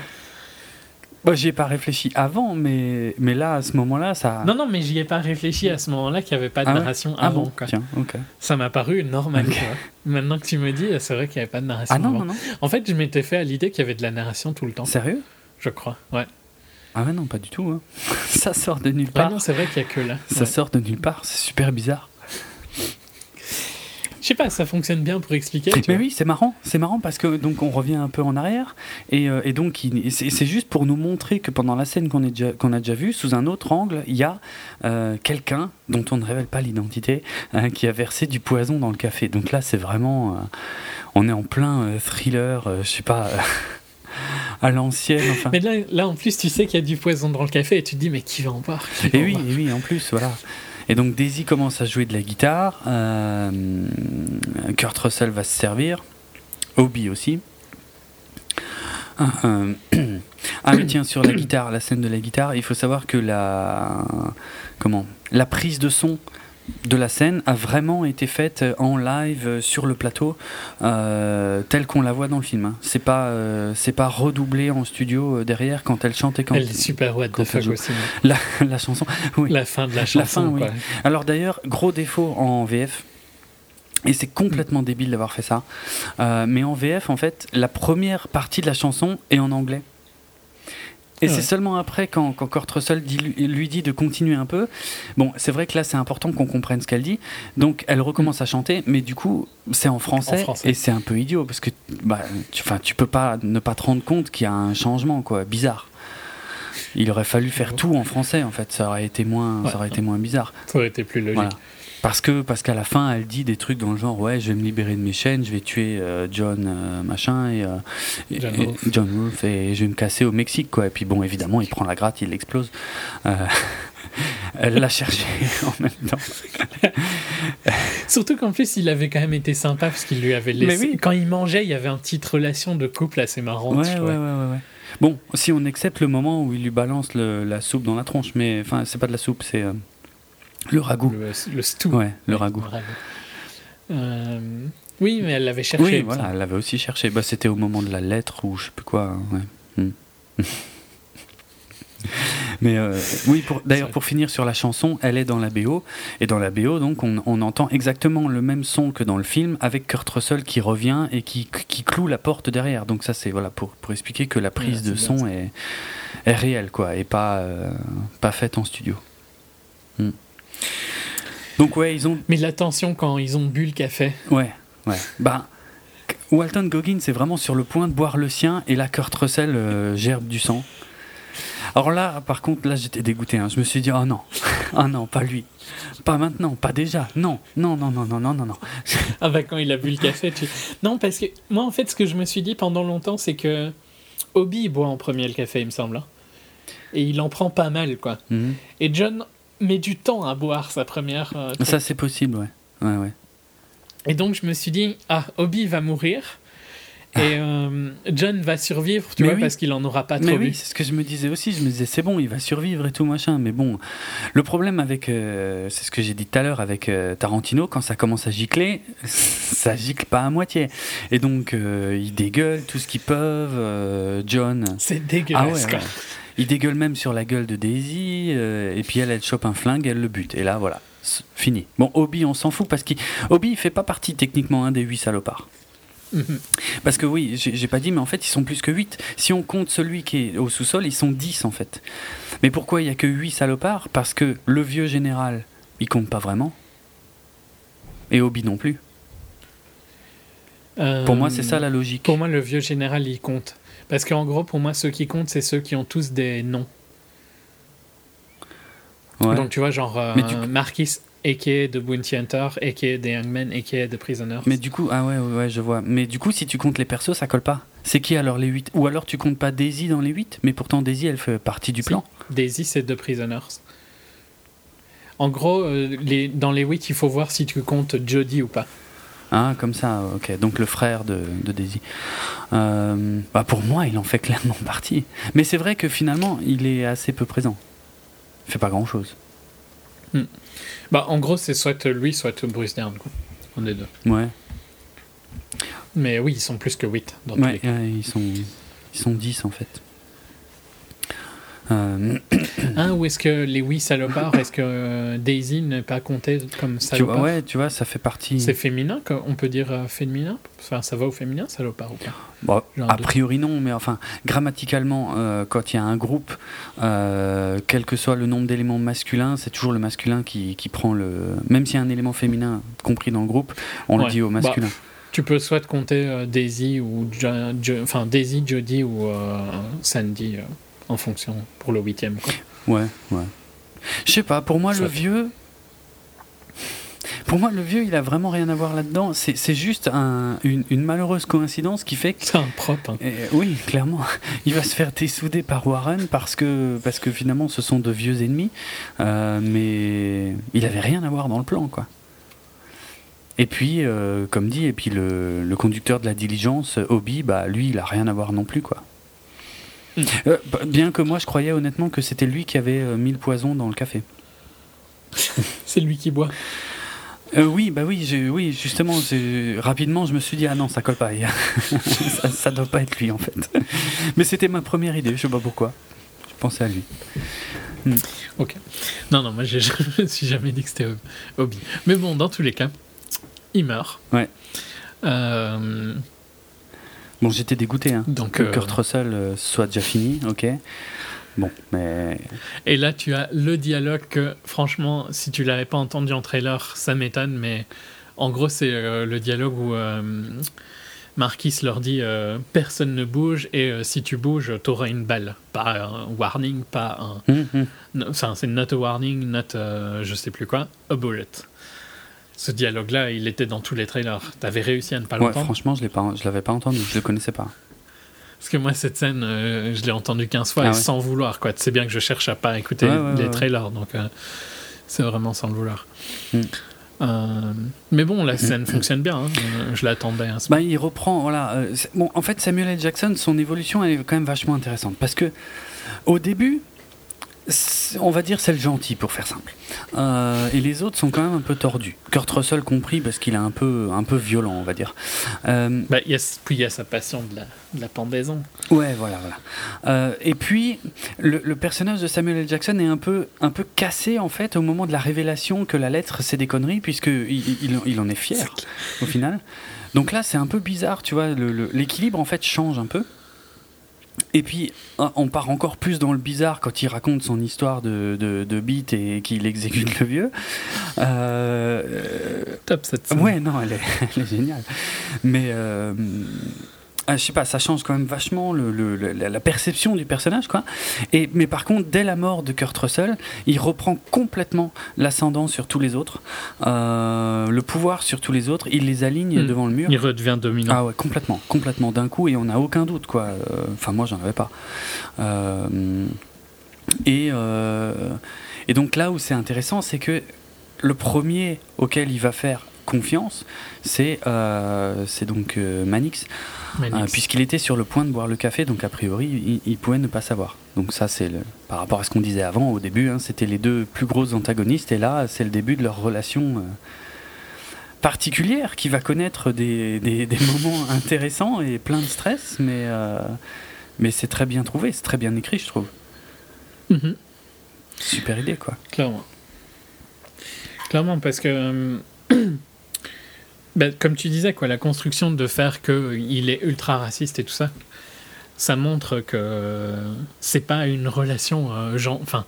Moi, j'y ai pas réfléchi avant, mais, mais là, à ce moment-là, ça.
Non, non, mais j'y ai pas réfléchi à ce moment-là qu'il n'y avait pas de ah narration ah avant. quoi.
Tiens, ok.
Ça m'a paru normal. Maintenant que tu me dis, c'est vrai qu'il n'y avait pas de narration.
Ah non,
avant.
non, non.
En fait, je m'étais fait à l'idée qu'il y avait de la narration tout le temps.
Sérieux?
Je crois, ouais.
Ah ouais, non, pas du tout. Hein. *laughs* ça sort de nulle part.
non, c'est vrai qu'il n'y a que là.
Ça sort de nulle part, c'est super bizarre.
Je sais pas, ça fonctionne bien pour expliquer.
Mais oui, c'est marrant, c'est marrant parce que donc on revient un peu en arrière et, euh, et donc c'est juste pour nous montrer que pendant la scène qu'on a déjà vue, sous un autre angle, il y a euh, quelqu'un dont on ne révèle pas l'identité hein, qui a versé du poison dans le café. Donc là, c'est vraiment, euh, on est en plein thriller, je sais pas. *laughs* à l'ancienne. Enfin.
Mais là, là, en plus, tu sais qu'il y a du poison dans le café et tu te dis, mais qui va en boire?
Et oui, et oui, en plus, voilà. Et donc Daisy commence à jouer de la guitare, euh, Kurt Russell va se servir, Obi aussi. Euh, ah mais tiens sur la guitare, la scène de la guitare, il faut savoir que la comment la prise de son de la scène a vraiment été faite en live sur le plateau euh, tel qu'on la voit dans le film. Hein. C'est pas euh, c'est pas redoublé en studio euh, derrière quand elle chante et quand
elle est super what the fuck aussi.
La, la, chanson, oui.
La fin de la chanson. La fin, oui.
Alors d'ailleurs gros défaut en VF. Et c'est complètement débile d'avoir fait ça. mais en VF, en fait, la première partie de la chanson est en anglais. Et c'est seulement après, quand, quand Kurt Russell lui dit de continuer un peu, bon, c'est vrai que là, c'est important qu'on comprenne ce qu'elle dit. Donc, elle recommence à chanter, mais du coup, c'est en français, et c'est un peu idiot, parce que bah, tu, tu peux pas ne pas te rendre compte qu'il y a un changement, quoi, bizarre. Il aurait fallu faire tout en français, en fait, ça aurait été moins, ça aurait été moins bizarre.
Ça aurait été plus logique.
Parce que parce qu'à la fin, elle dit des trucs dans le genre ouais, je vais me libérer de mes chaînes, je vais tuer euh, John euh, machin et, euh, John, Wolf. et je vais me casser au Mexique quoi. Et puis bon, évidemment, il prend la gratte, il l'explose. *laughs* elle l'a cherché *laughs* en même temps. *laughs*
Surtout qu'en plus, il avait quand même été sympa parce qu'il lui avait laissé. Quand il mangeait, il y avait une petite relation de couple assez marrante.
Ouais, ouais, ouais, ouais, Bon, si on accepte le moment où il lui balance la soupe dans la tronche, mais enfin, c'est pas de la soupe, c'est le ragoût.
Le, le stew.
Ouais, le ragoût.
Euh, oui, mais elle l'avait cherché.
Oui, voilà, elle l'avait aussi cherché. Bah, C'était au moment de la lettre ou je sais plus quoi. Hein, ouais. Hmm. *laughs* Mais euh, oui, d'ailleurs, pour finir sur la chanson, elle est dans la BO. Et dans la BO, donc, on, entend exactement le même son que dans le film, avec Kurt Russell qui revient et qui, qui cloue la porte derrière. Donc, ça, c'est voilà, pour, pour expliquer que la prise de son est, est, réelle, quoi, et pas, euh, pas faite en studio. Hmm. Donc, ouais, ils ont.
Mais l'attention quand ils ont bu le café.
Ouais, ouais. Bah. Walton Goggins est vraiment sur le point de boire le sien et là Kurt Russell euh, gerbe du sang. Alors là, par contre, là j'étais dégoûté. Hein. Je me suis dit, oh non, oh *laughs* non, pas lui. Pas maintenant, pas déjà. Non, non, non, non, non, non, non, non. *laughs*
ah bah quand il a bu le café, tu... Non, parce que moi en fait, ce que je me suis dit pendant longtemps, c'est que Obi boit en premier le café, il me semble. Hein. Et il en prend pas mal, quoi. Mhm. Et John met du temps à boire sa première. Euh,
Ça, c'est possible, ouais. Ouais, ouais.
Et donc je me suis dit, ah, Obi va mourir. Et euh, John va survivre, tu vois, parce qu'il en aura pas trop
oui, c'est ce que je me disais aussi. Je me disais, c'est bon, il va survivre et tout machin. Mais bon, le problème avec, euh, c'est ce que j'ai dit tout à l'heure avec euh, Tarantino, quand ça commence à gicler, *laughs* ça gicle pas à moitié. Et donc, ils dégueulent tout ce qu'ils peuvent. John.
C'est dégueulasse, ah ouais,
Il dégueule même sur la gueule de Daisy. et puis elle, elle chope un flingue, elle le bute. Et là, voilà, fini. Bon, Obi, on s'en fout parce qu'Obi, il fait pas partie techniquement un des huit salopards. *laughs* Parce que oui, j'ai pas dit, mais en fait, ils sont plus que 8. Si on compte celui qui est au sous-sol, ils sont 10 en fait. Mais pourquoi il n'y a que 8 salopards? Parce que le vieux général, il compte pas vraiment. Et Obi non plus. pour moi, c'est ça la logique.
Pour moi, le vieux général, il compte. Parce qu'en gros, pour moi, ceux qui comptent, c'est ceux qui ont tous des noms. Donc, tu vois, genre euh, Marquis a.k.a. de Bounty Hunter, a.k.a. The Young Men, a.k.a. The Prisoners.
Mais du coup, ah ouais, ouais, je vois. Mais du coup, si tu comptes les persos, ça colle pas. C'est qui alors les 8 Ou alors tu comptes pas Daisy dans les 8, mais pourtant Daisy, elle fait partie du plan.
Daisy, c'est The Prisoners. En gros, euh, les, dans les 8, il faut voir si tu comptes Jodie ou pas.
Ah, comme ça, ok. Donc le frère de, de Daisy. Euh, bah pour moi, il en fait clairement partie. Mais c'est vrai que finalement, il est assez peu présent. Il fait pas grand chose.
Hmm. Bah, en gros, c'est soit lui, soit Bruce Dern, quoi. On est deux.
Ouais.
Mais oui, ils sont plus que 8 dans tous les cas.
ils, sont, ils sont 10 en fait.
Euh... Hein, ou est-ce que les oui salopards, est-ce que euh, Daisy n'est pas compté comme salopard
tu vois, Ouais, tu vois, ça fait partie.
C'est féminin, on peut dire euh, féminin? Enfin, ça va au féminin, salopard ou pas?
Bon, A priori non, mais enfin, grammaticalement, euh, quand il y a un groupe, quel que soit le nombre d'éléments masculins, c'est toujours le masculin qui, qui, prend le. Même s'il y a un élément féminin compris dans le groupe, on le dit au bah, masculin.
tu peux soit compter Daisy ou enfin Daisy, Jodie ou Sandy en fonction pour le huitième. Quoi.
Ouais, ouais. Je sais pas, pour moi, le vieux. Pour moi, le vieux, il a vraiment rien à voir là-dedans. C'est juste un, une, malheureuse coïncidence qui fait que.
C'est un propre. Hein.
oui, clairement. *laughs* Il va se faire dessouder par Warren parce que, parce que finalement, ce sont de vieux ennemis. Euh, mais il avait rien à voir dans le plan, quoi. Et puis, euh, comme dit, et puis le, le, conducteur de la diligence, Obi, bah, lui, il a rien à voir non plus, quoi. Euh, bien que moi, je croyais honnêtement que c'était lui qui avait euh, mis le poison dans le café. *laughs*
C'est lui qui boit.
Euh, oui, bah oui, oui, justement, rapidement, je me suis dit ah non, ça colle pas, *laughs* ça, ça doit pas être lui en fait. *laughs* Mais c'était ma première idée, je sais pas pourquoi. Je pensais à lui.
Hmm. Ok. Non, non, moi je me suis jamais dit que c'était Obi. Mais bon, dans tous les cas, il meurt.
Ouais. Bon, j'étais dégoûté hein, Donc, que Kurt euh, Russell euh, soit déjà fini, ok. Bon, mais.
Et là, tu as le dialogue que, franchement, si tu l'avais pas entendu en trailer, ça m'étonne, mais en gros, c'est euh, le dialogue où Marquis leur dit personne ne bouge et si tu bouges, tu auras une balle. Pas un warning, pas un. Hum, hum. Enfin, c'est not a warning, not je sais plus quoi, a bullet ce dialogue-là, il était dans tous les trailers. T'avais réussi à ne pas l'entendre
Franchement, je ne l'avais pas entendu, je le connaissais pas.
Parce que moi, cette scène, euh, je l'ai entendue 15 fois ah sans vouloir. Quoi. Tu sais bien que je cherche à pas écouter les trailers, donc euh, c'est vraiment sans le vouloir. Hmm. Euh, mais bon, la scène fonctionne bien. Hein. Je l'attendais. Hein,
bah, il reprend. Voilà. bon, en fait, Samuel L. Jackson, son évolution, elle est quand même vachement intéressante parce que au début, on va dire c'est le gentil pour faire simple. Euh, et les autres sont quand même un peu tordus. Kurt Russell compris parce qu'il est un peu, un peu violent, on va dire.
Euh, bah, y a, puis il y a sa passion de la, de la pendaison.
Ouais, voilà, voilà. Euh, et puis le, personnage de Samuel L. Jackson est un peu, un peu cassé en fait au moment de la révélation que la lettre c'est des conneries puisque il, il, en est fier au final. Donc là c'est un peu bizarre, tu vois. L'équilibre en fait change un peu. Et puis, on part encore plus dans le bizarre quand il raconte son histoire de, de, de beat et qu'il exécute le vieux.
Euh, Top cette scène.
Ouais, non, elle est, *laughs* elle est géniale. Mais euh, je sais pas, ça change quand même vachement le, la perception du personnage, quoi. Et, mais par contre, dès la mort de Kurt Russell, il reprend complètement l'ascendant sur tous les autres, euh, le pouvoir sur tous les autres, il les aligne hmm. devant le mur.
Il redevient dominant.
Ah ouais, complètement, complètement d'un coup, et on n'a aucun doute, quoi. Euh, enfin, moi, j'en avais pas. Euh, et, et donc là où c'est intéressant, c'est que le premier auquel il va faire confiance, c'est donc Manix. Euh, puisqu'il était sur le point de boire le café, donc a priori, il, pouvait ne pas savoir. Donc ça, c'est par rapport à ce qu'on disait avant, au début, hein, c'était les deux plus gros antagonistes, et là, c'est le début de leur relation euh, particulière, qui va connaître des, des, *laughs* moments intéressants et plein de stress, mais, euh, mais c'est très bien trouvé, c'est très bien écrit, je trouve. Mhm. Super idée, quoi.
Clairement. Clairement, parce que... *clears throat* Ben, comme tu disais, quoi, la construction de faire qu'il est ultra raciste et tout ça, ça montre que c'est pas une relation euh, genre. Enfin,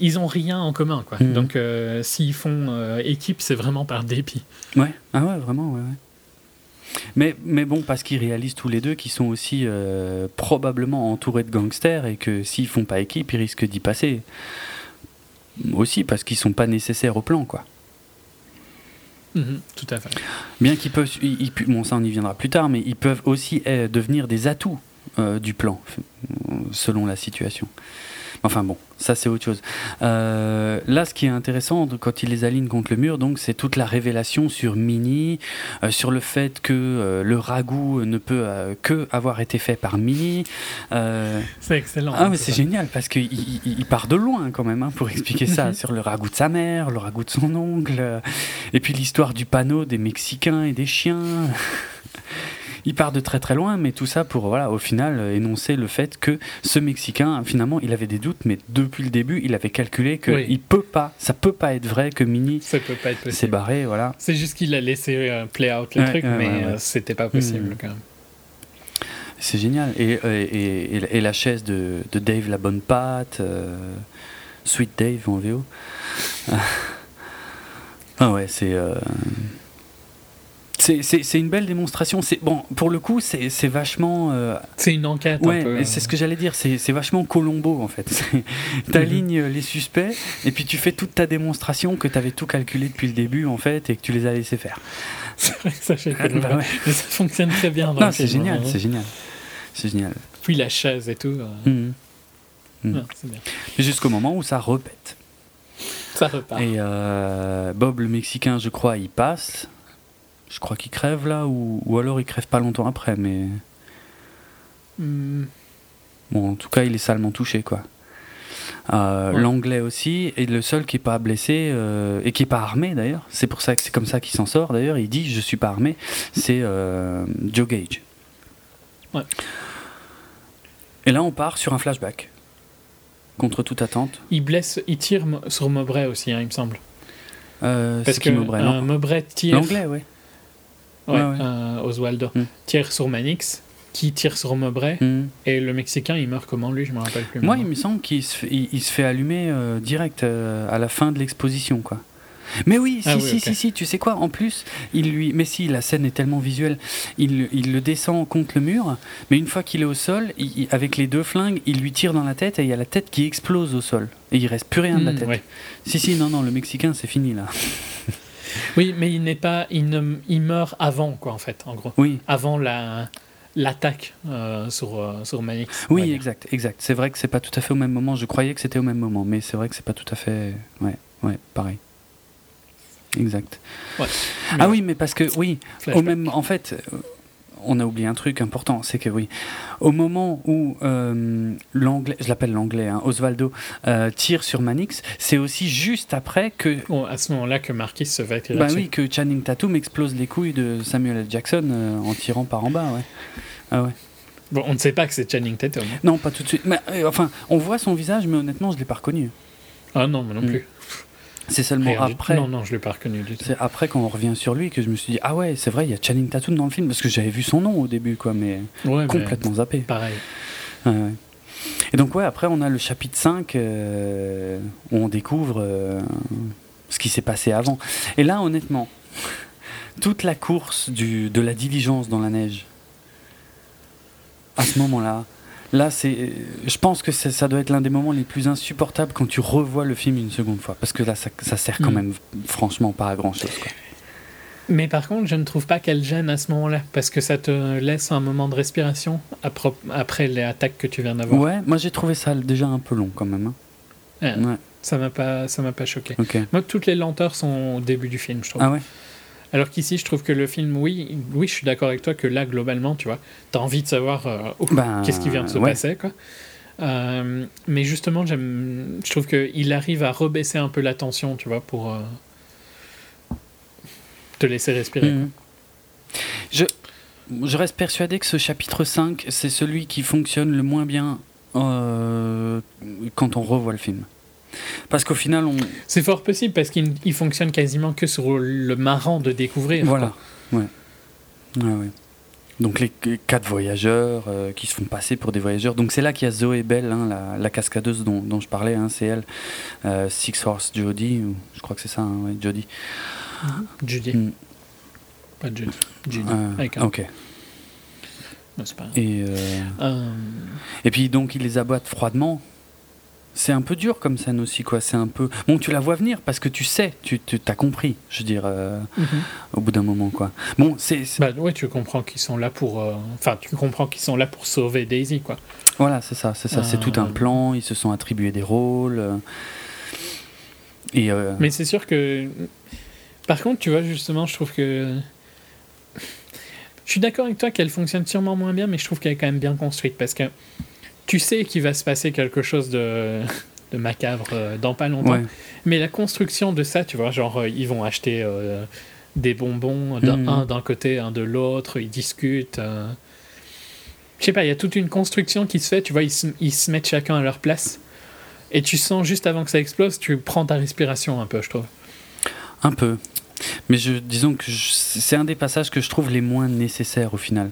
ils ont rien en commun, quoi. Mhm. Donc, euh, s'ils font euh, équipe, c'est vraiment par dépit.
Ouais, ah ouais, vraiment, ouais. ouais. Mais, mais bon, parce qu'ils réalisent tous les deux qu'ils sont aussi probablement entourés de gangsters et que s'ils font pas équipe, ils risquent d'y passer. Aussi parce qu'ils sont pas nécessaires au plan, quoi.
Mhm, tout à fait.
Bien qu'ils peuvent, bon ça on y viendra plus tard, mais ils peuvent aussi eh, devenir des atouts euh, du plan, selon la situation. Enfin bon, ça c'est autre chose. Euh, là, ce qui est intéressant quand il les aligne contre le mur, donc c'est toute la révélation sur Mini, euh, sur le fait que euh, le ragoût ne peut que avoir été fait par Mini.
c'est excellent.
Ah mais c'est génial parce qu'il il, part de loin quand même hein, pour expliquer ça sur le ragoût de sa mère, le ragoût de son oncle, et puis l'histoire du panneau des Mexicains et des chiens il part de très très loin, mais tout ça pour, voilà, au final, énoncer le fait que ce Mexicain, finalement, il avait des doutes, mais depuis le début, il avait calculé que il peut pas, ça peut pas être vrai que Mini s'est barré, voilà.
C'est juste qu'il a laissé euh, play out le truc, mais euh, c'était pas possible mmh. quand même.
C'est génial. Et, et, et, la chaise de, de, Dave la bonne patte, euh, Sweet Dave en VO. *laughs* ah ouais, c'est. C'est une belle démonstration. Bon, pour le coup, c'est vachement. Euh,
c'est une enquête.
Ouais, c'est ce que j'allais dire. C'est vachement Colombo en fait. T'alignes les suspects et puis tu fais toute ta démonstration que tu avais tout calculé depuis le début en fait et que tu les as laissés faire.
C'est vrai que ça, bah Mais ça fonctionne très bien.
C'est génial, hein. c'est génial. C'est génial.
Puis la chaise et tout. Mhm.
Mhm. Jusqu'au moment où ça repète.
Ça repart.
Et euh, Bob le Mexicain, je crois, il passe je crois qu'il crève là, ou, ou, alors il crève pas longtemps après, mais. Hmm. Bon, en tout cas, il est salement touché, quoi. Euh, l'anglais aussi, est le seul qui est pas blessé euh, et qui est pas armé d'ailleurs. C'est pour ça que c'est comme ça qu'il s'en sort d'ailleurs. Il dit je suis pas armé. C'est euh, Joe Gage. Ouais. Et là, on part sur un flashback contre toute attente.
Il blesse, il tire sur Mowbray aussi, hein, il me semble.
Parce que
Mowbray,
Mowbray
tire.
L'anglais, oui.
Ouais, euh, Oswaldo. Hmm. Tire sur Manix, qui tire sur Mowbray. Hmm. Et le Mexicain, il meurt comment lui? Je me rappelle plus.
Moi, il me semble qu'il se, fait, il, se fait allumer euh, direct euh, à la fin de l'exposition, quoi. Mais oui, si, ah si, si, si, tu sais quoi, en plus, il lui. Mais si, la scène est tellement visuelle, il, il le descend contre le mur, mais une fois qu'il est au sol, avec les deux flingues, il lui tire dans la tête et il y a la tête qui explose au sol. Et il reste plus rien de la hmm, tête. Si, si, non, non, le Mexicain, c'est fini là. *laughs*
Oui, mais il n'est pas, il, ne, il meurt avant quoi en fait, en gros.
Oui.
Avant la l'attaque euh, sur, euh, sur Manix.
Oui, exact, exact. C'est vrai que c'est pas tout à fait au même moment. Je croyais que c'était au même moment, mais c'est vrai que c'est pas tout à fait. Ouais, ouais, pareil. Exact. Ouais. Ah oui, mais parce que oui, au même, en fait, on a oublié un truc important, c'est que oui, au moment où euh, l'anglais, je l'appelle l'anglais, hein, Osvaldo euh, tire sur Manix, c'est aussi juste après que.
à ce moment-là que Marquis se va
tirer. Bah oui, que Channing Tatum explose les couilles de Samuel L. Jackson euh, en tirant par en bas, ouais. Ah ouais.
Bon, on ne sait pas que c'est Channing Tatum.
Non, pas tout de suite. Mais, enfin, on voit son visage, mais honnêtement, je l'ai pas reconnu.
Ah non, moi non mm.
C'est seulement après.
Non, non, je l'ai pas reconnu du tout.
C'est après quand on revient sur lui que je me suis dit ah ouais, c'est vrai, il y a Channing Tatum dans le film parce que j'avais vu son nom au début quoi, mais complètement zappé.
Pareil.
Et donc ouais, après on a le chapitre 5 euh, où on découvre euh, ce qui s'est passé avant. Et là, honnêtement, toute la course du, de la diligence dans la neige, à ce moment-là, Là, c'est, je pense que ça doit être l'un des moments les plus insupportables quand tu revois le film une seconde fois, parce que là, ça, sert quand mm. même franchement pas à grand chose.
Mais par contre, je ne trouve pas qu'elle gêne à ce moment-là, parce que ça te laisse un moment de respiration après les attaques que tu viens d'avoir.
Ouais, moi j'ai trouvé ça déjà un peu long quand même. Hein.
Ah, ouais. Ça m'a pas, ça m'a pas choqué. Moi, toutes les lenteurs sont au début du film, je trouve.
Ah ouais?
Alors qu'ici, je trouve que le film, oui, oui, je suis d'accord avec toi que là, globalement, tu vois, t'as envie de savoir euh, ben, qu'est-ce qui vient de se passer, quoi. Euh, mais justement, j'aime, je trouve qu'il arrive à rebaisser un peu la tension, tu vois, pour euh, te laisser respirer. Mhm.
Je, je reste persuadé que ce chapitre 5, c'est celui qui fonctionne le moins bien quand on revoit le film. Parce qu'au final, on.
C'est fort possible parce qu'il fonctionne quasiment que sur le marrant de découvrir.
Voilà. Ouais. ouais. Donc les quatre voyageurs euh, qui se font passer pour des voyageurs. Donc c'est là qu'il y a Zoé Bell, hein, la, cascadeuse dont, dont je parlais, hein, c'est elle. Euh, Six Horse Jody, je crois que c'est ça, hein, ouais, Jody.
Mm-hmm. Judy. Mm. Pas Judy. Judy.
Euh, ok. Et, et puis donc il les abattent froidement c'est un peu dur comme scène aussi, quoi. C'est un peu. Bon, tu la vois venir parce que tu sais, tu t'as compris, je veux dire, euh, mhm. au bout d'un moment, quoi. Bon, c'est.
Bah, ouais, tu comprends qu'ils sont là pour. Euh, enfin, tu comprends qu'ils sont là pour sauver Daisy, quoi.
Voilà, c'est ça, c'est ça. C'est tout un euh. plan, ils se sont attribués des rôles. Et.
Mais c'est sûr que. Par contre, tu vois, justement, je trouve que. Je suis d'accord avec toi qu'elle fonctionne sûrement moins bien, mais je trouve qu'elle est quand même bien construite parce que tu sais qu'il va se passer quelque chose de, *laughs* de macabre euh, dans pas longtemps. Mais la construction de ça, tu vois, genre, euh, ils vont acheter euh, des bonbons, d'un mhm. d'un côté, un de l'autre, ils discutent. Je sais pas, il y a toute une construction qui se fait, tu vois, ils se, ils se, mettent chacun à leur place. Et tu sens juste avant que ça explose, tu prends ta respiration un peu, je trouve.
Un peu. Mais je, disons que c'est un des passages que je trouve les moins nécessaires au final.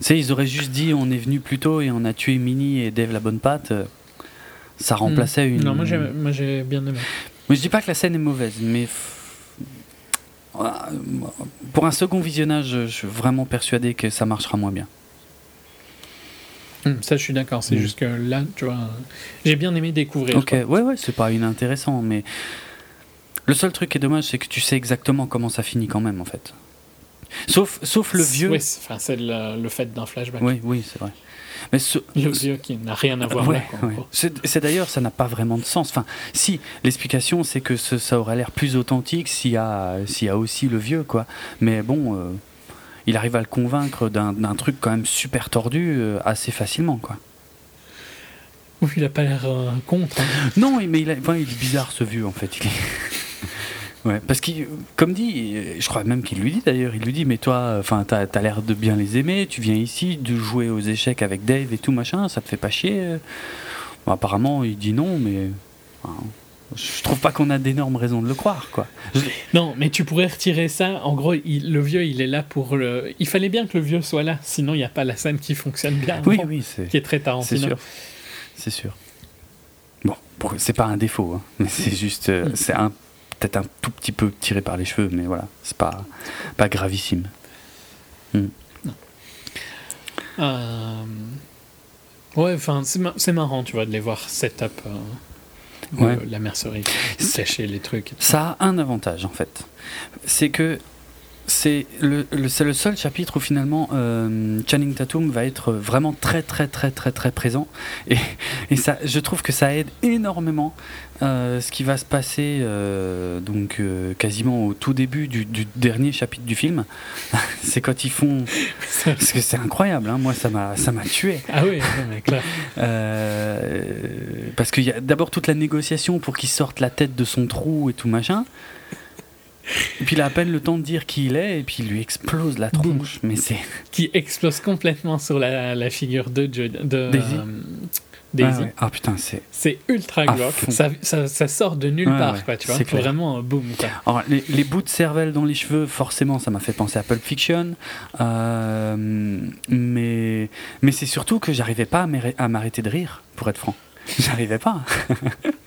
Sais, ils auraient juste dit on est venu plus tôt et on a tué Minnie et Dave la bonne patte. Ça hmm. remplaçait une.
Non, moi j'ai bien aimé.
Mais je dis pas que la scène est mauvaise, mais pour un second visionnage, je suis vraiment persuadé que ça marchera moins bien.
Hmm, ça, je suis d'accord. C'est hmm. juste que là, tu vois, j'ai bien aimé découvrir.
Ok, ouais, ouais, c'est pas inintéressant, mais le seul truc qui est dommage, c'est que tu sais exactement comment ça finit quand même, en fait. Sauf, sauf le vieux.
Oui, c'est le, fait d'un flashback.
Oui, oui, c'est vrai. Mais
Le vieux qui n'a rien à voir là.
C'est d'ailleurs, ça n'a pas vraiment de sens. Enfin, si, l'explication, c'est que ça aurait l'air plus authentique s'il y, a, y a aussi le vieux, quoi. Mais bon, euh, il arrive à le convaincre d'un truc quand même super tordu euh, assez facilement, quoi.
Oui, il a pas l'air euh, contre. Hein.
Non, mais il, il est bizarre ce vieux, en fait. Il est... *laughs* Ouais, parce que, comme dit, je crois même qu'il lui dit d'ailleurs, il lui dit, mais toi, enfin, t'as as, l'air de bien les aimer, tu viens ici, de jouer aux échecs avec Dave et tout machin, ça te fait pas chier? Bon, Apparemment, il dit non, mais je trouve pas qu'on a d'énormes raisons de le croire, quoi.
Non, mais tu pourrais retirer ça. En gros, le vieux, il est là pour le. Il fallait bien que le vieux soit là, sinon il n'y a pas la scène qui fonctionne bien.
Oui, oui, c'est.
Qui est très Tarantino.
C'est sûr. C'est sûr. Bon, c'est pas un défaut, hein, mais c'est juste, euh, mm. c'est un peut-être un tout petit peu tiré par les cheveux, mais voilà, c'est pas, pas gravissime. Hmm.
Euh, ouais, enfin, c'est marrant, tu vois, de les voir setup euh, la mercerie, sécher les trucs.
Ça a un avantage, en fait. C'est que c'est le, c'est le seul chapitre où finalement euh, Channing Tatum va être vraiment très très très très très présent. Et, et ça je trouve que ça aide énormément euh, ce qui va se passer euh, donc quasiment au tout début du, du dernier chapitre du film. *laughs* C'est quand ils font parce que c'est incroyable hein, moi ça m'a ça m'a tué.
Ah oui clair.
Parce qu'il y a d'abord toute la négociation pour qu'il sorte la tête de son trou et tout machin et puis il a à peine le temps de dire qui il est, et puis il lui explose la tronche. Mais c'est.
Qui explose complètement sur la, la figure de, de
Daisy.
Euh,
Daisy. Ah putain, c'est.
C'est ultra glauque. Ça, ça, ça, sort de nulle part, quoi, tu vois. C'est vraiment un boom. Quoi.
Alors, les, les, bouts de cervelle dans les cheveux, forcément, ça m'a fait penser à Pulp Fiction. Euh, mais mais c'est surtout que j'arrivais pas à m'arrêter de rire, pour être franc. *laughs* J'arrivais pas. *laughs*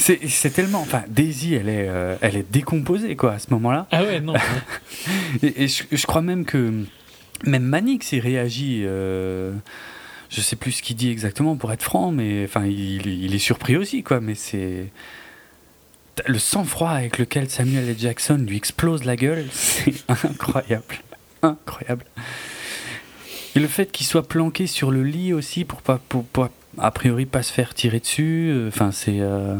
c'est tellement. Enfin, Daisy, elle est, euh, elle est décomposée, quoi, à ce moment-là.
Ah ouais, non. *laughs*
et, je, crois même que. Même Manix, il réagit. Euh, je sais plus ce qu'il dit exactement, pour être franc, mais. Enfin, il, il est surpris aussi, quoi, mais c'est. Le sang-froid avec lequel Samuel L. Jackson lui explose la gueule, *laughs* c'est incroyable. Incroyable. Et le fait qu'il soit planqué sur le lit aussi pour pas pour, pour, a priori pas se faire tirer dessus. Euh, enfin, c'est. Euh,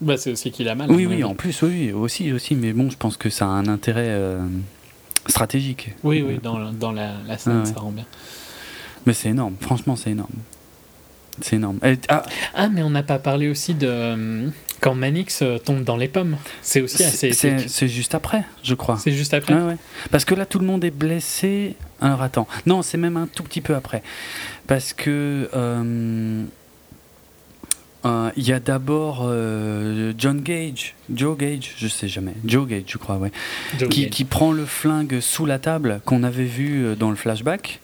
bah, c'est aussi qu'il a mal.
Oui, oui, en plus, oui, aussi, aussi. Mais bon, je pense que ça a un intérêt euh, stratégique.
Oui, oui, dans, dans la, la scène, ça rend bien.
Mais c'est énorme, franchement, c'est énorme. C'est énorme.
ah. ah. mais on n'a pas parlé aussi de quand Manix tombe dans les pommes. C'est aussi assez.
C'est juste après, je crois.
C'est juste après.
ouais. Parce que là, tout le monde est blessé. Alors attends, non, c'est même un tout petit peu après parce que euh, euh, il y a d'abord euh, John Gage, Joe Gage, je sais jamais, Joe Gage, je crois, ouais, qui, qui, prend le flingue sous la table qu'on avait vu dans le flashback.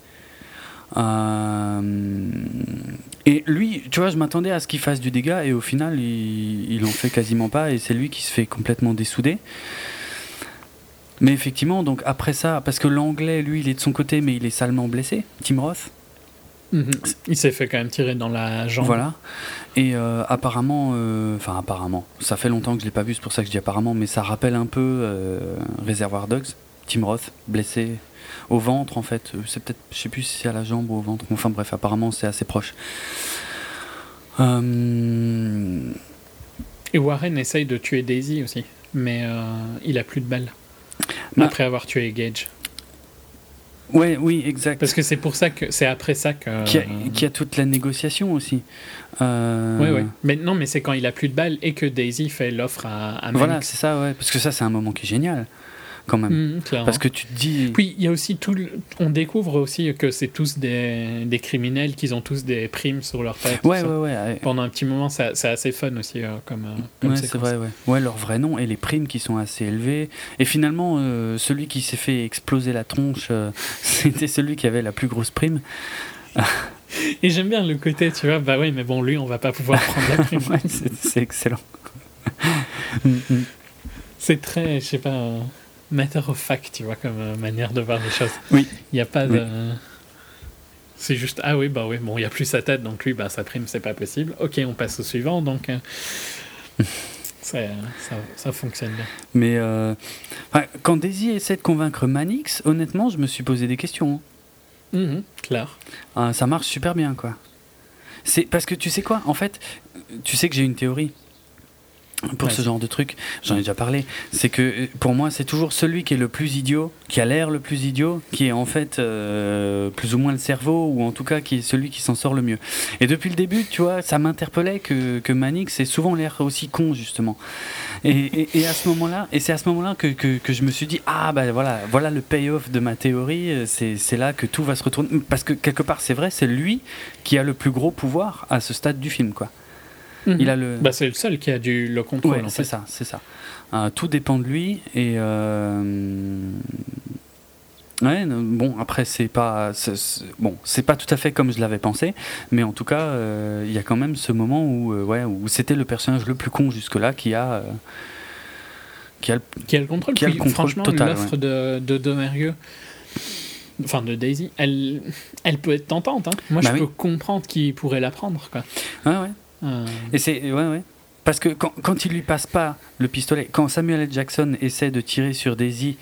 et lui, tu vois, je m'attendais à ce qu'il fasse du dégât et au final, il, il en fait quasiment pas et c'est lui qui se fait complètement dessouder. Mais effectivement, donc après ça, parce que l'anglais, lui, il est de son côté, mais il est salement blessé, Tim Roth.
Mhm. Il s'est fait quand même tirer dans la jambe.
Voilà. Et euh, apparemment, euh, enfin apparemment, ça fait longtemps que je l'ai pas vu, c'est pour ça que je dis apparemment, mais ça rappelle un peu euh, Réservoir Dogs, Tim Roth, blessé au ventre en fait. C'est peut-être, je sais plus si c'est à la jambe ou au ventre. Enfin bref, apparemment c'est assez proche.
Et Warren essaye de tuer Daisy aussi, mais il a plus de balles. Bah. Après avoir tué Gage.
Ouais, oui, exact.
Parce que c'est pour ça que c'est après ça que.
Qu'il y, a toute la négociation aussi. Euh...
Oui, oui. Mais non, mais c'est quand il a plus de balles et que Daisy fait l'offre à, à
Voilà, c'est ça, ouais. Parce que ça, c'est un moment qui est génial quand même. Mmh, Parce que tu te dis.
Puis il y a aussi tout. On découvre aussi que c'est tous des, des criminels, qu'ils ont tous des primes sur leur tête.
Ouais, ouais, ouais,
Pendant un petit moment, c'est assez fun aussi euh, comme. Euh, comme
ouais, c'est vrai, ouais. Ouais, leur vrai nom et les primes qui sont assez élevées. Et finalement, euh, celui qui s'est fait exploser la tronche, *laughs* c'était celui qui avait la plus grosse prime.
et j'aime bien le côté, tu vois, bah oui, mais bon, lui, on va pas pouvoir *laughs* prendre la prime.
c'est excellent. *laughs*
c'est très, je sais pas matter of fact, tu vois, comme euh, manière de voir les choses.
Oui.
Il n'y a pas de. C'est juste, ah oui, bah oui, bon, il n'y a plus sa tête, donc lui, bah, sa prime, c'est pas possible. Ok, on passe au suivant, donc. Euh, *laughs* ça, ça, fonctionne bien.
Mais euh, quand Daisy essaie de convaincre Manix, honnêtement, je me suis posé des questions.
Mmh, clair.
Ah, ça marche super bien, quoi. C'est parce que tu sais quoi, en fait, tu sais que j'ai une théorie pour ce genre de truc, j'en ai déjà parlé, c'est que pour moi c'est toujours celui qui est le plus idiot, qui a l'air le plus idiot, qui est en fait euh, plus ou moins le cerveau, ou en tout cas qui est celui qui s'en sort le mieux. Et depuis le début, tu vois, ça m'interpellait que, que Manix ait souvent l'air aussi con justement. Et, et, à ce moment-là, et c'est à ce moment-là que, que, que, je me suis dit ah bah voilà, voilà le payoff de ma théorie, euh, c'est là que tout va se retourner, parce que quelque part c'est vrai, c'est lui qui a le plus gros pouvoir à ce stade du film quoi.
Mhm. Il a le. Bah, c'est le seul qui a du le contrôle.
c'est ça, c'est ça. Euh, tout dépend de lui et. Euh... Ouais, bon après c'est pas bon c'est pas tout à fait comme je l'avais pensé, mais en tout cas euh, il y a quand même ce moment où euh, ouais où c'était le personnage le plus con jusque là qui a
qui a le, qui a le contrôle. Qui a le contrôle franchement l'offre de de Domerieux enfin de Daisy, elle, elle peut être tentante. Hein. Moi, bah je peux comprendre qu'il pourrait la prendre. Quoi.
Ouais, ouais. Et c'est ouais ouais. Parce que quand, quand il lui passe pas le pistolet, quand Samuel L. Jackson essaie de tirer sur Daisy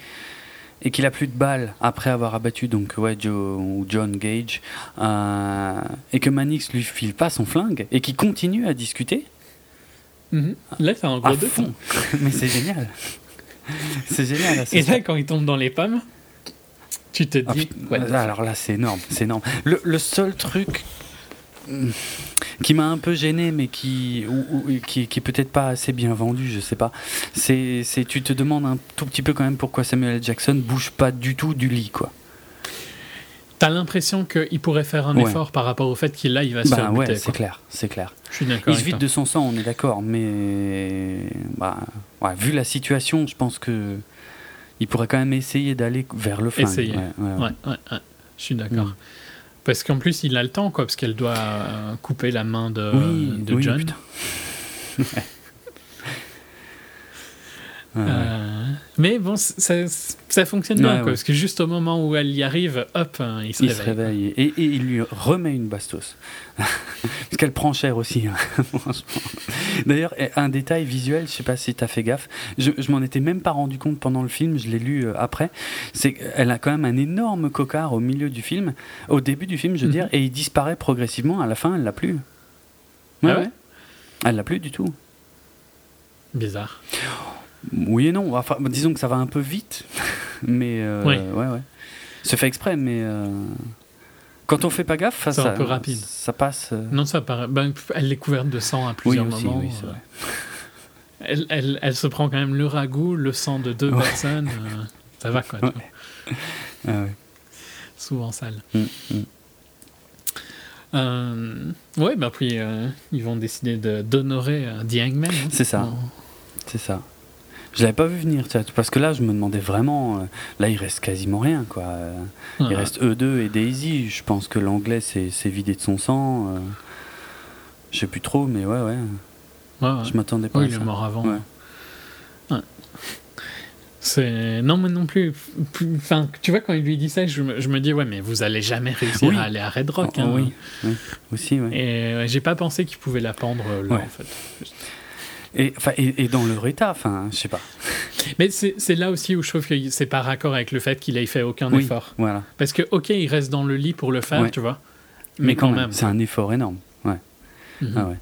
et qu'il a plus de balles après avoir abattu donc ouais Joe ou John Gage euh, et que Manix lui file pas son flingue et qu'il continue à discuter.
Mhm. Là, c'est un gros doute.
fond. Mais c'est génial. c'est génial.
Et là, quand il tombe dans les pommes, tu te
ah,
dis.
alors là, c'est énorme, c'est énorme. Le, le, seul truc qui m'a un peu gêné, mais qui, ou, qui, qui est peut-être pas assez bien vendu, je sais pas. C'est, tu te demandes un tout petit peu quand même pourquoi Samuel. Jackson bouge pas du tout du lit, quoi.
T'as l'impression qu'il pourrait faire un effort par rapport au fait qu'il là, il va se
bah,
faire
ouais, c'est clair, c'est clair.
Je suis d'accord.
Il se vide de son sang, on est d'accord, mais bah, ouais, vu la situation, je pense que il pourrait quand même essayer d'aller vers le flingue.
Essayer. Ouais, ouais, Je suis d'accord. Mm. Parce qu'en plus, il a le temps, quoi, parce qu'elle doit euh, couper la main de, de John. *laughs* Euh, mais bon, ça, ça fonctionne bien, quoi, parce que juste au moment où elle y arrive, hop, hein, il se
il
réveille.
Se réveille et, et, il lui remet une bastos. *laughs* parce qu'elle prend cher aussi, hein, *laughs* D'ailleurs, un détail visuel, je sais pas si tu as fait gaffe, je, je m'en étais même pas rendu compte pendant le film, je l'ai lu euh, après, c'est qu'elle a quand même un énorme cocard au milieu du film, au début du film, je veux mhm. dire, et il disparaît progressivement, à la fin, elle l'a plus.
Ah ouais
Elle l'a plus du tout.
Bizarre.
Oui et non. Enfin, disons que ça va un peu vite, *laughs* mais euh, ouais, ouais. C'est fait exprès, mais euh, quand on fait pas gaffe,
ça, un peu rapide.
Ça passe. Euh.
Non, ça paraît. Ben, elle est couverte de sang à plusieurs moments.
Oui, vrai. *laughs*
Elle, elle, elle, se prend quand même le ragoût, le sang de deux personnes. ça va quoi. *laughs* Tu
ah,
Souvent sale.
Mm,
mm. ouais, bah puis ils vont décider d'honorer The Hangman. Hein.
C'est ça. C'est ça. Je l'avais pas vu venir, parce que là, je me demandais vraiment. Euh, là, il reste quasiment rien, quoi. il reste eux deux et Daisy. Je pense que l'anglais s'est vidé de son sang. Euh, je sais plus trop, mais ouais, ouais. Je m'attendais pas
oui,
à ça.
il est mort avant. C'est non mais non plus. Enfin, tu vois quand il lui dit ça, je me, je me dis ouais mais vous allez jamais réussir à aller à Red Rock.
Oh,
hein.
oui, aussi. Ouais.
Et j'ai pas pensé qu'il pouvait la pendre là en fait.
Et, et, et, dans leur état, enfin, je sais pas.
Mais c'est là aussi où je trouve que c'est pas raccord avec le fait qu'il ait fait aucun effort.
Voilà.
Parce que, ok, il reste dans le lit pour le faire, tu vois.
Mais, quand, même. c'est un effort énorme. Ouais. Mhm. Ah ouais.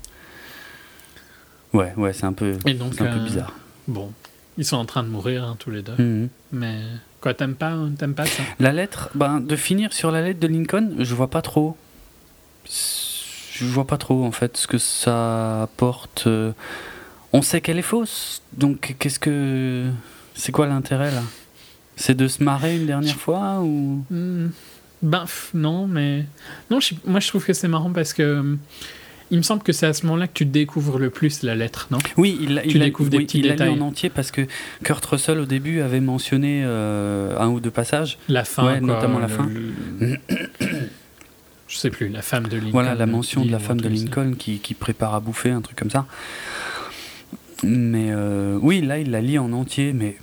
Ouais, ouais, c'est un peu, un peu euh, bizarre.
Bon, ils sont en train de mourir hein, tous les deux.
Mhm.
Mais quoi, t'aimes pas, pas ça?
La lettre, ben, de finir sur la lettre de Lincoln, je vois pas trop. Je vois pas trop en fait ce que ça apporte. Euh, on sait qu'elle est fausse. Donc qu'est-ce que c'est quoi l'intérêt là? C'est de se marrer une dernière fois ou?
Hmm. Ben non, mais non. Moi, je trouve que c'est marrant parce que hmm, il me semble que c'est à ce moment-là que tu découvres le plus la lettre, non?
Oui, il,
tu découvres des petits
il
détails.
lu en entier parce que Kurt Russell au début avait mentionné euh, un ou deux passages.
La fin,
notamment la fin. *coughs*
Je sais plus, la femme de Lincoln.
Voilà la mention de la femme de Lincoln qui, qui, prépare à bouffer, un truc comme ça. Mais euh, oui, là, il la lit en entier, mais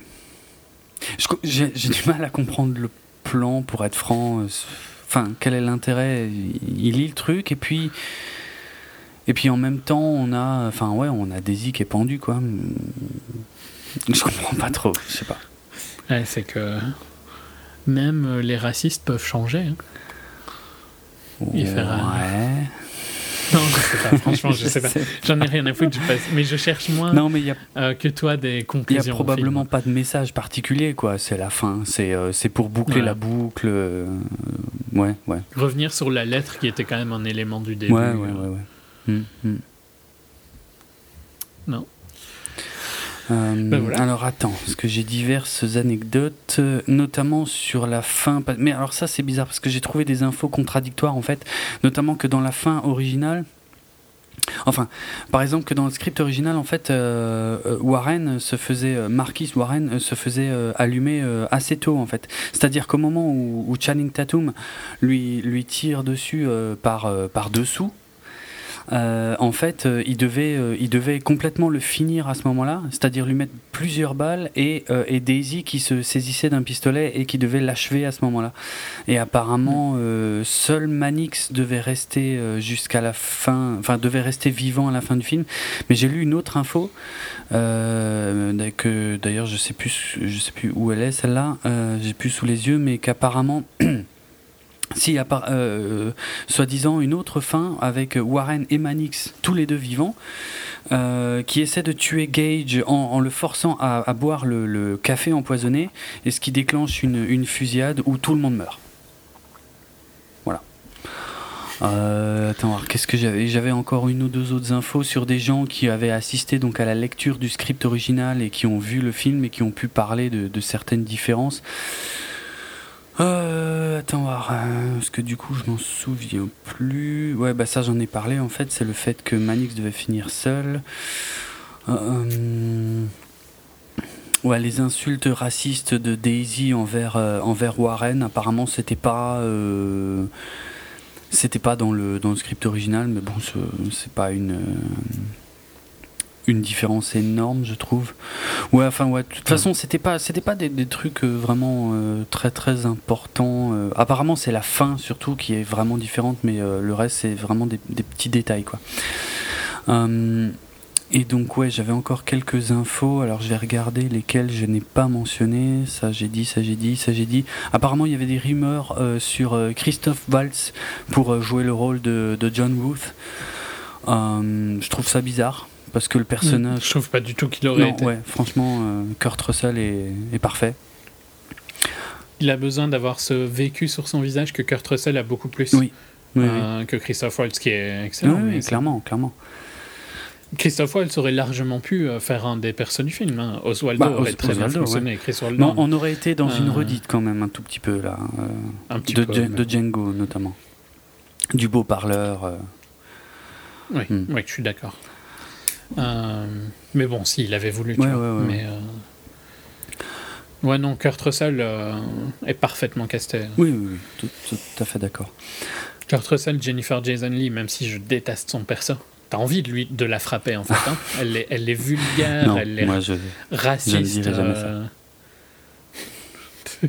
j'ai du mal à comprendre le plan, pour être franc. Euh, enfin, quel est l'intérêt Il lit le truc, et puis. Et puis en même temps, on a. Enfin, ouais, on a Daisy qui est pendu, quoi. Je comprends pas trop, je sais pas.
Ouais, c'est que. Même les racistes peuvent changer. Hein.
Ouais.
Non, je sais pas, franchement, je *laughs* sais pas. J'en ai rien à foutre, mais je cherche moins
non, mais y a,
euh, que toi des conclusions.
Il n'y a probablement pas de message particulier, quoi. C'est la fin, c'est euh, pour boucler la boucle. Euh, ouais, ouais.
Revenir sur la lettre qui était quand même un élément du début.
Ouais, ouais, ouais. ouais. Hum, hum.
Non.
Ben voilà. Alors attends, parce que j'ai diverses anecdotes, notamment sur la fin. Mais alors ça c'est bizarre parce que j'ai trouvé des infos contradictoires en fait, notamment que dans la fin originale. Enfin, par exemple que dans le script original, en fait, euh, euh, Warren se faisait, Marquis Warren se faisait allumer assez tôt, en fait. C'est-à-dire qu'au moment où, où, Channing Tatum lui, lui tire dessus par, par dessous, en fait, il devait, il devait complètement le finir à ce moment-là, c'est-à-dire lui mettre plusieurs balles et, et, Daisy qui se saisissait d'un pistolet et qui devait l'achever à ce moment-là. Et apparemment, seul Manix devait rester jusqu'à la fin, enfin devait rester vivant à la fin du film. Mais j'ai lu une autre info que d'ailleurs je sais plus, je sais plus où elle est celle-là, j'ai plus sous les yeux, mais qu'apparemment *clears throat* si, euh, soi-disant, une autre fin avec Warren et Manix, tous les deux vivants, euh, qui essaie de tuer Gage en, le forçant à, boire le, café empoisonné, et ce qui déclenche une, fusillade où tout le monde meurt. Voilà. Euh, attends, qu'est-ce que j'avais? J'avais encore une ou deux autres infos sur des gens qui avaient assisté donc à la lecture du script original et qui ont vu le film et qui ont pu parler de certaines différences. Euh, attends voir, euh, parce que du coup je m'en souviens plus. Ouais, bah ça j'en ai parlé en fait, c'est le fait que Manix devait finir seul. Euh, euh, ouais, les insultes racistes de Daisy envers, envers Warren, apparemment c'était pas. c'était pas dans le, dans le script original, mais bon, c'est pas une une différence énorme, je trouve. Ouais, enfin, ouais. De toute façon, c'était pas, c'était pas des, trucs euh, vraiment euh, très très importants. Euh. apparemment, c'est la fin surtout qui est vraiment différente, mais le reste, c'est vraiment des, petits détails, quoi. et donc, ouais, j'avais encore quelques infos. Alors, je vais regarder lesquelles je n'ai pas mentionné. Ça, j'ai dit, ça, j'ai dit, ça, j'ai dit. Apparemment, il y avait des rumeurs sur Christophe Waltz pour jouer le rôle de, de John Ruth. je trouve ça bizarre parce que le personnage.
Je trouve pas du tout qu'il aurait été.
Ouais, franchement, euh, Kurt Russell est, parfait.
Il a besoin d'avoir ce vécu sur son visage que Kurt Russell a beaucoup plus.
Oui.
Euh, que Christophe Waltz, qui est excellent.
Oui, clairement, clairement.
Christophe Waltz aurait largement pu euh, faire un des personnes du film. Hein. Oswaldo bah, aurait très bien fonctionné.
Non, on aurait été dans une redite quand même un tout petit peu là. un petit de, peu, de, Django notamment. Du beau parleur.
Oui, hmm. oui, je suis d'accord. Euh, mais bon, s'il avait voulu. Tu ouais, vois. Ouais, mais, euh, ouais, non, Kurt Russell euh, est parfaitement casté.
Oui, oui, oui tout, tout, à fait d'accord.
Kurt Russell, Jennifer Jason Lee, même si je déteste son perso, t'as envie de lui de la frapper en fait. Hein. elle, est, elle est vulgaire, *laughs* non, elle est moi je, raciste. Je *laughs*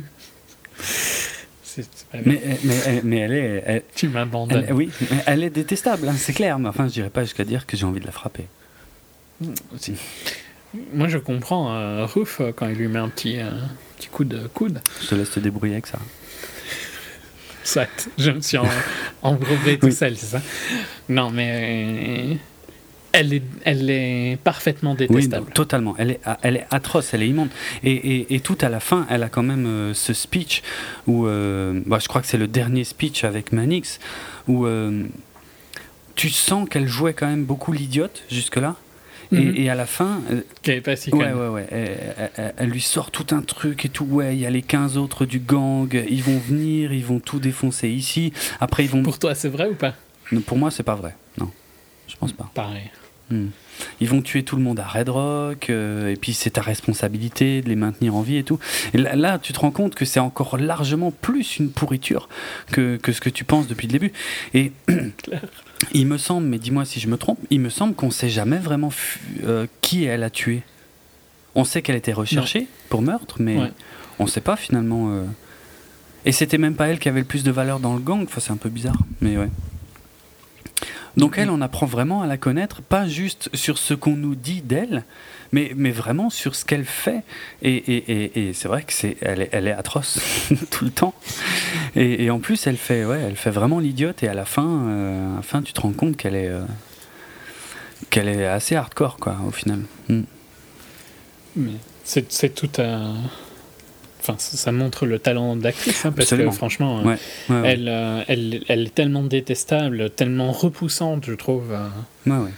mais, mais, mais, elle est. Elle,
tu m'abandonnes.
Oui, elle est détestable, hein, c'est clair, mais enfin, je dirais pas jusqu'à dire que j'ai envie de la frapper.
Moi, je comprends euh, euh, quand il lui met un petit, euh, petit coup de coude.
Je te laisse te débrouiller avec ça. *laughs*
Soit, je me suis en, *laughs* embrouillé tout seul, c'est ça Non, mais elle est, elle est parfaitement détestable.
Oui, totalement. Elle est, elle est atroce, elle est immonde. Et, et, et, tout à la fin, elle a quand même ce speech où, bah, je crois que c'est le dernier speech avec Manix, où tu sens qu'elle jouait quand même beaucoup l'idiote jusque-là. Mhm. Et, à la fin.
Euh, pas si
ouais, ouais, ouais. Elle, lui sort tout un truc et tout. Ouais, il y a les 15 autres du gang. Ils vont venir, ils vont tout défoncer ici. Après, ils vont.
Pour toi, c'est vrai ou pas?
Pour moi, c'est pas vrai. Non, je pense pas.
Pareil.
Hmm. Ils vont tuer tout le monde à Red Rock, euh, et puis c'est ta responsabilité de les maintenir en vie et tout. Et là, tu te rends compte que c'est encore largement plus une pourriture que, que, ce que tu penses depuis le début. Et *clears throat* il me semble, mais dis-moi si je me trompe, il me semble qu'on sait jamais vraiment euh, qui elle a tué. On sait qu'elle était recherchée pour meurtre, mais on sait pas finalement. Euh. Et c'était même pas elle qui avait le plus de valeur dans le gang. Enfin, c'est un peu bizarre, mais ouais. Donc elle, on apprend vraiment à la connaître, pas juste sur ce qu'on nous dit d'elle, mais, mais vraiment sur ce qu'elle fait. Et, et, et, c'est vrai que c'est, elle, est, elle est atroce *laughs* tout le temps. Et, en plus, elle fait, ouais, elle fait vraiment l'idiote. Et à la fin, euh, à la fin, tu te rends compte qu'elle est, euh, qu'elle est assez hardcore, quoi, au final. Hmm.
C'est, c'est tout un Enfin, ça montre le talent d'actrice, hein, parce que franchement, euh, Elle, euh, elle, elle, est tellement détestable, tellement repoussante, je trouve. Euh,
ouais, ouais.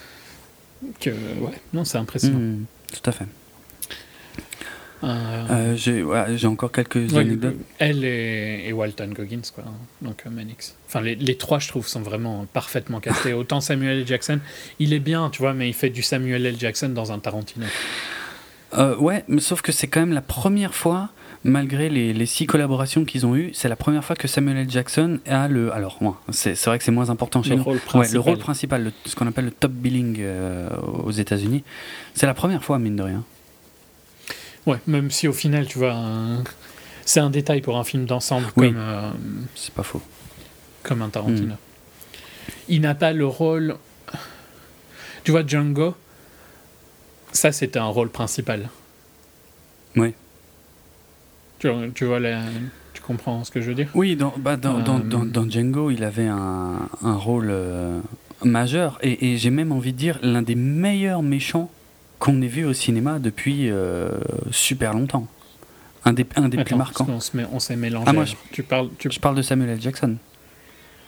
Que, ouais, non, c'est impressionnant.
Mmh, tout à fait. j'ai encore quelques anecdotes.
Elle et, Walton Goggins, quoi. Donc Manix. Enfin, les, les, trois, je trouve, sont vraiment parfaitement castés. *laughs* Autant Samuel L. Jackson, il est bien, tu vois, mais il fait du Samuel L. Jackson dans un Tarantino.
ouais, mais sauf que c'est quand même la première fois malgré les, six collaborations qu'ils ont eues, c'est la première fois que Samuel L. Jackson a le. Alors, c'est vrai que c'est moins important chez
le
nous.
Rôle principal.
le rôle principal, ce qu'on appelle le top billing euh, aux États-Unis. C'est la première fois, mine de rien.
Ouais, même si au final, tu vois, c'est un détail pour un film d'ensemble comme. Euh,
c'est pas faux.
Comme un Tarantino. Hmm. Il n'a pas le rôle. Tu vois, Django, ça c'était un rôle principal.
Oui.
Tu, tu vois, tu comprends ce que je veux dire?
Oui, dans, bah, dans, dans, euh, dans, Django, il avait un, un rôle euh, majeur et, et j'ai même envie de dire l'un des meilleurs méchants qu'on ait vu au cinéma depuis euh, super longtemps. Un des, un des plus marquants.
On s'est mélangé.
Ah, moi, je, tu parles, tu... je parle de Samuel L. Jackson.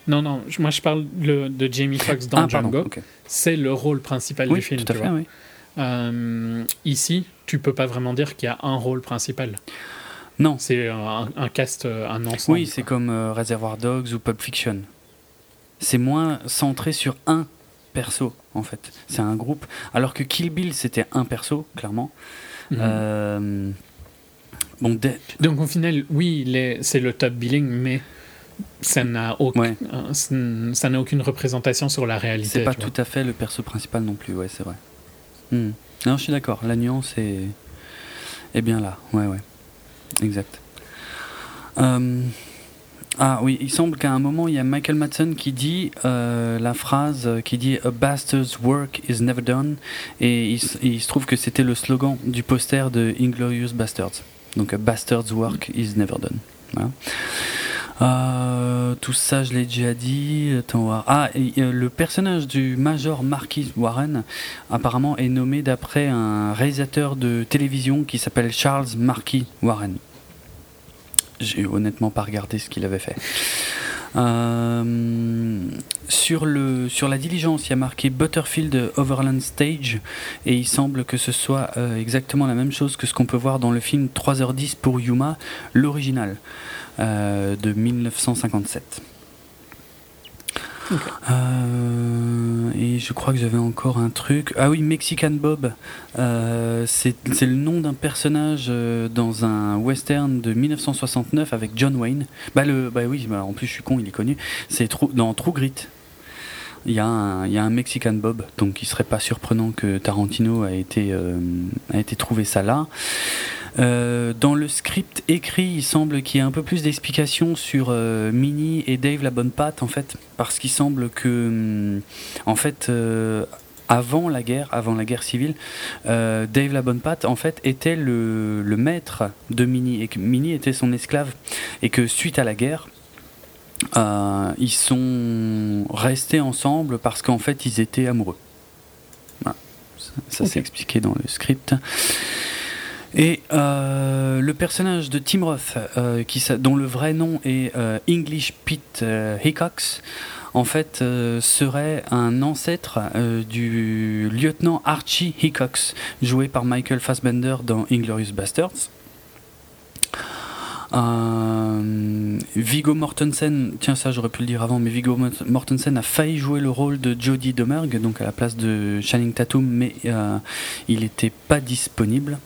Non, non, moi je parle de Jamie Foxx dans ah, Django. C'est le rôle principal du film.
Tout à fait, oui.
Euh, ici, tu peux pas vraiment dire qu'il y a un rôle principal.
Non.
C'est un, cast, euh, un ensemble.
Oui, c'est comme euh, Reservoir Dogs ou Pulp Fiction. C'est moins centré sur un perso, en fait. C'est un groupe. Alors que Kill Bill, c'était un perso, clairement. Mhm.
bon, Donc au final, oui, c'est le top billing, mais ça n'a aucun, ça n'a aucune représentation sur la réalité.
C'est pas tout à fait le perso principal non plus, ouais, c'est vrai. Hmm. Non, je suis d'accord. La nuance est, est bien là. Ouais, ouais. Exact. Euh, ah oui, il semble qu'à un moment, il y a Michael Madsen qui dit euh, la phrase qui dit A bastard's work is never done. Et il, se trouve que c'était le slogan du poster de Inglorious Bastards. Donc A bastard's work is never done. Voilà. Euh, tout ça, je l'ai déjà dit. Ah, euh, le personnage du Major Marquis Warren, apparemment, est nommé d'après un réalisateur de télévision qui s'appelle Charles Marquis Warren. J'ai honnêtement pas regardé ce qu'il avait fait. Euh, sur, la diligence, il y a marqué Butterfield Overland Stage et il semble que ce soit exactement la même chose que ce qu'on peut voir dans le film 3h10 pour Yuma, l'original. Euh, de 1957. Euh, et je crois que j'avais encore un truc. Ah oui, Mexican Bob. Euh, c'est le nom d'un personnage dans un western de 1969 avec John Wayne. Bah, le, bah oui, bah, en plus je suis con, il est connu. C'est dans True Grit. Il y, a un, Mexican Bob, donc il serait pas surprenant que Tarantino a été, a été trouvé ça là. Euh, dans le script écrit, il semble qu'il y ait un peu plus d'explications sur euh, Minnie et Dave la bonne patte, en fait, parce qu'il semble que, hum, en fait, euh, avant la guerre, avant la guerre civile, Dave la bonne patte, en fait, était le, le, maître de Minnie et que Minnie était son esclave, et que suite à la guerre, ils sont restés ensemble parce qu'en fait, ils étaient amoureux. Ça, s'est expliqué dans le script. Et euh, le personnage de Tim Roth, euh, qui, dont le vrai nom est euh, English Pete Hickox, en fait serait un ancêtre du lieutenant Archie Hickox, joué par Michael Fassbender dans Inglorious Bastards. Viggo Mortensen, tiens ça j'aurais pu le dire avant, mais Viggo Mortensen a failli jouer le rôle de Jodie Domergue, donc à la place de Channing Tatum, mais il n'était pas disponible.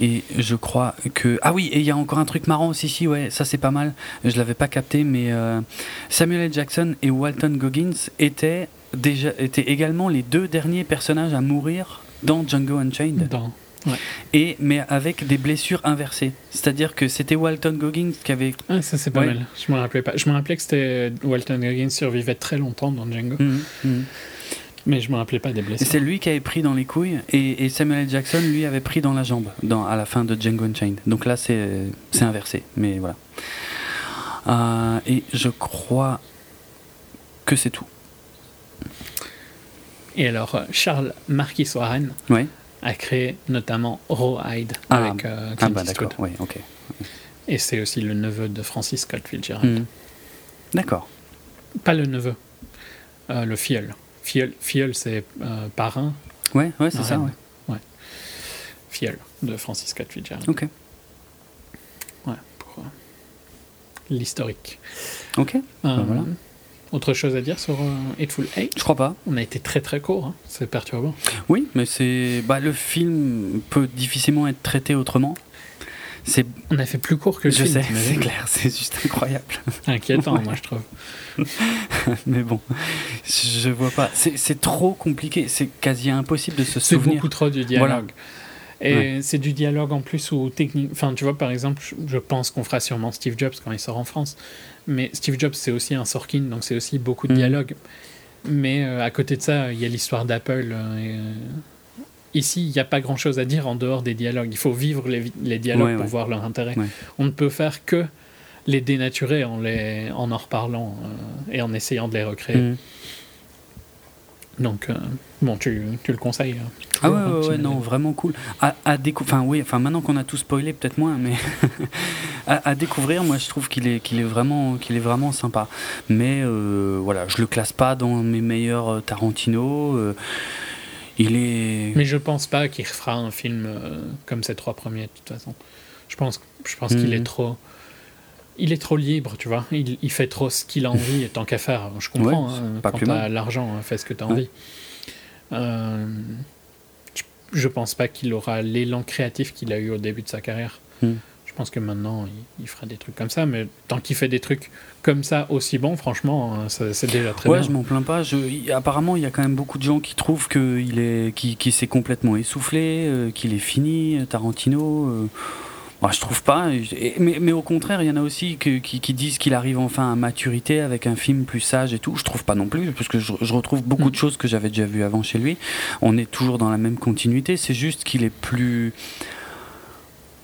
Et je crois que. Ah oui, et il y a encore un truc marrant aussi, si, ouais, ça c'est pas mal. Je l'avais pas capté, mais euh, Samuel L. Jackson et Walton Goggins étaient, déjà, étaient également les deux derniers personnages à mourir dans Django Unchained. Et, mais avec des blessures inversées. C'est-à-dire que c'était Walton Goggins qui avait.
Ah, ça c'est pas mal. Je me rappelais pas. Je me rappelais que c'était Walton Goggins survivait très longtemps dans Django. Mmh, mmh. Mais je me rappelais pas des blessures.
C'est lui qui avait pris dans les couilles et, Samuel L. Jackson lui avait pris dans la jambe dans, à la fin de Django Unchained. Donc là c'est inversé, mais voilà. Euh, et je crois que c'est tout.
Et alors euh, Charles Marquis Warren a créé notamment Rawhide
ah,
avec euh, Clint ah bah
d'accord, oui, ok.
Et c'est aussi le neveu de Francis Scott Fitzgerald. Hmm.
D'accord.
Pas le neveu, le filleul. Fiel, c'est euh, parrain.
Ouais, ouais, c'est ça, ouais.
ouais. Fiel de Francis Scott Fitzgerald.
Ok.
Ouais, pour euh, l'historique.
Ok. Euh, bah, voilà.
Autre chose à dire sur Hateful Eight?
Je crois pas.
On a été très très court, hein. c'est perturbant.
Oui, mais c'est bah, le film peut difficilement être traité autrement. c'est.
On a fait plus court que le
je
film.
sais, c'est clair, c'est juste incroyable.
Inquiétant, moi je trouve. *laughs*
Mais bon, je vois pas. C'est trop compliqué, c'est quasi impossible de se souvenir.
C'est beaucoup trop du dialogue. Et c'est du dialogue en plus ou technique. Enfin, tu vois, par exemple, je pense qu'on fera sûrement Steve Jobs quand il sort en France. Mais Steve Jobs, c'est aussi un Sorkin, donc c'est aussi beaucoup de mm. dialogue. Mais euh, à côté de ça, il y a l'histoire d'Apple. Euh, euh, ici, il n'y a pas grand-chose à dire en dehors des dialogues. Il faut vivre les, dialogues pour voir leur intérêt. On ne peut faire que les dénaturer en, les, en en reparlant et en essayant de les recréer. Mm. Donc, bon, tu, tu, le conseilles hein,
Ah ouais, ouais, non, vraiment cool. À, à Enfin, oui, enfin, maintenant qu'on a tout spoilé, peut-être moins, mais *laughs* à, découvrir, moi, je trouve qu'il est, qu'il est, vraiment, qu'il est vraiment sympa. Mais voilà, je le classe pas dans mes meilleurs Tarantino. Il est.
Mais je pense pas qu'il refera un film euh, comme ces trois premiers, de toute façon. Je pense, je pense qu'il est mhm. trop. Il est trop libre, tu vois. Il, il fait trop ce qu'il a *laughs* envie, tant qu'à faire. Je comprends. hein, quand tu as l'argent, hein, fais ce que tu as envie. Euh, je, je, pense pas qu'il aura l'élan créatif qu'il a eu au début de sa carrière. Hmm. Je pense que maintenant, il, fera des trucs comme ça, mais tant qu'il fait des trucs comme ça aussi bons, franchement, hein, c'est déjà très
bien.
Ouais,
je m'en plains pas. Je, apparemment, il y a quand même beaucoup de gens qui trouvent qu'il est, qui, s'est complètement essoufflé, euh, qu'il est fini, Tarantino. Euh. Moi, je trouve pas. mais, mais, au contraire, il y en a aussi qui, qui, disent qu'il arrive enfin à maturité avec un film plus sage et tout. Je trouve pas non plus, parce que je, je retrouve beaucoup mm. de choses que j'avais déjà vues avant chez lui. On est toujours dans la même continuité. C'est juste qu'il est plus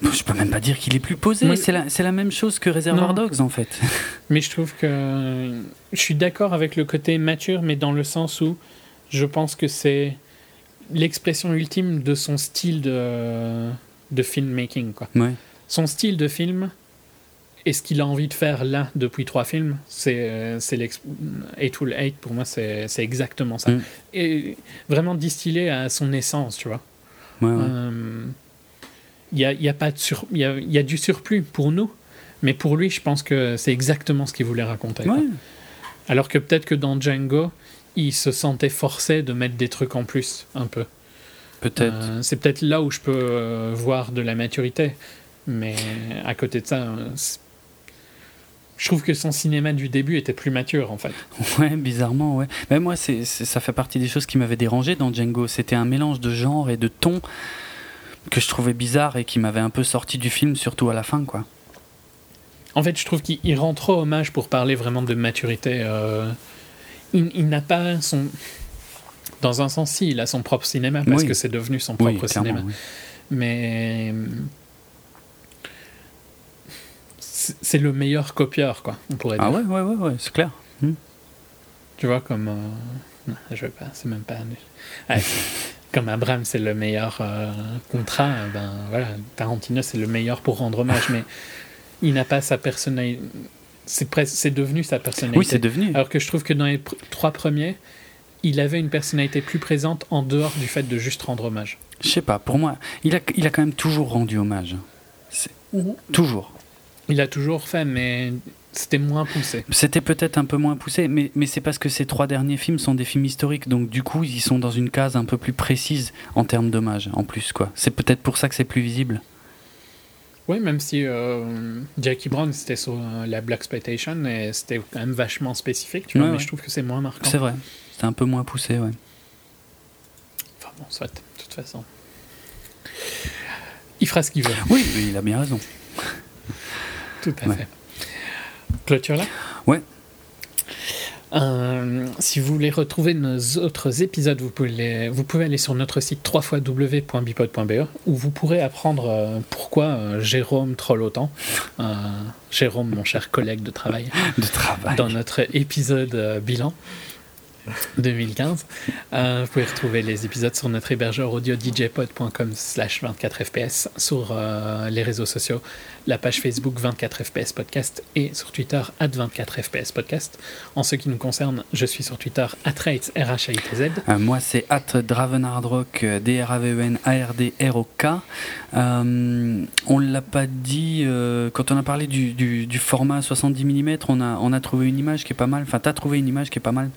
je peux même pas dire qu'il est plus posé. C'est la, la, même chose que Reservoir Dogs en fait. *laughs*
Mais je trouve que je suis d'accord avec le côté mature, mais dans le sens où je pense que c'est l'expression ultime de son style de, de filmmaking. Quoi.
Ouais.
Son style de film et ce qu'il a envie de faire là depuis trois films, c'est Eightful Eight pour moi, c'est exactement ça. Mm. Et vraiment distillé à son essence, tu vois.
Ouais, euh,
il y a, y a, pas de sur, y a, y a du surplus pour nous, mais pour lui, je pense que c'est exactement ce qu'il voulait raconter. Alors que peut-être que dans Django, il se sentait forcé de mettre des trucs en plus, un peu.
Peut-être. Euh,
c'est peut-être là où je peux euh, voir de la maturité. Mais à côté de ça, euh, je trouve que son cinéma du début était plus mature, en fait. *laughs*
Ouais, bizarrement, ouais. Mais moi, c'est, ça fait partie des choses qui m'avaient dérangé dans Django. C'était un mélange de genre et de ton que je trouvais bizarre et qui m'avait un peu sorti du film, surtout à la fin, quoi.
En fait, je trouve qu'il rend trop hommage pour parler vraiment de maturité. Euh, il, n'a pas son. Dans un sens, si, il a son propre cinéma, parce que c'est devenu son propre cinéma. Mais. C'est le meilleur copieur, quoi, on pourrait
ah dire. Ah ouais, ouais, ouais, c'est clair. Hmm.
Tu vois, comme. Euh, non, je veux pas, c'est même pas *laughs* comme Abraham c'est le meilleur euh, contrat, ben voilà, Tarantino c'est le meilleur pour rendre hommage, mais il n'a pas sa personnalité. C'est, c'est devenu sa personnalité.
Oui, c'est devenu.
Alors que je trouve que dans les trois premiers, il avait une personnalité plus présente en dehors du fait de juste rendre hommage.
Je sais pas, pour moi, il a, il a quand même toujours rendu hommage. Toujours.
Il a toujours fait, mais c'était moins poussé.
C'était peut-être un peu moins poussé, mais, mais c'est parce que ces trois derniers films sont des films historiques, donc du coup, ils sont dans une case un peu plus précise en termes d'hommage, en plus. quoi. C'est peut-être pour ça que c'est plus visible.
Oui, même si euh, Jackie Brown, c'était sur euh, la Black Exploitation, et c'était quand même vachement spécifique, tu vois, mais je trouve que c'est moins marquant.
C'est vrai, c'est un peu moins poussé, ouais.
Enfin bon, soit, de toute façon. Il fera ce qu'il veut.
Oui, il a bien raison.
Tout à fait. Clôture là
Ouais.
Euh, si vous voulez retrouver nos autres épisodes, vous pouvez, vous pouvez aller sur notre site www.bipod.be où vous pourrez apprendre euh, pourquoi euh, Jérôme troll autant. Jérôme, mon cher collègue de travail,
de travail.
dans notre épisode bilan. 2015. Euh, vous pouvez retrouver les épisodes sur notre hébergeur audio djpod.com slash 24fps, sur euh, les réseaux sociaux, la page Facebook 24fps podcast et sur Twitter at 24fps podcast. En ce qui nous concerne, je suis sur Twitter at rates, r
euh, moi, c'est at dravenardrock, d r a v e on l'a pas dit, quand on a parlé du, format 70 mm, on a, on a trouvé une image qui est pas mal. Enfin, tu as trouvé une image qui est pas mal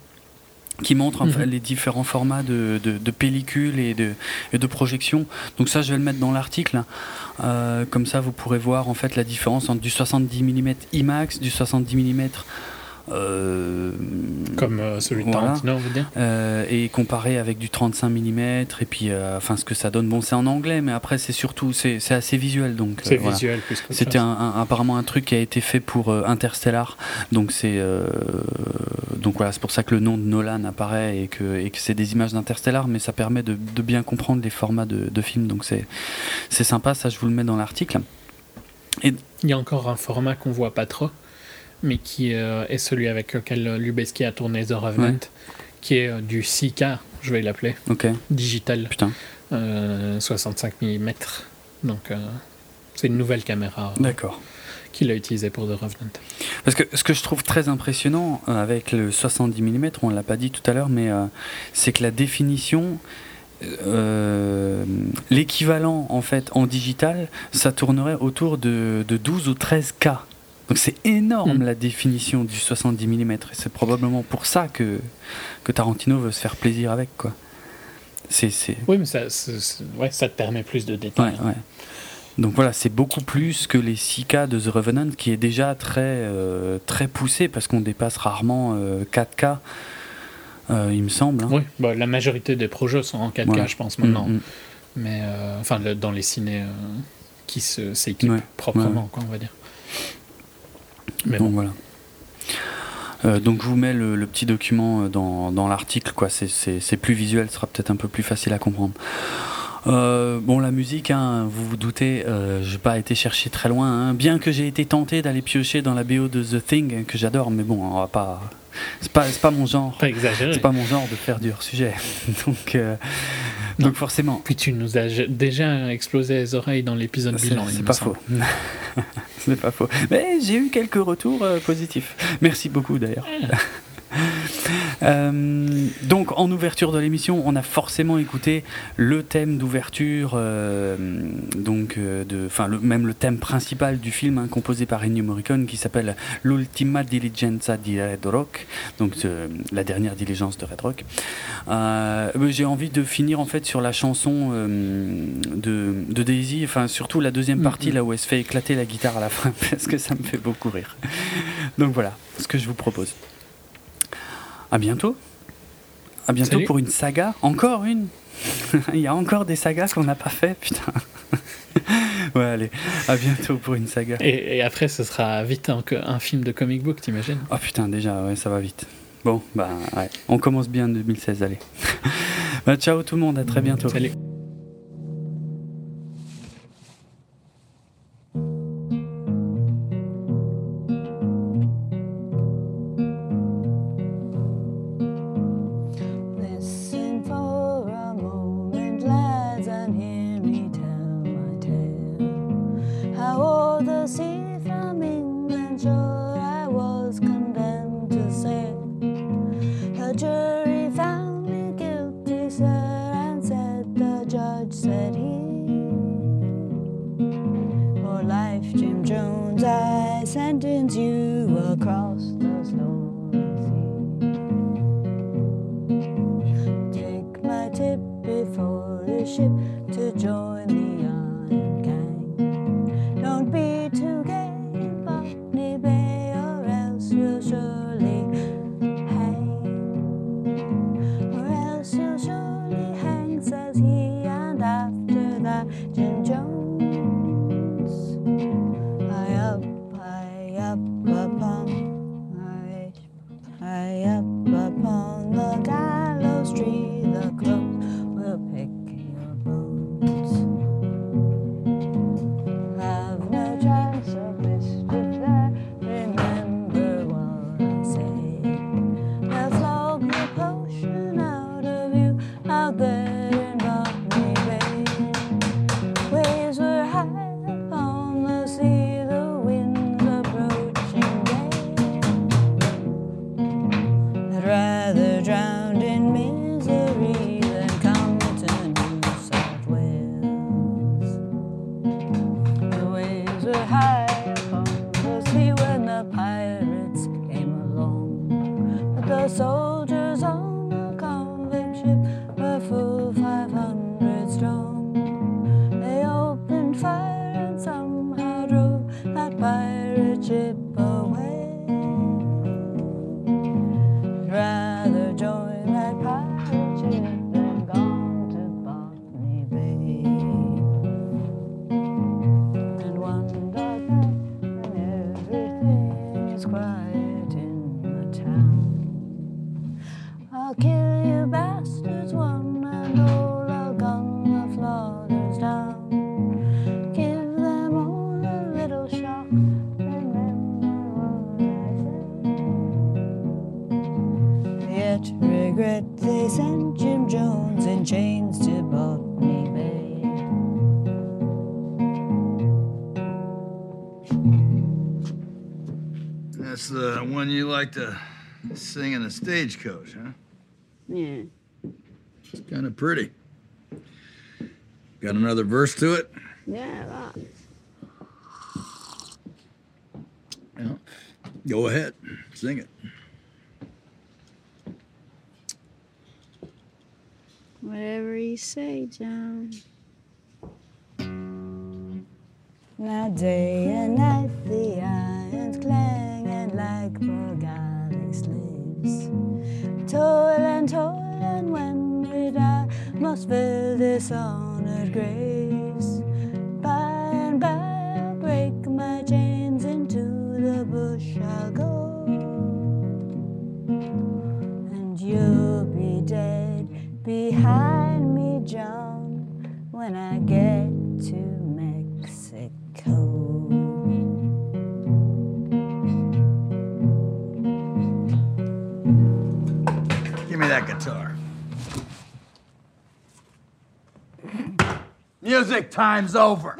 qui montre mhm. les différents formats de, de, pellicules et de, et de projections. Donc ça, je vais le mettre dans l'article. Euh, comme ça, vous pourrez voir en fait la différence entre du 70 mm IMAX, du 70 mm
Comme euh, celui de Tarantino, dire
euh, Et comparé avec du 35 mm, et puis enfin ce que ça donne. Bon, c'est en anglais, mais après, c'est surtout c'est assez visuel. donc
C'est visuel plus
C'était apparemment un truc qui a été fait pour Interstellar. Donc, c'est donc voilà, c'est pour ça que le nom de Nolan apparaît et que, et que c'est des images d'Interstellar, mais ça permet de, de, bien comprendre les formats de, de films. Donc, c'est sympa, ça, je vous le mets dans l'article.
Et... Il y a encore un format qu'on voit pas trop mais qui euh, est celui avec lequel Lubeski a tourné The Revenant, qui est euh, du 6K, je vais l'appeler, digital,
Putain.
65 euh, mm. Donc c'est une nouvelle caméra.
D'accord.
Qu'il a utilisée pour The Revenant.
Parce que ce que je trouve très impressionnant avec le 70 mm, on l'a pas dit tout à l'heure, mais c'est que la définition, l'équivalent en fait en digital, ça tournerait autour de, de 12 ou 13 K. Donc c'est énorme mm. la définition du 70 mm et c'est probablement pour ça que, que Tarantino veut se faire plaisir avec quoi.
Oui, mais ça, ouais, ça te permet plus de détails.
Ouais, Donc voilà, c'est beaucoup plus que les 6K de The Revenant qui est déjà très, euh, très poussé parce qu'on dépasse rarement 4K, euh, euh, il me semble. Hein.
Oui, bah, la majorité des projets sont en 4K, je pense, maintenant. Mm, mm. Mais enfin, dans les ciné qui se, s'équipent proprement, quoi, on va dire.
Donc voilà. Euh, donc je vous mets le, petit document euh, dans, dans l'article, quoi. C'est plus visuel, ce sera peut-être un peu plus facile à comprendre. Euh, bon, la musique, hein, vous vous doutez, euh, je n'ai pas été chercher très loin. Hein. bien que j'ai été tenté d'aller piocher dans la BO de The Thing, que j'adore, mais bon, on va pas. C'est pas, pas mon genre. C'est pas mon genre de faire du hors-sujet. *laughs* donc, donc forcément.
Puis tu nous as déjà explosé les oreilles dans l'épisode bilan.
C'est pas faux. *laughs* c'est pas faux. Mais j'ai eu quelques retours euh, positifs. Merci beaucoup d'ailleurs. *laughs* Euh, donc en ouverture de l'émission, on a forcément écouté le thème d'ouverture, euh, donc euh, de, enfin même le thème principal du film hein, composé par Ennio Morricone qui s'appelle L'ultima diligenza di Red Rock, donc la dernière diligence de Red Rock. J'ai envie de finir en fait sur la chanson de, de, Daisy, enfin surtout la deuxième mm, partie là où elle se fait éclater la guitare à la fin *laughs* parce que ça me fait beaucoup rire. Donc voilà ce que je vous propose. À bientôt. À bientôt pour une saga. Encore une. *laughs* Il y a encore des sagas qu'on n'a pas fait, putain. *laughs* ouais, allez, à bientôt pour une saga.
Et, après, ce sera vite un, un film de comic book, t'imagines?
Oh putain, déjà, ouais, ça va vite. Bon, bah, ouais, on commence bien en 2016, allez. *laughs* bah, ciao tout le monde, à très bientôt.
Salut.
Stagecoach, huh?
Yeah.
It's kind of pretty. Got another verse to it?
Yeah, that.
Yeah. Go ahead, sing it.
Whatever you say, John. Now day and night the irons clanging like galley Toil and toil, and when we die, must fill dishonored graves. By and by I'll break my chains into the bush I'll go. And you'll be dead behind me, John, when I get to Mexico.
Me that guitar. Music time's over.